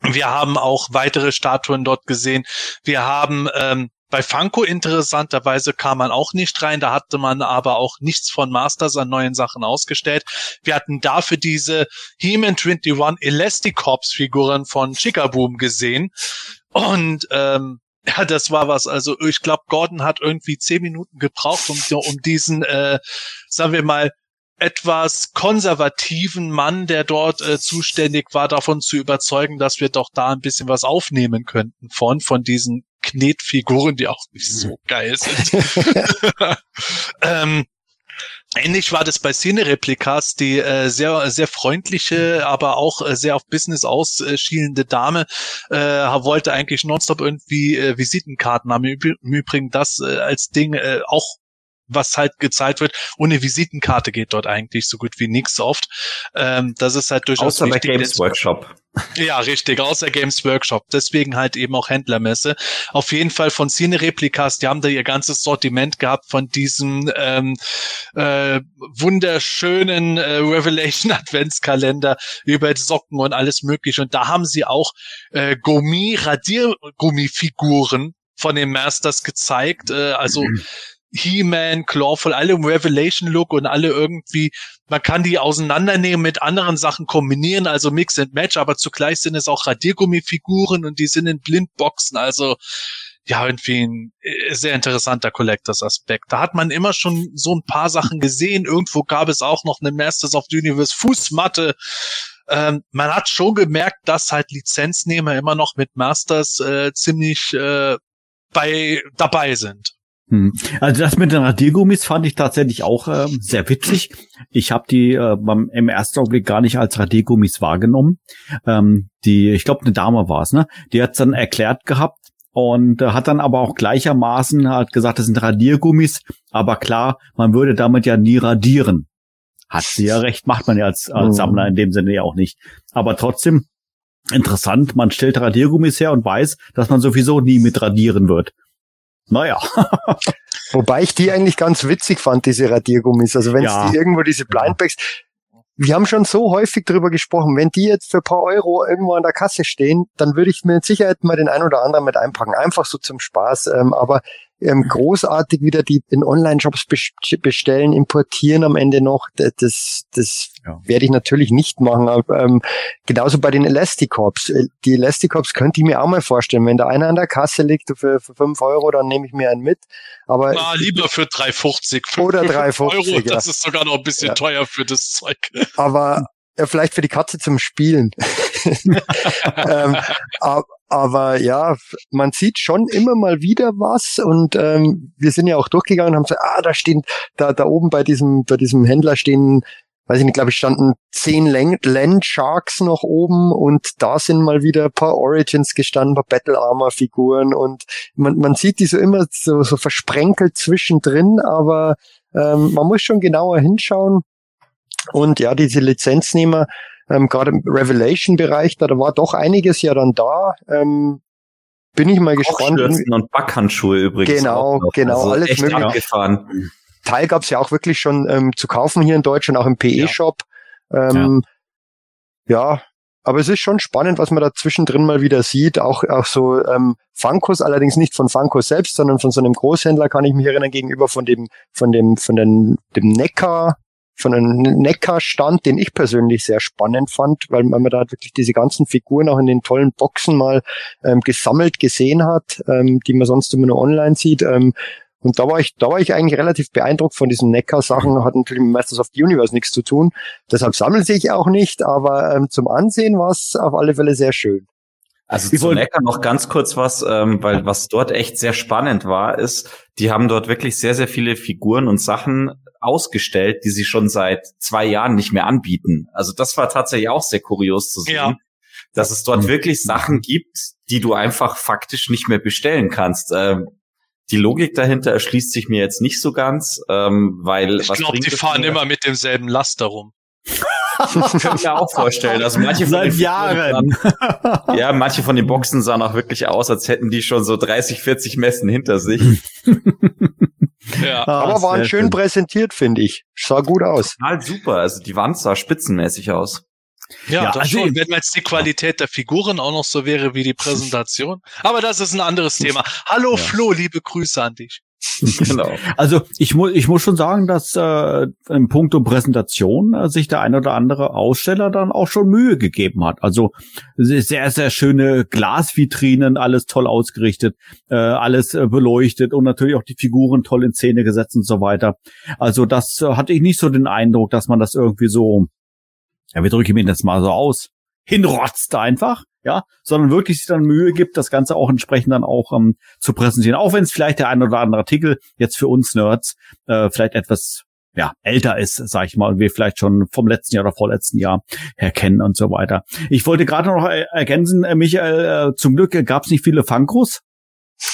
Wir haben auch weitere Statuen dort gesehen. Wir haben ähm, bei Funko interessanterweise kam man auch nicht rein, da hatte man aber auch nichts von Masters an neuen Sachen ausgestellt. Wir hatten dafür diese He-Man 21 Elasticops Figuren von Chickaboom gesehen und ähm, ja, das war was. Also ich glaube, Gordon hat irgendwie zehn Minuten gebraucht, um, um diesen, äh, sagen wir mal, etwas konservativen Mann, der dort äh, zuständig war, davon zu überzeugen, dass wir doch da ein bisschen was aufnehmen könnten von, von diesen Knetfiguren, die auch nicht so geil sind. ähm, Ähnlich war das bei Szene-Replikas, die äh, sehr, sehr freundliche, aber auch äh, sehr auf Business ausschielende Dame äh, wollte eigentlich nonstop irgendwie äh, Visitenkarten haben. Im Übrigen das äh, als Ding äh, auch was halt gezeigt wird. Ohne Visitenkarte geht dort eigentlich so gut wie nichts oft. Ähm, das ist halt durchaus Außer bei wichtig. Games Workshop. Ja, richtig, außer Games Workshop. Deswegen halt eben auch Händlermesse. Auf jeden Fall von Cine Replikas, die haben da ihr ganzes Sortiment gehabt von diesem ähm, äh, wunderschönen äh, Revelation Adventskalender über Socken und alles mögliche. Und da haben sie auch äh, Gummi, Radiergummifiguren von den Masters gezeigt. Äh, also He-Man, Clawful, alle im Revelation-Look und alle irgendwie, man kann die auseinandernehmen mit anderen Sachen kombinieren, also Mix and Match, aber zugleich sind es auch Radiergummifiguren und die sind in Blindboxen, also ja, irgendwie ein äh, sehr interessanter Collectors-Aspekt. Da hat man immer schon so ein paar Sachen gesehen. Irgendwo gab es auch noch eine Masters of the Universe Fußmatte. Ähm, man hat schon gemerkt, dass halt Lizenznehmer immer noch mit Masters äh, ziemlich äh, bei dabei sind. Hm. Also das mit den Radiergummis fand ich tatsächlich auch ähm, sehr witzig. Ich habe die äh, beim, im ersten Augenblick gar nicht als Radiergummis wahrgenommen. Ähm, die, ich glaube, eine Dame war es, ne? Die hat dann erklärt gehabt und äh, hat dann aber auch gleichermaßen halt gesagt, das sind Radiergummis. Aber klar, man würde damit ja nie radieren. Hat sie ja recht, macht man ja als, als Sammler in dem Sinne ja auch nicht. Aber trotzdem interessant, man stellt Radiergummis her und weiß, dass man sowieso nie mit radieren wird. Naja. Wobei ich die eigentlich ganz witzig fand, diese Radiergummis. Also wenn Ja. die irgendwo diese Blindbags, wir haben schon so häufig drüber gesprochen, wenn die jetzt für ein paar Euro irgendwo an der Kasse stehen, dann würde ich mir mit Sicherheit mal den ein oder anderen mit einpacken. Einfach so zum Spaß. Ähm, aber ähm, großartig wieder die in Online-Shops bes- bestellen, importieren am Ende noch. Das, das Ja. werde ich natürlich nicht machen. Aber, ähm, genauso bei den Elasticops. Äh, Die Elasticops könnte ich mir auch mal vorstellen. Wenn da einer an der Kasse liegt für, für 5 Euro, dann nehme ich mir einen mit. Aber Na, lieber für 3,50. Für, Oder für 5 3,50, Euro, ja. das ist sogar noch ein bisschen Ja. teuer für das Zeug. aber ja, vielleicht für die Katze zum Spielen. ähm, ab- aber ja, man sieht schon immer mal wieder was und ähm, wir sind ja auch durchgegangen und haben gesagt, ah, da stehen, da, da oben bei diesem, bei diesem Händler stehen, weiß ich nicht, glaube ich, standen zehn Land Sharks noch oben und da sind mal wieder ein paar Origins gestanden, ein paar Battle Armor Figuren und man, man sieht die so immer so, so versprenkelt zwischendrin, aber ähm, man muss schon genauer hinschauen. Und ja, diese Lizenznehmer, ähm, gerade im Revelation-Bereich, da, da war doch einiges ja dann da. Ähm, bin ich mal gespannt. Und Backhandschuhe übrigens. Genau, genau, also alles echt mögliche. abgefahren. Teil gab's ja auch wirklich schon ähm, zu kaufen hier in Deutschland, auch im PE-Shop. Ähm, ja. aber es ist schon spannend, was man da zwischendrin mal wieder sieht. Auch, auch so ähm, Funkos, allerdings nicht von Funkos selbst, sondern von so einem Großhändler kann ich mich erinnern, gegenüber von dem, von dem, von den, dem Neckar, von einem Neckar-Stand, den ich persönlich sehr spannend fand, weil man da wirklich diese ganzen Figuren auch in den tollen Boxen mal ähm, gesammelt gesehen hat, ähm, die man sonst immer nur online sieht. Ähm, und da war ich, da war ich eigentlich relativ beeindruckt von diesen Neckar-Sachen, hat natürlich mit Masters of the Universe nichts zu tun. Deshalb sammle ich auch nicht, aber ähm, zum Ansehen war es auf alle Fälle sehr schön. Also Ich zu Neckar noch ganz kurz was, ähm, weil was dort echt sehr spannend war, ist, die haben dort wirklich sehr, sehr viele Figuren und Sachen ausgestellt, die sie schon seit zwei Jahren nicht mehr anbieten. Also das war tatsächlich auch sehr kurios zu sehen, Ja. dass es dort wirklich Sachen gibt, die du einfach faktisch nicht mehr bestellen kannst. Ähm, die Logik dahinter erschließt sich mir jetzt nicht so ganz, ähm, weil Ich glaube, die fahren immer mit demselben Laster rum. Könnte ich mir auch vorstellen. Also manche von Seit Jahren. sahen- Ja, manche von den Boxen sahen auch wirklich aus, als hätten die schon so 30, 40 Messen hinter sich. Ja. Ah, aber waren schön präsentiert, finde ich. Sah gut aus. Total super. Also die Wand sah spitzenmäßig aus. Ja, Ja, das also schon. Wenn jetzt die Qualität der Figuren auch noch so wäre wie die Präsentation. Aber das ist ein anderes Thema. Hallo Flo, liebe Grüße an dich. genau. Also ich muss ich muss schon sagen, dass äh, in puncto Präsentation äh, sich der ein oder andere Aussteller dann auch schon Mühe gegeben hat. Also sehr sehr schöne Glasvitrinen, alles toll ausgerichtet, äh, alles äh, beleuchtet und natürlich auch die Figuren toll in Szene gesetzt und so weiter. Also das äh, hatte ich nicht so den Eindruck, dass man das irgendwie so, ja, wie drücke ich mir das mal so aus, hinrotzt einfach. Ja, sondern wirklich sich dann Mühe gibt, das Ganze auch entsprechend dann auch ähm, zu präsentieren. Auch wenn es vielleicht der ein oder andere Artikel jetzt für uns Nerds äh, vielleicht etwas ja, älter ist, sag ich mal, und wir vielleicht schon vom letzten Jahr oder vorletzten Jahr her kennen und so weiter. Ich wollte gerade noch er- ergänzen, äh, Michael, äh, zum Glück gab es nicht viele Funkos,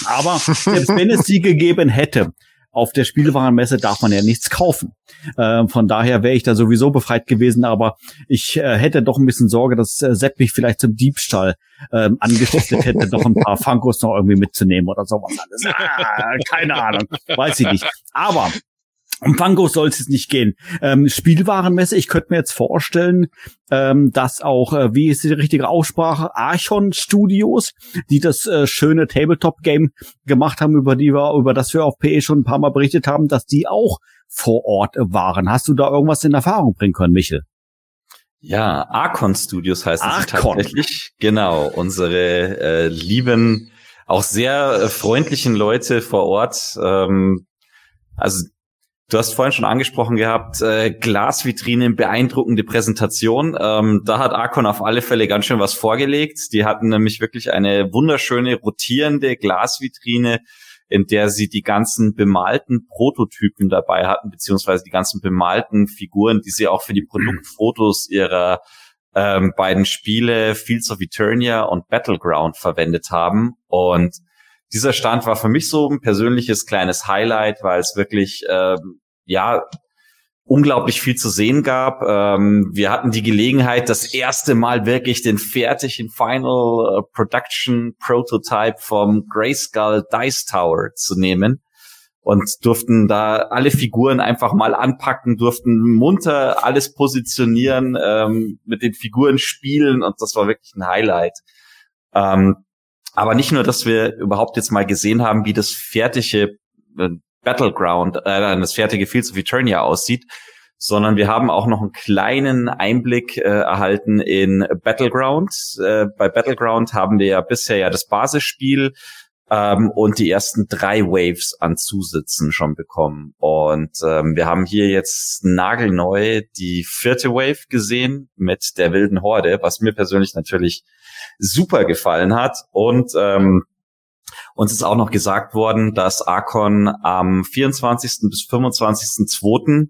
aber selbst wenn es sie gegeben hätte, auf der Spielwarenmesse darf man ja nichts kaufen. Äh, von daher wäre ich da sowieso befreit gewesen, aber ich äh, hätte doch ein bisschen Sorge, dass äh, Sepp mich vielleicht zum Diebstahl ähm, angestiftet hätte, doch ein paar Funkos noch irgendwie mitzunehmen oder sowas alles. Ah, keine Ahnung, weiß ich nicht. Aber um Funko soll es jetzt nicht gehen. Ähm, Spielwarenmesse, ich könnte mir jetzt vorstellen, ähm, dass auch, äh, wie ist die richtige Aussprache, Archon Studios, die das äh, schöne Tabletop-Game gemacht haben, über die wir, über das wir auf PE schon ein paar Mal berichtet haben, dass die auch vor Ort waren. Hast du da irgendwas in Erfahrung bringen können, Michel? Ja, Archon Studios heißt es tatsächlich. Genau, unsere äh, lieben, auch sehr äh, freundlichen Leute vor Ort. Ähm, also Du hast vorhin schon angesprochen gehabt, äh, Glasvitrine, beeindruckende Präsentation. Ähm, da hat Arcon auf alle Fälle ganz schön was vorgelegt. Die hatten nämlich wirklich eine wunderschöne rotierende Glasvitrine, in der sie die ganzen bemalten Prototypen dabei hatten, beziehungsweise die ganzen bemalten Figuren, die sie auch für die Produktfotos ihrer ähm, beiden Spiele Fields of Eternia und Battleground verwendet haben. Und dieser Stand war für mich so ein persönliches kleines Highlight, weil es wirklich ähm, ja unglaublich viel zu sehen gab. Ähm, wir hatten die Gelegenheit, das erste Mal wirklich den fertigen Final äh, Production Prototype vom Grayskull Dice Tower zu nehmen und durften da alle Figuren einfach mal anpacken, durften munter alles positionieren, ähm, mit den Figuren spielen und das war wirklich ein Highlight. Ähm, aber nicht nur, dass wir überhaupt jetzt mal gesehen haben, wie das fertige äh, Battleground, äh, das fertige Fields of Eternia aussieht, sondern wir haben auch noch einen kleinen Einblick äh, erhalten in Battleground. Äh, bei Battleground haben wir ja bisher ja das Basisspiel ähm, und die ersten drei Waves an Zusitzen schon bekommen. Und ähm, wir haben hier jetzt nagelneu die vierte Wave gesehen mit der wilden Horde, was mir persönlich natürlich super gefallen hat. Und ähm, uns ist auch noch gesagt worden, dass Arcon am 24. bis 25.2.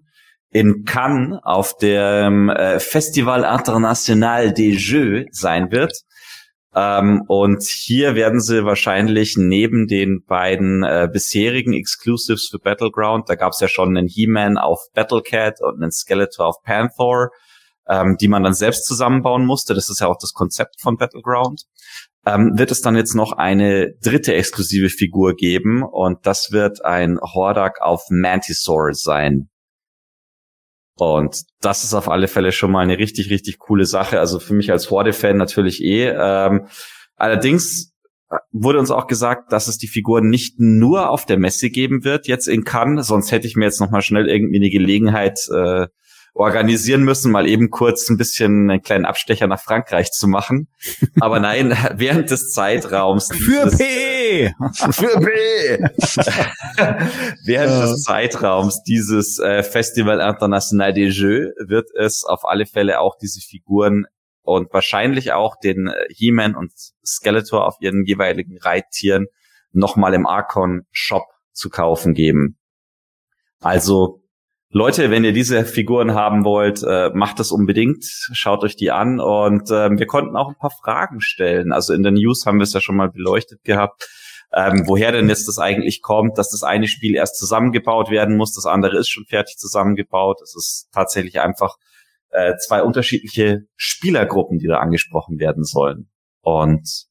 in Cannes auf dem äh, Festival International des Jeux sein wird. Ähm, und hier werden sie wahrscheinlich neben den beiden äh, bisherigen Exclusives für Battleground, da gab es ja schon einen He-Man auf Battlecat und einen Skeletor auf Panther, ähm, die man dann selbst zusammenbauen musste. Das ist ja auch das Konzept von Battleground. Ähm, wird es dann jetzt noch eine dritte exklusive Figur geben und das wird ein Hordak auf Mantisaur sein. Und das ist auf alle Fälle schon mal eine richtig, richtig coole Sache. Also für mich als Horde-Fan natürlich eh. Ähm, allerdings wurde uns auch gesagt, dass es die Figuren nicht nur auf der Messe geben wird, jetzt in Cannes, sonst hätte ich mir jetzt noch mal schnell irgendwie eine Gelegenheit äh, organisieren müssen, mal eben kurz ein bisschen einen kleinen Abstecher nach Frankreich zu machen. Aber nein, während des Zeitraums. Für P! Für P! während ja. des Zeitraums dieses äh, Festival International des Jeux wird es auf alle Fälle auch diese Figuren und wahrscheinlich auch den äh, He-Man und Skeletor auf ihren jeweiligen Reittieren nochmal im Archon Shop zu kaufen geben. Also Leute, wenn ihr diese Figuren haben wollt, äh, macht das unbedingt. Schaut euch die an. Und äh, wir konnten auch ein paar Fragen stellen. Also in der News haben wir es ja schon mal beleuchtet gehabt. Ähm, woher denn jetzt das eigentlich kommt, dass das eine Spiel erst zusammengebaut werden muss, das andere ist schon fertig zusammengebaut. Es ist tatsächlich einfach äh, zwei unterschiedliche Spielergruppen, die da angesprochen werden sollen. Und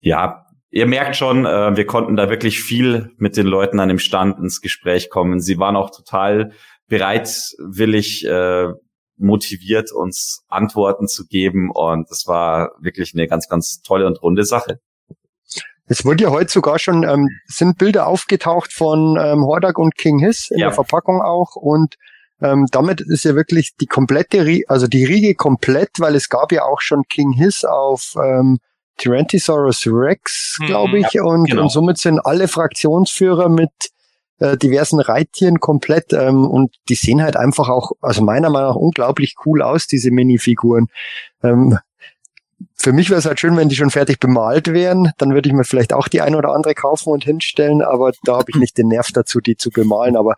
ja, ihr merkt schon, äh, wir konnten da wirklich viel mit den Leuten an dem Stand ins Gespräch kommen. Sie waren auch total bereitwillig äh, motiviert, uns Antworten zu geben. Und das war wirklich eine ganz, ganz tolle und runde Sache. Es wurde ja heute sogar schon, ähm, sind Bilder aufgetaucht von ähm, Hordak und King Hiss in ja. der Verpackung auch. Und ähm, damit ist ja wirklich die komplette, also die Riege komplett, weil es gab ja auch schon King Hiss auf ähm, Tyrannosaurus Rex, glaube mhm. ich, ja, und, genau. und somit sind alle Fraktionsführer mit äh, diversen Reittieren komplett ähm, und die sehen halt einfach auch, also meiner Meinung nach unglaublich cool aus, diese Minifiguren. Ähm, für mich wäre es halt schön, wenn die schon fertig bemalt wären. Dann würde ich mir vielleicht auch die eine oder andere kaufen und hinstellen, aber da habe ich nicht den Nerv dazu, die zu bemalen. Aber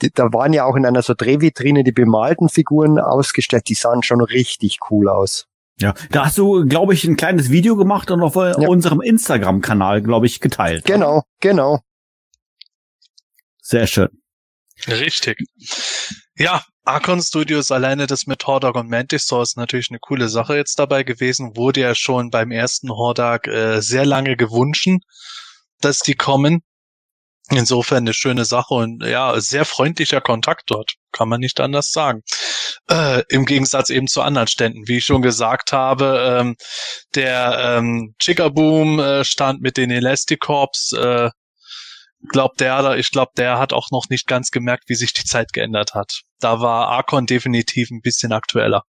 die, da waren ja auch in einer so Drehvitrine die bemalten Figuren ausgestellt. Die sahen schon richtig cool aus. Ja, da hast du, glaube ich, ein kleines Video gemacht und auf ja. unserem Instagram-Kanal, glaube ich, geteilt. Genau, genau. Sehr schön. Richtig. Ja, Archon Studios alleine das mit Hordak und Mantis Source ist natürlich eine coole Sache jetzt dabei gewesen. Wurde ja schon beim ersten Hordak äh, sehr lange gewünscht, dass die kommen. Insofern eine schöne Sache und ja, sehr freundlicher Kontakt dort, kann man nicht anders sagen. Äh, Im Gegensatz eben zu anderen Ständen, wie ich schon gesagt habe, ähm, der ähm, Chickaboom äh, stand mit den Elasticorps, äh, glaub der, ich glaube, der hat auch noch nicht ganz gemerkt, wie sich die Zeit geändert hat. Da war Archon definitiv ein bisschen aktueller.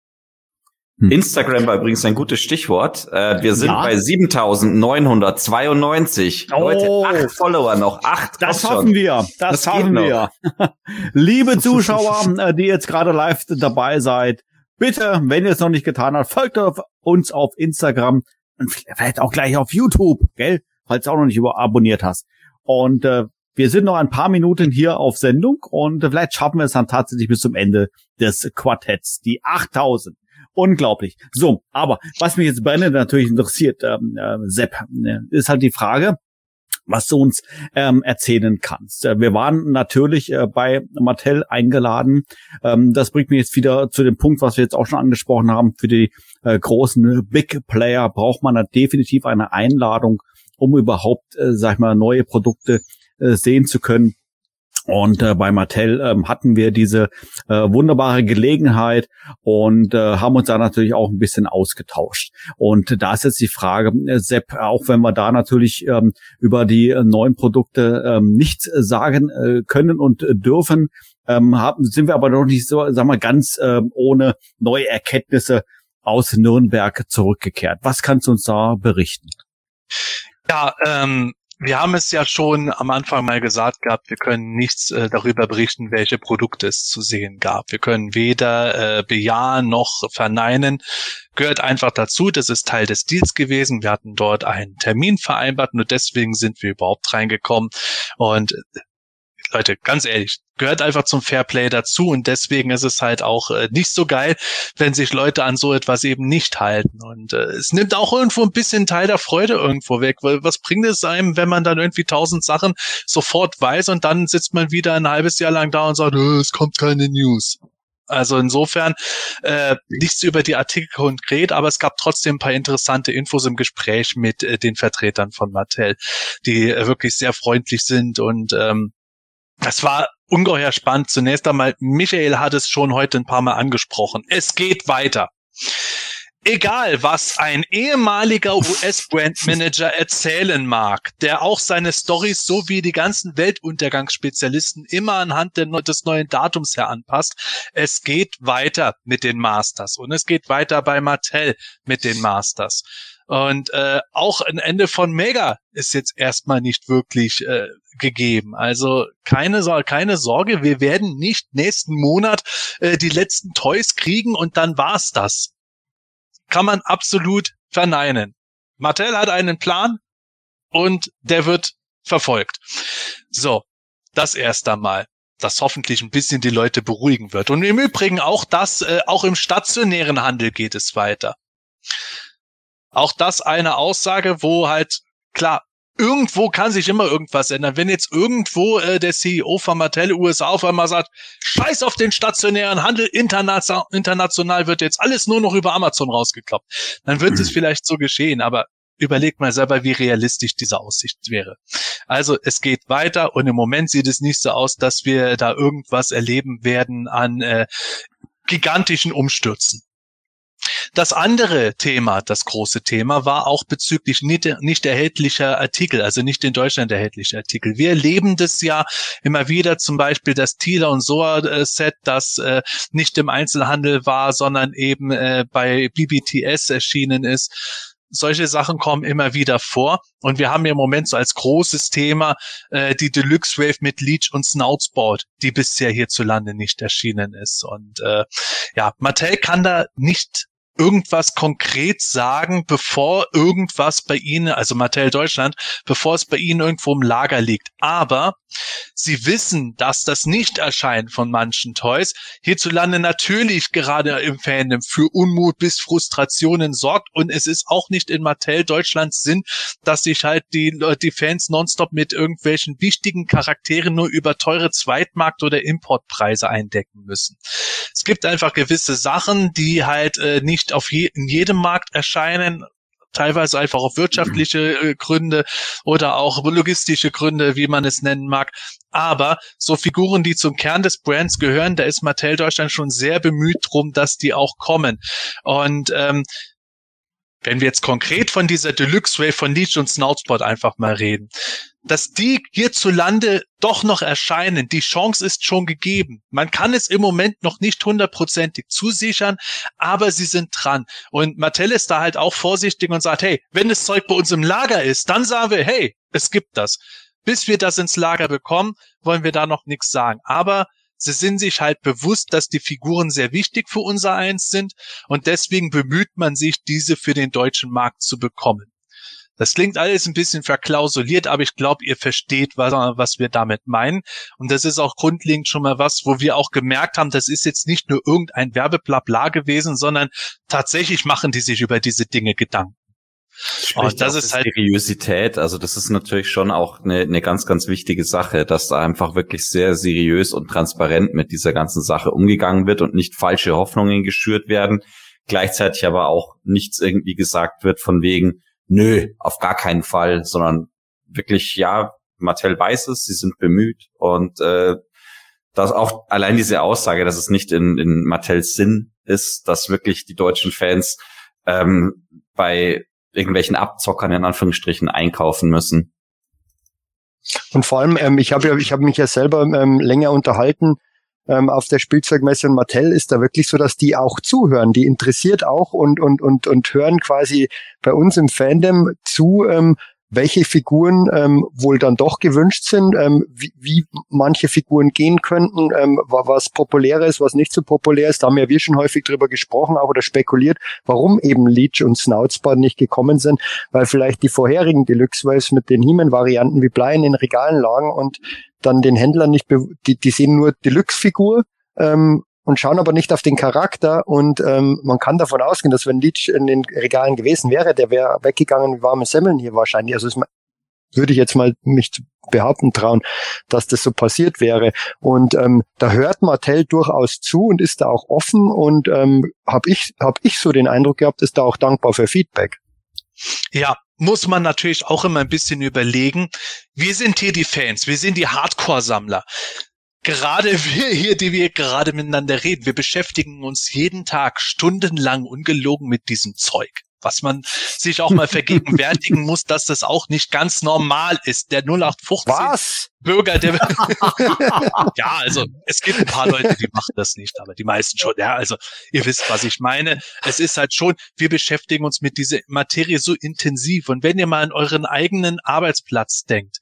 Hm. Instagram war übrigens ein gutes Stichwort. Äh, wir sind ja. bei 7992. Oh. Leute, acht Follower noch, acht. Das schaffen wir. Das, das schaffen wir. Liebe Zuschauer, äh, die jetzt gerade live dabei seid, bitte, wenn ihr es noch nicht getan habt, folgt uns auf Instagram und vielleicht auch gleich auf YouTube, gell? Falls du auch noch nicht über abonniert hast. Und äh, wir sind noch ein paar Minuten hier auf Sendung und äh, vielleicht schaffen wir es dann tatsächlich bis zum Ende des Quartetts. Die 8000. Unglaublich. So, aber was mich jetzt brennend natürlich interessiert, ähm, äh, Sepp, äh, ist halt die Frage, was du uns ähm, erzählen kannst. Äh, wir waren natürlich äh, bei Mattel eingeladen. Ähm, das bringt mich jetzt wieder zu dem Punkt, was wir jetzt auch schon angesprochen haben. Für die äh, großen Big Player braucht man da definitiv eine Einladung, um überhaupt, äh, sag ich mal, neue Produkte äh, sehen zu können. Und äh, bei Mattel ähm, hatten wir diese äh, wunderbare Gelegenheit und äh, haben uns da natürlich auch ein bisschen ausgetauscht. Und da ist jetzt die Frage, äh, Sepp, auch wenn wir da natürlich ähm, über die äh, neuen Produkte ähm, nichts sagen äh, können und äh, dürfen, ähm, haben, sind wir aber noch nicht so, sagen wir, ganz äh, ohne neue Erkenntnisse aus Nürnberg zurückgekehrt. Was kannst du uns da berichten? Ja, ähm, wir haben es ja schon am Anfang mal gesagt gehabt, wir können nichts äh, darüber berichten, welche Produkte es zu sehen gab. Wir können weder äh, bejahen noch verneinen. Gehört einfach dazu, das ist Teil des Deals gewesen. Wir hatten dort einen Termin vereinbart, nur deswegen sind wir überhaupt reingekommen. Und Leute, ganz ehrlich, gehört einfach zum Fairplay dazu und deswegen ist es halt auch äh, nicht so geil, wenn sich Leute an so etwas eben nicht halten. Und äh, es nimmt auch irgendwo ein bisschen Teil der Freude irgendwo weg, weil was bringt es einem, wenn man dann irgendwie tausend Sachen sofort weiß und dann sitzt man wieder ein halbes Jahr lang da und sagt, oh, es kommt keine News. Also insofern äh, nichts über die Artikel konkret, aber es gab trotzdem ein paar interessante Infos im Gespräch mit äh, den Vertretern von Mattel, die äh, wirklich sehr freundlich sind und ähm, das war ungeheuer spannend. Zunächst einmal, Michael hat es schon heute ein paar Mal angesprochen. Es geht weiter. Egal, was ein ehemaliger US-Brandmanager erzählen mag, der auch seine Stories so wie die ganzen Weltuntergangsspezialisten immer anhand des neuen Datums her anpasst, es geht weiter mit den Masters und es geht weiter bei Mattel mit den Masters. Und äh, auch ein Ende von Mega ist jetzt erstmal nicht wirklich äh, gegeben. Also keine, keine Sorge, wir werden nicht nächsten Monat äh, die letzten Toys kriegen und dann war's das. Kann man absolut verneinen. Mattel hat einen Plan und der wird verfolgt. So, das erst einmal das hoffentlich ein bisschen die Leute beruhigen wird. Und im Übrigen auch das, äh, auch im stationären Handel geht es weiter. Auch das eine Aussage, wo halt, klar, irgendwo kann sich immer irgendwas ändern. Wenn jetzt irgendwo äh, der CEO von Mattel USA auf einmal sagt, scheiß auf den stationären Handel, international, international wird jetzt alles nur noch über Amazon rausgekloppt, dann wird mhm. es vielleicht so geschehen, aber überlegt mal selber, wie realistisch diese Aussicht wäre. Also es geht weiter und im Moment sieht es nicht so aus, dass wir da irgendwas erleben werden an äh, gigantischen Umstürzen. Das andere Thema, das große Thema, war auch bezüglich nicht, nicht erhältlicher Artikel, also nicht in Deutschland erhältliche Artikel. Wir erleben das ja immer wieder, zum Beispiel das Thieler und Soa Set, das äh, nicht im Einzelhandel war, sondern eben äh, bei BBTS erschienen ist solche Sachen kommen immer wieder vor. Und wir haben im Moment so als großes Thema äh, die Deluxe Wave mit Leech und Snoutsport, die bisher hierzulande nicht erschienen ist. Und äh, ja, Mattel kann da nicht irgendwas konkret sagen, bevor irgendwas bei Ihnen, also Mattel Deutschland, bevor es bei Ihnen irgendwo im Lager liegt. Aber Sie wissen, dass das Nicht-Erscheinen von manchen Toys hierzulande natürlich gerade im Fandom für Unmut bis Frustrationen sorgt. Und es ist auch nicht in Mattel Deutschlands Sinn, dass sich halt die, die Fans nonstop mit irgendwelchen wichtigen Charakteren nur über teure Zweitmarkt- oder Importpreise eindecken müssen. Es gibt einfach gewisse Sachen, die halt äh, nicht auf je, in jedem Markt erscheinen, teilweise einfach auf wirtschaftliche äh, Gründe oder auch logistische Gründe, wie man es nennen mag. Aber so Figuren, die zum Kern des Brands gehören, da ist Mattel Deutschland schon sehr bemüht drum, dass die auch kommen. Und ähm, wenn wir jetzt konkret von dieser Deluxe Wave von Leech und Snoutspot einfach mal reden, dass die hierzulande doch noch erscheinen, die Chance ist schon gegeben. Man kann es im Moment noch nicht hundertprozentig zusichern, aber sie sind dran. Und Mattel ist da halt auch vorsichtig und sagt, hey, wenn das Zeug bei uns im Lager ist, dann sagen wir, hey, es gibt das. Bis wir das ins Lager bekommen, wollen wir da noch nichts sagen. Aber sie sind sich halt bewusst, dass die Figuren sehr wichtig für unser Eins sind und deswegen bemüht man sich, diese für den deutschen Markt zu bekommen. Das klingt alles ein bisschen verklausuliert, aber ich glaube, ihr versteht, was, was wir damit meinen. Und das ist auch grundlegend schon mal was, wo wir auch gemerkt haben, das ist jetzt nicht nur irgendein Werbeblabla gewesen, sondern tatsächlich machen die sich über diese Dinge Gedanken. Und das ist halt Seriosität. Also das ist natürlich schon auch eine, eine ganz, ganz wichtige Sache, dass da einfach wirklich sehr seriös und transparent mit dieser ganzen Sache umgegangen wird und nicht falsche Hoffnungen geschürt werden. Gleichzeitig aber auch nichts irgendwie gesagt wird von wegen, nö, auf gar keinen Fall, sondern wirklich, ja, Mattel weiß es, sie sind bemüht und äh, dass auch allein diese Aussage, dass es nicht in, in Mattels Sinn ist, dass wirklich die deutschen Fans ähm, bei irgendwelchen Abzockern in Anführungsstrichen einkaufen müssen. Und vor allem, ähm, ich habe ja, ich habe mich ja selber ähm, länger unterhalten ähm, auf der Spielzeugmesse und Mattel ist da wirklich so, dass die auch zuhören, die interessiert auch und und und und hören quasi bei uns im Fandom zu, ähm, welche Figuren ähm, wohl dann doch gewünscht sind, ähm, wie, wie manche Figuren gehen könnten, ähm, was populär ist, was nicht so populär ist. Da haben ja wir schon häufig drüber gesprochen auch oder spekuliert, warum eben Leech und Snoutsbart nicht gekommen sind, weil vielleicht die vorherigen Deluxe Waves mit den He-Man-Varianten wie Blei in den Regalen lagen und dann den Händlern nicht, die, die sehen nur Deluxe-Figur ähm, und schauen aber nicht auf den Charakter und ähm, man kann davon ausgehen, dass wenn Leech in den Regalen gewesen wäre, der wäre weggegangen wie warme Semmeln hier wahrscheinlich. Also es würde ich jetzt mal mich behaupten trauen, dass das so passiert wäre. Und ähm, da hört Martell durchaus zu und ist da auch offen und ähm, habe ich hab ich so den Eindruck gehabt, ist da auch dankbar für Feedback. Ja, muss man natürlich auch immer ein bisschen überlegen. Wir sind hier die Fans, wir sind die Hardcore-Sammler gerade wir hier, die wir gerade miteinander reden, wir beschäftigen uns jeden Tag stundenlang ungelogen mit diesem Zeug. Was man sich auch mal vergegenwärtigen muss, dass das auch nicht ganz normal ist. Der 0815 Was? Bürger, der ja, also es gibt ein paar Leute, die machen das nicht, aber die meisten schon. Ja, also ihr wisst, was ich meine. Es ist halt schon, wir beschäftigen uns mit dieser Materie so intensiv. Und wenn ihr mal an euren eigenen Arbeitsplatz denkt,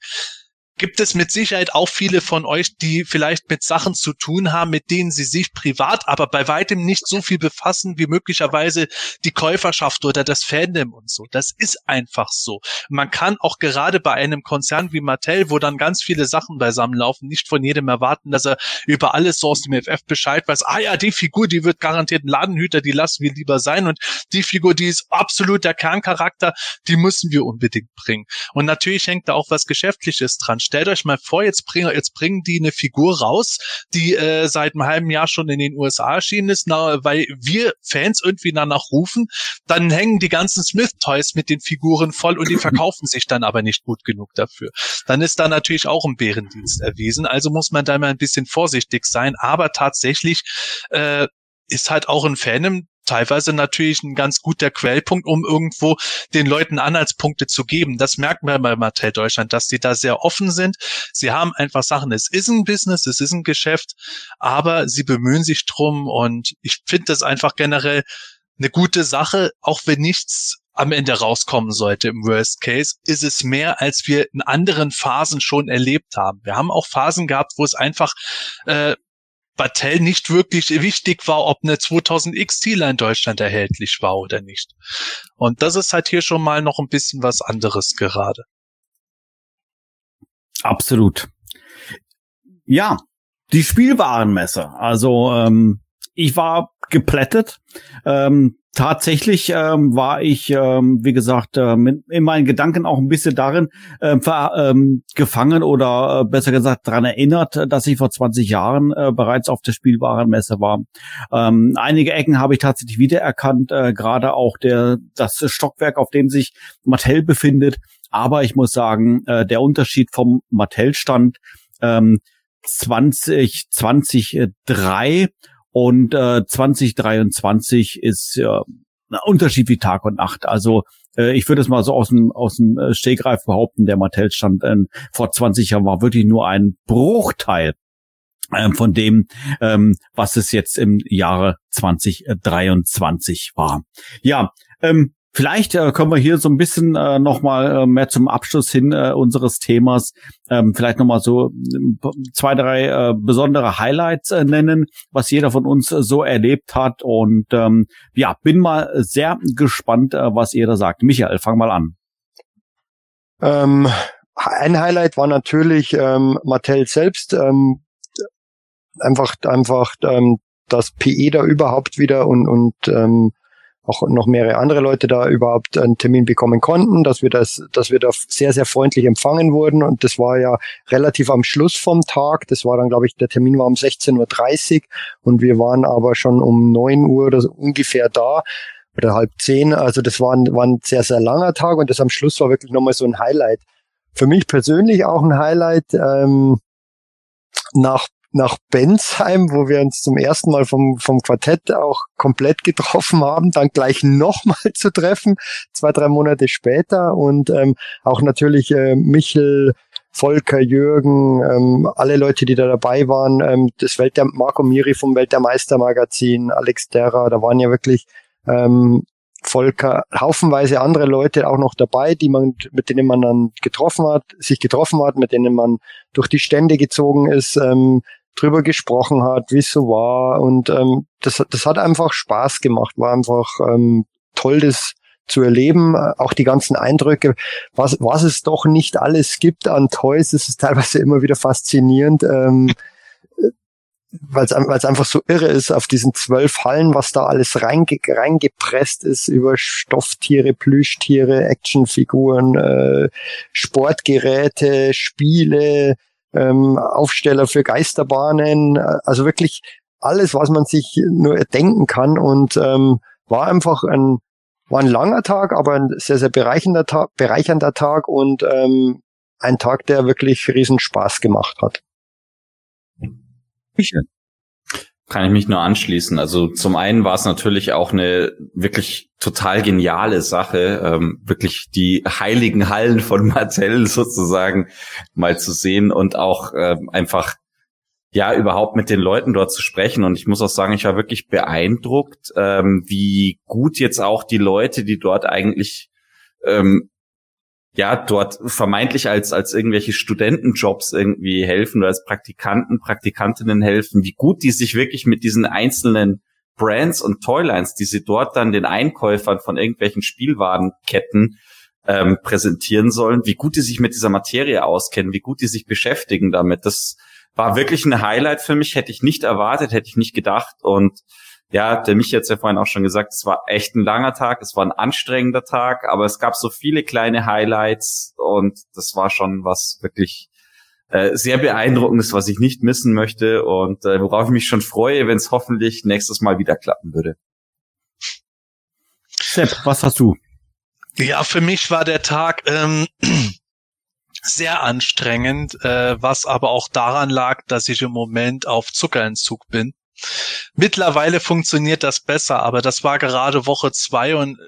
gibt es mit Sicherheit auch viele von euch, die vielleicht mit Sachen zu tun haben, mit denen sie sich privat, aber bei weitem nicht so viel befassen wie möglicherweise die Käuferschaft oder das Fandom und so. Das ist einfach so. Man kann auch gerade bei einem Konzern wie Mattel, wo dann ganz viele Sachen beisammenlaufen, nicht von jedem erwarten, dass er über alles so aus dem FF Bescheid weiß. Ah ja, die Figur, die wird garantiert ein Ladenhüter, die lassen wir lieber sein und die Figur, die ist absolut der Kerncharakter, die müssen wir unbedingt bringen. Und natürlich hängt da auch was Geschäftliches dran stellt euch mal vor, jetzt bringen, jetzt bringen die eine Figur raus, die äh, seit einem halben Jahr schon in den USA erschienen ist, na, weil wir Fans irgendwie danach rufen, dann hängen die ganzen Smith Toys mit den Figuren voll und die verkaufen sich dann aber nicht gut genug dafür. Dann ist da natürlich auch ein Bärendienst erwiesen. Also muss man da mal ein bisschen vorsichtig sein. Aber tatsächlich äh, ist halt auch ein Fandom teilweise natürlich ein ganz guter Quellpunkt, um irgendwo den Leuten Anhaltspunkte zu geben. Das merkt man bei Mattel Deutschland, dass sie da sehr offen sind. Sie haben einfach Sachen, es ist ein Business, es ist ein Geschäft, aber sie bemühen sich drum und ich finde das einfach generell eine gute Sache, auch wenn nichts am Ende rauskommen sollte im Worst Case, ist es mehr, als wir in anderen Phasen schon erlebt haben. Wir haben auch Phasen gehabt, wo es einfach äh, Battelle nicht wirklich wichtig war, ob eine 2000 XT-Line in Deutschland erhältlich war oder nicht. Und das ist halt hier schon mal noch ein bisschen was anderes gerade. Absolut. Ja, die Spielwarenmesse. Also ähm, ich war geplättet. Ähm, tatsächlich ähm, war ich, ähm, wie gesagt, ähm, in meinen Gedanken auch ein bisschen darin ähm, ver, ähm, gefangen oder äh, besser gesagt daran erinnert, dass ich vor 20 Jahren äh, bereits auf der Spielwarenmesse war. Ähm, einige Ecken habe ich tatsächlich wiedererkannt, äh, gerade auch der das Stockwerk, auf dem sich Mattel befindet. Aber ich muss sagen, äh, der Unterschied vom Mattel-Stand ähm, 2023 und äh, 2023 ist äh, ein Unterschied wie Tag und Nacht. Also äh, ich würde es mal so aus dem aus dem äh, Stegreif behaupten, der Mattel-Stand äh, vor 20 Jahren war wirklich nur ein Bruchteil ähm, von dem, ähm, was es jetzt im Jahre 2023 war. Ja, ähm, Vielleicht äh, können wir hier so ein bisschen äh, nochmal äh, mehr zum Abschluss hin äh, unseres Themas ähm, vielleicht nochmal so äh, zwei, drei äh, besondere Highlights äh, nennen, was jeder von uns äh, so erlebt hat. Und ähm, ja, bin mal sehr gespannt, äh, was ihr da sagt. Michael, fang mal an. Ähm, ein Highlight war natürlich ähm, Mattel selbst. Ähm, einfach, einfach, ähm, dass PE da überhaupt wieder und, und ähm, auch noch mehrere andere Leute da überhaupt einen Termin bekommen konnten, dass wir das, dass wir da sehr, sehr freundlich empfangen wurden. Und das war ja relativ am Schluss vom Tag. Das war dann, glaube ich, der Termin war um 16.30 Uhr und wir waren aber schon um 9 Uhr oder so ungefähr da oder halb zehn. Also das war ein, war ein sehr, sehr langer Tag und das am Schluss war wirklich nochmal so ein Highlight. Für mich persönlich auch ein Highlight. Ähm, nach nach Bensheim, wo wir uns zum ersten Mal vom, vom Quartett auch komplett getroffen haben, dann gleich nochmal zu treffen, zwei, drei Monate später. Und ähm, auch natürlich äh, Michel, Volker, Jürgen, ähm, alle Leute, die da dabei waren, ähm, das Welt der Marco Miri vom Welt der Meister Magazin, Alex Terra, da waren ja wirklich ähm, Volker, haufenweise andere Leute auch noch dabei, die man, mit denen man dann getroffen hat, sich getroffen hat, mit denen man durch die Stände gezogen ist, ähm, drüber gesprochen hat, wie es so war. Und ähm, das, das hat einfach Spaß gemacht, war einfach ähm, toll, das zu erleben, auch die ganzen Eindrücke, was, was es doch nicht alles gibt an Toys, das ist teilweise immer wieder faszinierend, ähm, weil es einfach so irre ist auf diesen zwölf Hallen, was da alles reinge reingepresst ist über Stofftiere, Plüschtiere, Actionfiguren, äh, Sportgeräte, Spiele, ähm, Aufsteller für Geisterbahnen, äh, also wirklich alles, was man sich nur denken kann und ähm, war einfach ein war ein langer Tag, aber ein sehr sehr bereichernder Tag, bereichernder Tag und ähm, ein Tag, der wirklich riesen Spaß gemacht hat. Michael kann ich mich nur anschließen. Also zum einen war es natürlich auch eine wirklich total geniale Sache, ähm, wirklich die heiligen Hallen von Martell sozusagen mal zu sehen und auch ähm, einfach ja überhaupt mit den Leuten dort zu sprechen. Und ich muss auch sagen, ich war wirklich beeindruckt, ähm, wie gut jetzt auch die Leute, die dort eigentlich ähm, ja, dort vermeintlich als, als irgendwelche Studentenjobs irgendwie helfen oder als Praktikanten, Praktikantinnen helfen, wie gut die sich wirklich mit diesen einzelnen Brands und Toylines, die sie dort dann den Einkäufern von irgendwelchen Spielwarenketten ähm, präsentieren sollen, wie gut die sich mit dieser Materie auskennen, wie gut die sich beschäftigen damit. Das war wirklich ein Highlight für mich, hätte ich nicht erwartet, hätte ich nicht gedacht und ja, der mich jetzt ja vorhin auch schon gesagt, es war echt ein langer Tag, es war ein anstrengender Tag, aber es gab so viele kleine Highlights und das war schon was wirklich äh, sehr beeindruckendes, was ich nicht missen möchte und äh, worauf ich mich schon freue, wenn es hoffentlich nächstes Mal wieder klappen würde. Sepp, was hast du? Ja, für mich war der Tag ähm, sehr anstrengend, äh, was aber auch daran lag, dass ich im Moment auf Zuckerentzug bin. Mittlerweile funktioniert das besser, aber das war gerade Woche zwei und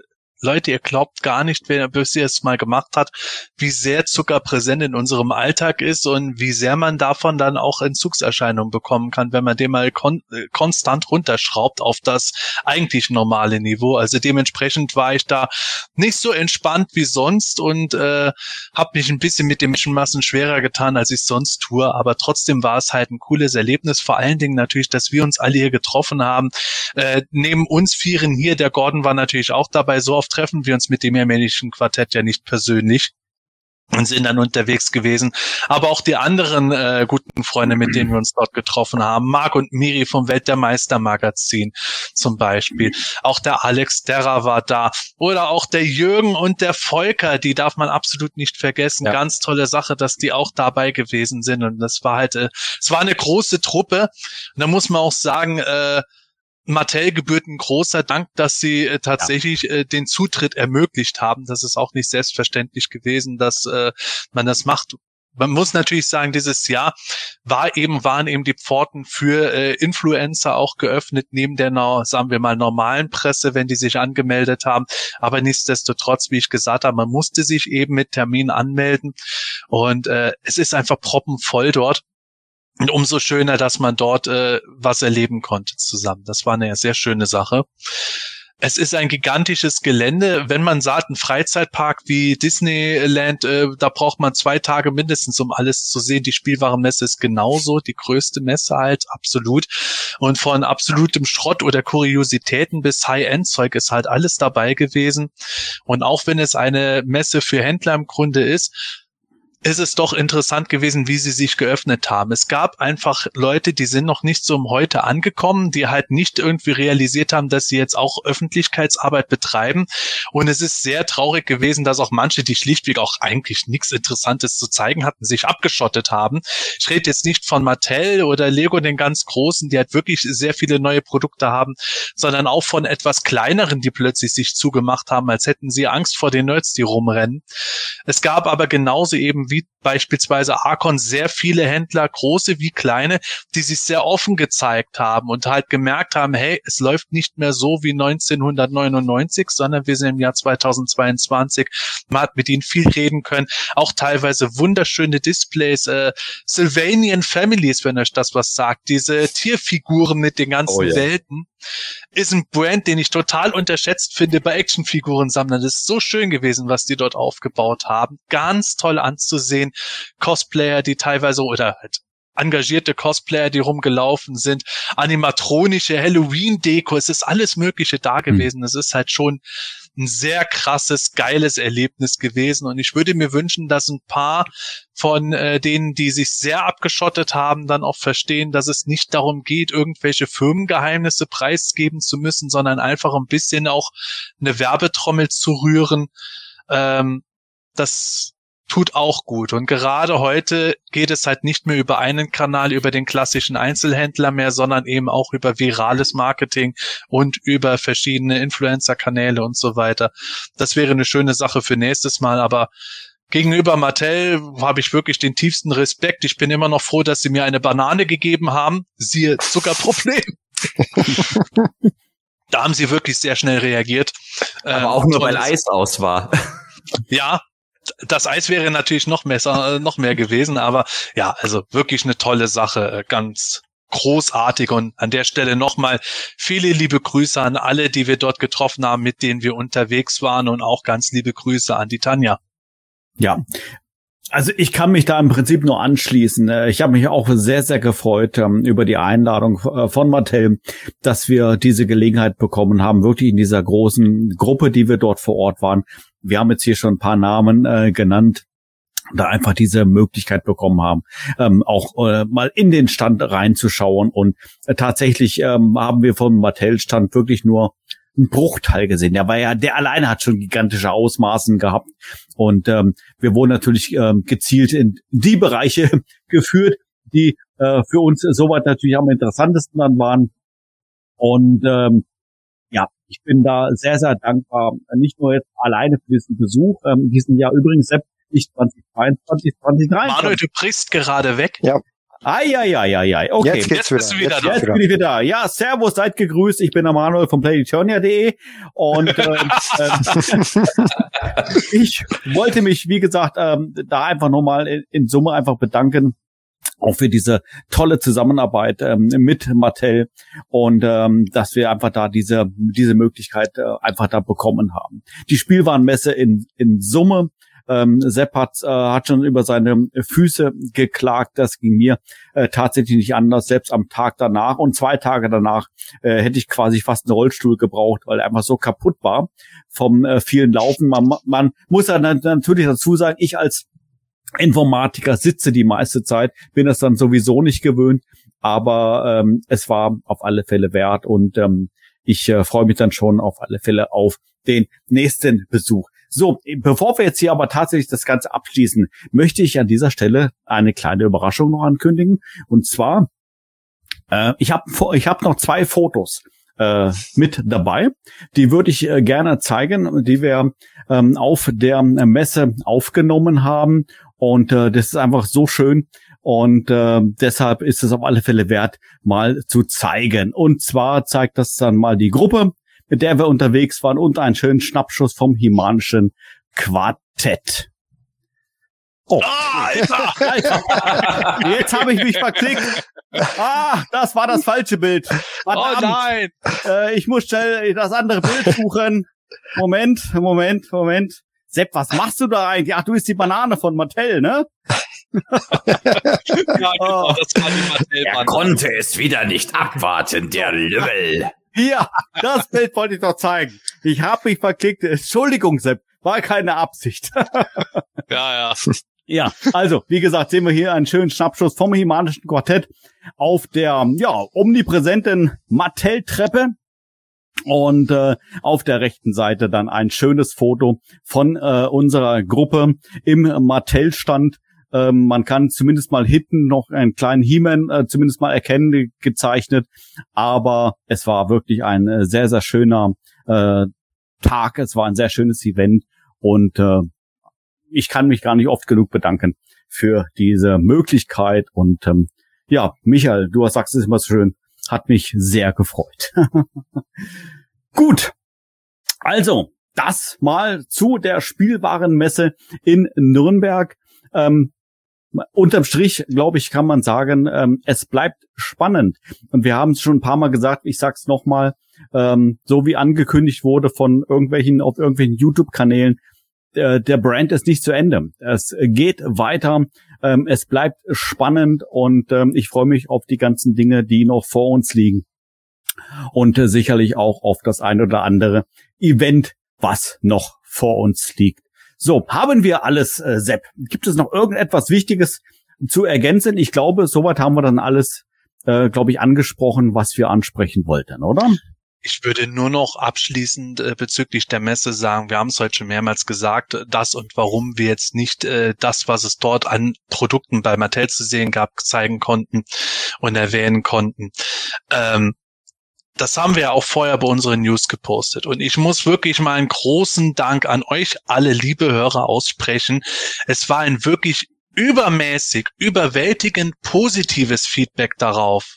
Leute, ihr glaubt gar nicht, wer bis es mal gemacht hat, wie sehr Zucker präsent in unserem Alltag ist und wie sehr man davon dann auch Entzugserscheinungen bekommen kann, wenn man den mal kon äh, konstant runterschraubt auf das eigentlich normale Niveau. Also dementsprechend war ich da nicht so entspannt wie sonst und äh, habe mich ein bisschen mit den Menschenmassen schwerer getan, als ich sonst tue. Aber trotzdem war es halt ein cooles Erlebnis. Vor allen Dingen natürlich, dass wir uns alle hier getroffen haben. Äh, neben uns vieren hier, der Gordon war natürlich auch dabei. So oft treffen wir uns mit dem mehrmännlichen Quartett ja nicht persönlich und sind dann unterwegs gewesen. Aber auch die anderen äh, guten Freunde, mit denen wir uns dort getroffen haben, Marc und Miri vom Welt der Meister Magazin zum Beispiel. Auch der Alex Derra war da. Oder auch der Jürgen und der Volker, die darf man absolut nicht vergessen. Ja. Ganz tolle Sache, dass die auch dabei gewesen sind. Und das war halt, äh, es war eine große Truppe. Und da muss man auch sagen, äh, Mattel gebührt ein großer Dank, dass sie äh, tatsächlich äh, den Zutritt ermöglicht haben. Das ist auch nicht selbstverständlich gewesen, dass äh, man das macht. Man muss natürlich sagen, dieses Jahr war eben, waren eben die Pforten für äh, Influencer auch geöffnet, neben der, sagen wir mal, normalen Presse, wenn die sich angemeldet haben. Aber nichtsdestotrotz, wie ich gesagt habe, man musste sich eben mit Termin anmelden. Und äh, es ist einfach proppenvoll dort. Und umso schöner, dass man dort äh, was erleben konnte zusammen. Das war eine sehr schöne Sache. Es ist ein gigantisches Gelände. Wenn man sagt, ein Freizeitpark wie Disneyland, äh, da braucht man zwei Tage mindestens, um alles zu sehen. Die Spielwarenmesse ist genauso, die größte Messe halt, absolut. Und von absolutem Schrott oder Kuriositäten bis High-End-Zeug ist halt alles dabei gewesen. Und auch wenn es eine Messe für Händler im Grunde ist, ist es doch interessant gewesen, wie sie sich geöffnet haben. Es gab einfach Leute, die sind noch nicht so um heute angekommen, die halt nicht irgendwie realisiert haben, dass sie jetzt auch Öffentlichkeitsarbeit betreiben. Und es ist sehr traurig gewesen, dass auch manche, die schlichtweg auch eigentlich nichts Interessantes zu zeigen hatten, sich abgeschottet haben. Ich rede jetzt nicht von Mattel oder Lego, den ganz großen, die halt wirklich sehr viele neue Produkte haben, sondern auch von etwas kleineren, die plötzlich sich zugemacht haben, als hätten sie Angst vor den Nerds, die rumrennen. Es gab aber genauso eben wie beispielsweise Arcon sehr viele Händler, große wie kleine, die sich sehr offen gezeigt haben und halt gemerkt haben, hey, es läuft nicht mehr so wie 1999, sondern wir sind im Jahr 2022. Man hat mit ihnen viel reden können, auch teilweise wunderschöne Displays, äh, Sylvanian Families, wenn euch das was sagt, diese Tierfiguren mit den ganzen Oh ja. Welten ist ein Brand, den ich total unterschätzt finde bei Actionfigurensammlern. Das ist so schön gewesen, was die dort aufgebaut haben. Ganz toll anzusehen. Cosplayer, die teilweise oder halt engagierte Cosplayer, die rumgelaufen sind, animatronische Halloween-Deko, es ist alles Mögliche da gewesen. Es ist halt schon ein sehr krasses, geiles Erlebnis gewesen. Und ich würde mir wünschen, dass ein paar von äh, denen, die sich sehr abgeschottet haben, dann auch verstehen, dass es nicht darum geht, irgendwelche Firmengeheimnisse preisgeben zu müssen, sondern einfach ein bisschen auch eine Werbetrommel zu rühren. Ähm, das tut auch gut. Und gerade heute geht es halt nicht mehr über einen Kanal, über den klassischen Einzelhändler mehr, sondern eben auch über virales Marketing und über verschiedene Influencer-Kanäle und so weiter. Das wäre eine schöne Sache für nächstes Mal, aber Gegenüber Mattel habe ich wirklich den tiefsten Respekt. Ich bin immer noch froh, dass sie mir eine Banane gegeben haben. Siehe Zuckerproblem. da haben sie wirklich sehr schnell reagiert. Aber Ähm, auch nur, weil tolles- Eis aus war. ja, das Eis wäre natürlich noch mehr, äh, noch mehr gewesen, aber ja, also wirklich eine tolle Sache, äh, ganz großartig und an der Stelle nochmal viele liebe Grüße an alle, die wir dort getroffen haben, mit denen wir unterwegs waren und auch ganz liebe Grüße an die Tanja. Ja. Also ich kann mich da im Prinzip nur anschließen. Äh, Ich habe mich auch sehr, sehr gefreut ähm, über die Einladung äh, von Mattel, dass wir diese Gelegenheit bekommen haben, wirklich in dieser großen Gruppe, die wir dort vor Ort waren. Wir haben jetzt hier schon ein paar Namen äh, genannt, da einfach diese Möglichkeit bekommen haben, ähm, auch äh, mal in den Stand reinzuschauen. Und äh, tatsächlich ähm, haben wir vom Mattel-Stand wirklich nur einen Bruchteil gesehen. Der war ja, der alleine hat schon gigantische Ausmaßen gehabt. Und ähm, wir wurden natürlich ähm, gezielt in die Bereiche geführt, die äh, für uns soweit natürlich am interessantesten dann waren. Und ähm, ja, ich bin da sehr, sehr dankbar, nicht nur jetzt alleine für diesen Besuch, ähm, diesen Jahr übrigens Sepp, nicht 2022, 2023. Manuel, du brichst gerade weg. Eieieiei, okay. Jetzt geht's Jetzt bist du wieder Jetzt da. Jetzt bin ich wieder da. Ja, servus, seid gegrüßt. Ich bin der Manuel von PlayEternia.de und ähm, ähm, ich wollte mich, wie gesagt, ähm, da einfach nochmal in, in Summe einfach bedanken. Auch für diese tolle Zusammenarbeit ähm, mit Mattel und ähm, dass wir einfach da diese diese Möglichkeit äh, einfach da bekommen haben. Die Spielwarenmesse in in Summe ähm, Sepp hat, äh, hat schon über seine Füße geklagt. Das ging mir äh, tatsächlich nicht anders. Selbst am Tag danach und zwei Tage danach äh, hätte ich quasi fast einen Rollstuhl gebraucht, weil er einfach so kaputt war vom äh, vielen Laufen. Man, man muss dann natürlich dazu sagen, ich als Informatiker sitze die meiste Zeit, bin das dann sowieso nicht gewöhnt, aber ähm, es war auf alle Fälle wert und ähm, ich äh, freue mich dann schon auf alle Fälle auf den nächsten Besuch. So, bevor wir jetzt hier aber tatsächlich das Ganze abschließen, möchte ich an dieser Stelle eine kleine Überraschung noch ankündigen. Und zwar, äh, ich habe ich hab noch zwei Fotos äh, mit dabei. Die würde ich äh, gerne zeigen, die wir ähm, auf der Messe aufgenommen haben. Und äh, das ist einfach so schön. Und äh, deshalb ist es auf alle Fälle wert, mal zu zeigen. Und zwar zeigt das dann mal die Gruppe, mit der wir unterwegs waren und einen schönen Schnappschuss vom Himanischen Quartett. Oh, Ah, Alter! Alter. Jetzt habe ich mich verklickt. Ah, das war das falsche Bild. Oh Verdammt. nein! Äh, ich muss schnell das andere Bild suchen. Moment, Moment, Moment. Sepp, was machst du da eigentlich? Ach, du bist die Banane von Mattel, ne? Ja, genau, Oh. das war die Er Mattel-Bande. konnte es wieder nicht abwarten, der Lümmel. Hier, das Bild wollte ich doch zeigen. Ich habe mich verklickt. Entschuldigung, Sepp, war keine Absicht. Ja, ja. Ja, also, wie gesagt, sehen wir hier einen schönen Schnappschuss vom Himanischen Quartett auf der, ja, omnipräsenten Mattel-Treppe. Und äh, auf der rechten Seite dann ein schönes Foto von äh, unserer Gruppe im Mattel-Stand. Ähm, man kann zumindest mal hinten noch einen kleinen He-Man äh, zumindest mal erkennen, ge- gezeichnet. Aber es war wirklich ein äh, sehr, sehr schöner äh, Tag. Es war ein sehr schönes Event. Und äh, ich kann mich gar nicht oft genug bedanken für diese Möglichkeit. Und ähm, ja, Michael, du sagst es immer so schön, hat mich sehr gefreut. Gut. Also, das mal zu der Spielwarenmesse in Nürnberg. Ähm, unterm Strich, glaube ich, kann man sagen, ähm, es bleibt spannend. Und wir haben es schon ein paar Mal gesagt, ich sag's nochmal, ähm, so wie angekündigt wurde von irgendwelchen, auf irgendwelchen YouTube-Kanälen, äh, der Brand ist nicht zu Ende. Es geht weiter. Ähm, es bleibt spannend und ähm, ich freue mich auf die ganzen Dinge, die noch vor uns liegen. Und äh, sicherlich auch auf das ein oder andere Event, was noch vor uns liegt. So, haben wir alles, äh, Sepp? Gibt es noch irgendetwas Wichtiges zu ergänzen? Ich glaube, soweit haben wir dann alles, äh, glaube ich, angesprochen, was wir ansprechen wollten, oder? Ich würde nur noch abschließend äh, bezüglich der Messe sagen, wir haben es heute schon mehrmals gesagt, das und warum wir jetzt nicht äh, das, was es dort an Produkten bei Mattel zu sehen gab, zeigen konnten und erwähnen konnten. Ähm, das haben wir ja auch vorher bei unseren News gepostet. Und ich muss wirklich mal einen großen Dank an euch alle, liebe Hörer, aussprechen. Es war ein wirklich übermäßig, überwältigend positives Feedback darauf.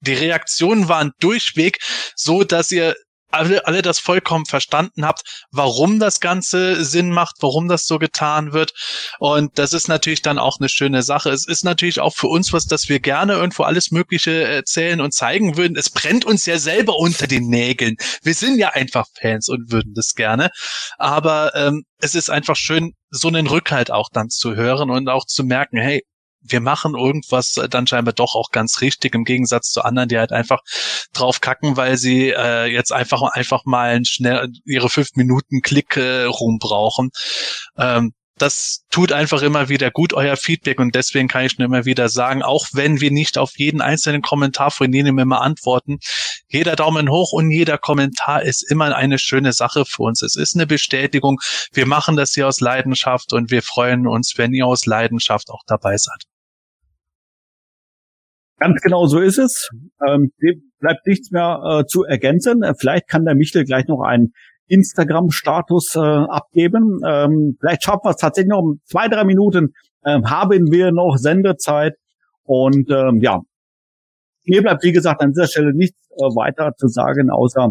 Die Reaktionen waren durchweg so, dass ihr alle, alle das vollkommen verstanden habt, warum das Ganze Sinn macht, warum das so getan wird. Und das ist natürlich dann auch eine schöne Sache. Es ist natürlich auch für uns was, dass wir gerne irgendwo alles Mögliche erzählen und zeigen würden. Es brennt uns ja selber unter den Nägeln. Wir sind ja einfach Fans und würden das gerne. Aber ähm, es ist einfach schön, so einen Rückhalt auch dann zu hören und auch zu merken, hey, wir machen irgendwas äh, dann scheinbar doch auch ganz richtig im Gegensatz zu anderen, die halt einfach drauf kacken, weil sie äh, jetzt einfach einfach mal schnell ihre fünf Minuten Klick äh, Ruhm brauchen. Ähm, das tut einfach immer wieder gut, euer Feedback. Und deswegen kann ich nur immer wieder sagen, auch wenn wir nicht auf jeden einzelnen Kommentar von Ihnen immer antworten, jeder Daumen hoch und jeder Kommentar ist immer eine schöne Sache für uns. Es ist eine Bestätigung. Wir machen das hier aus Leidenschaft und wir freuen uns, wenn ihr aus Leidenschaft auch dabei seid. Ganz genau so ist es. Ähm, bleibt nichts mehr äh, zu ergänzen. Äh, Vielleicht kann der Michel gleich noch einen Instagram-Status äh, abgeben. Ähm, vielleicht schaffen wir es tatsächlich noch zwei, drei Minuten. Ähm, haben wir noch Sendezeit. Und ähm, ja, mir bleibt, wie gesagt, an dieser Stelle nichts äh, weiter zu sagen, außer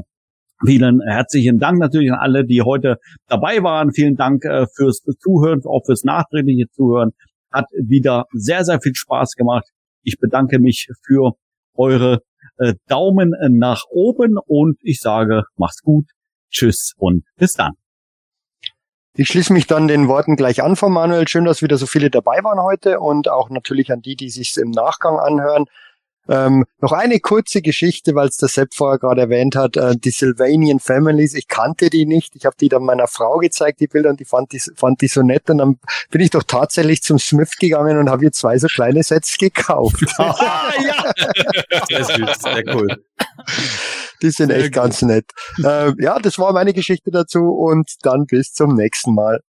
vielen herzlichen Dank natürlich an alle, die heute dabei waren. Vielen Dank äh, fürs Zuhören, auch fürs nachträgliche Zuhören. Hat wieder sehr, sehr viel Spaß gemacht. Ich bedanke mich für eure äh, Daumen nach oben und ich sage, macht's gut, tschüss und bis dann. Ich schließe mich dann den Worten gleich an von Manuel. Schön, dass wieder so viele dabei waren heute und auch natürlich an die, die sich im Nachgang anhören. Ähm, noch eine kurze Geschichte, weil es der Sepp vorher gerade erwähnt hat, äh, die Sylvanian Families, ich kannte die nicht, ich habe die dann meiner Frau gezeigt, die Bilder, und die fand die, fand die so nett und dann bin ich doch tatsächlich zum Smith gegangen und habe ihr zwei so kleine Sets gekauft. ah, ja. Sehr süß, sehr cool. Die sind echt ganz nett. Äh, ja, das war meine Geschichte dazu und dann bis zum nächsten Mal.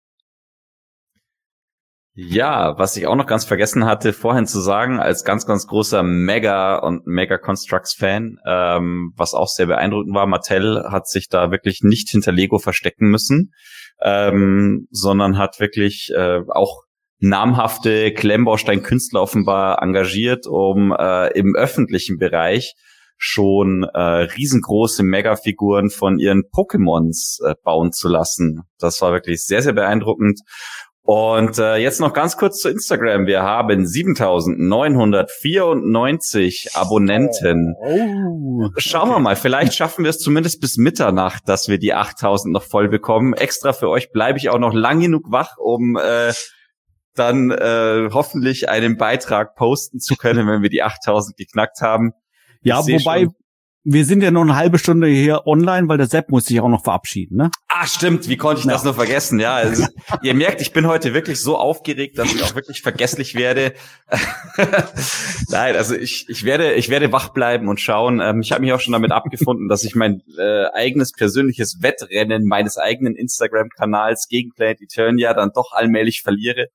Ja, was ich auch noch ganz vergessen hatte, vorhin zu sagen, als ganz, ganz großer Mega und Mega Constructs Fan, ähm, was auch sehr beeindruckend war, Mattel hat sich da wirklich nicht hinter Lego verstecken müssen, ähm, sondern hat wirklich äh, auch namhafte Klemmbaustein-Künstler offenbar engagiert, um äh, im öffentlichen Bereich schon äh, riesengroße Megafiguren von ihren Pokémons äh, bauen zu lassen. Das war wirklich sehr, sehr beeindruckend. Und äh, jetzt noch ganz kurz zu Instagram. Wir haben 7994 Abonnenten. Oh. Schauen wir mal, vielleicht schaffen wir es zumindest bis Mitternacht, dass wir die 8000 noch voll bekommen. Extra für euch bleibe ich auch noch lang genug wach, um äh, dann äh, hoffentlich einen Beitrag posten zu können, wenn wir die 8000 geknackt haben. Ja, wobei schon, wir sind ja noch eine halbe Stunde hier online, weil der Sepp muss sich auch noch verabschieden, ne? Ah, stimmt. Wie konnte ich ja. das nur vergessen? Ja, also, ihr merkt, ich bin heute wirklich so aufgeregt, dass ich auch wirklich vergesslich werde. Nein, also ich, ich werde, ich werde wach bleiben und schauen. Ähm, ich habe mich auch schon damit abgefunden, dass ich mein äh, eigenes persönliches Wettrennen meines eigenen Instagram-Kanals gegen Planet Eternia dann doch allmählich verliere.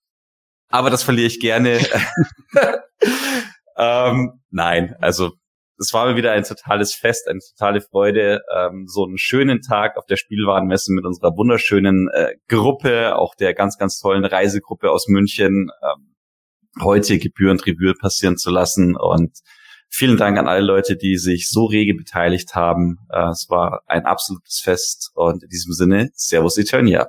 Aber das verliere ich gerne. ähm, nein, also es war wieder ein totales Fest, eine totale Freude, ähm, so einen schönen Tag auf der Spielwarenmesse mit unserer wunderschönen äh, Gruppe, auch der ganz, ganz tollen Reisegruppe aus München, ähm, heute gebührend Revue passieren zu lassen und vielen Dank an alle Leute, die sich so rege beteiligt haben. Äh, es war ein absolutes Fest und in diesem Sinne, Servus Eternia.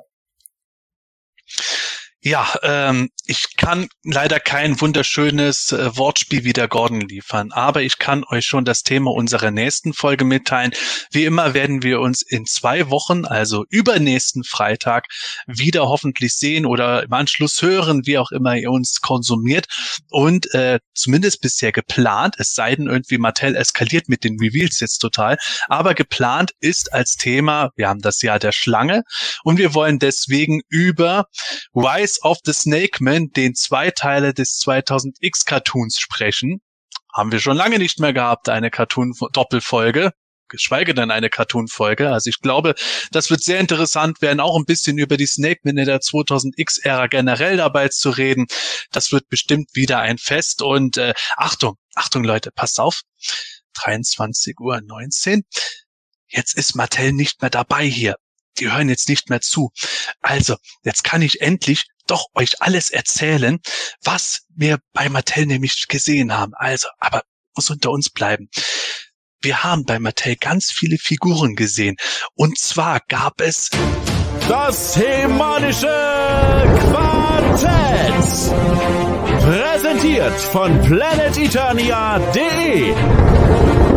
Ja, ähm, ich kann leider kein wunderschönes äh, Wortspiel wie der Gordon liefern, aber ich kann euch schon das Thema unserer nächsten Folge mitteilen. Wie immer werden wir uns in zwei Wochen, also übernächsten Freitag, wieder hoffentlich sehen oder im Anschluss hören, wie auch immer ihr uns konsumiert. Und äh, zumindest bisher geplant, es sei denn irgendwie Mattel eskaliert mit den Reveals jetzt total, aber geplant ist als Thema, wir haben das Jahr der Schlange und wir wollen deswegen über Rise Rise of the Snake Man, den Zweiteiler des 2000X Cartoons sprechen. Haben wir schon lange nicht mehr gehabt, eine Cartoon-Doppelfolge geschweige denn eine Cartoon-Folge. Also ich glaube, das wird sehr interessant werden, auch ein bisschen über die Snake Man in der 2000X-Ära generell dabei zu reden. Das wird bestimmt wieder ein Fest. Und äh, Achtung, Achtung Leute, passt auf. 23 Uhr 19. Jetzt ist Mattel nicht mehr dabei hier. Die hören jetzt nicht mehr zu. Also, jetzt kann ich endlich doch euch alles erzählen, was wir bei Mattel nämlich gesehen haben. Also, aber muss unter uns bleiben. Wir haben bei Mattel ganz viele Figuren gesehen. Und zwar gab es das hemanische Quartett. Präsentiert von planeteternia.de.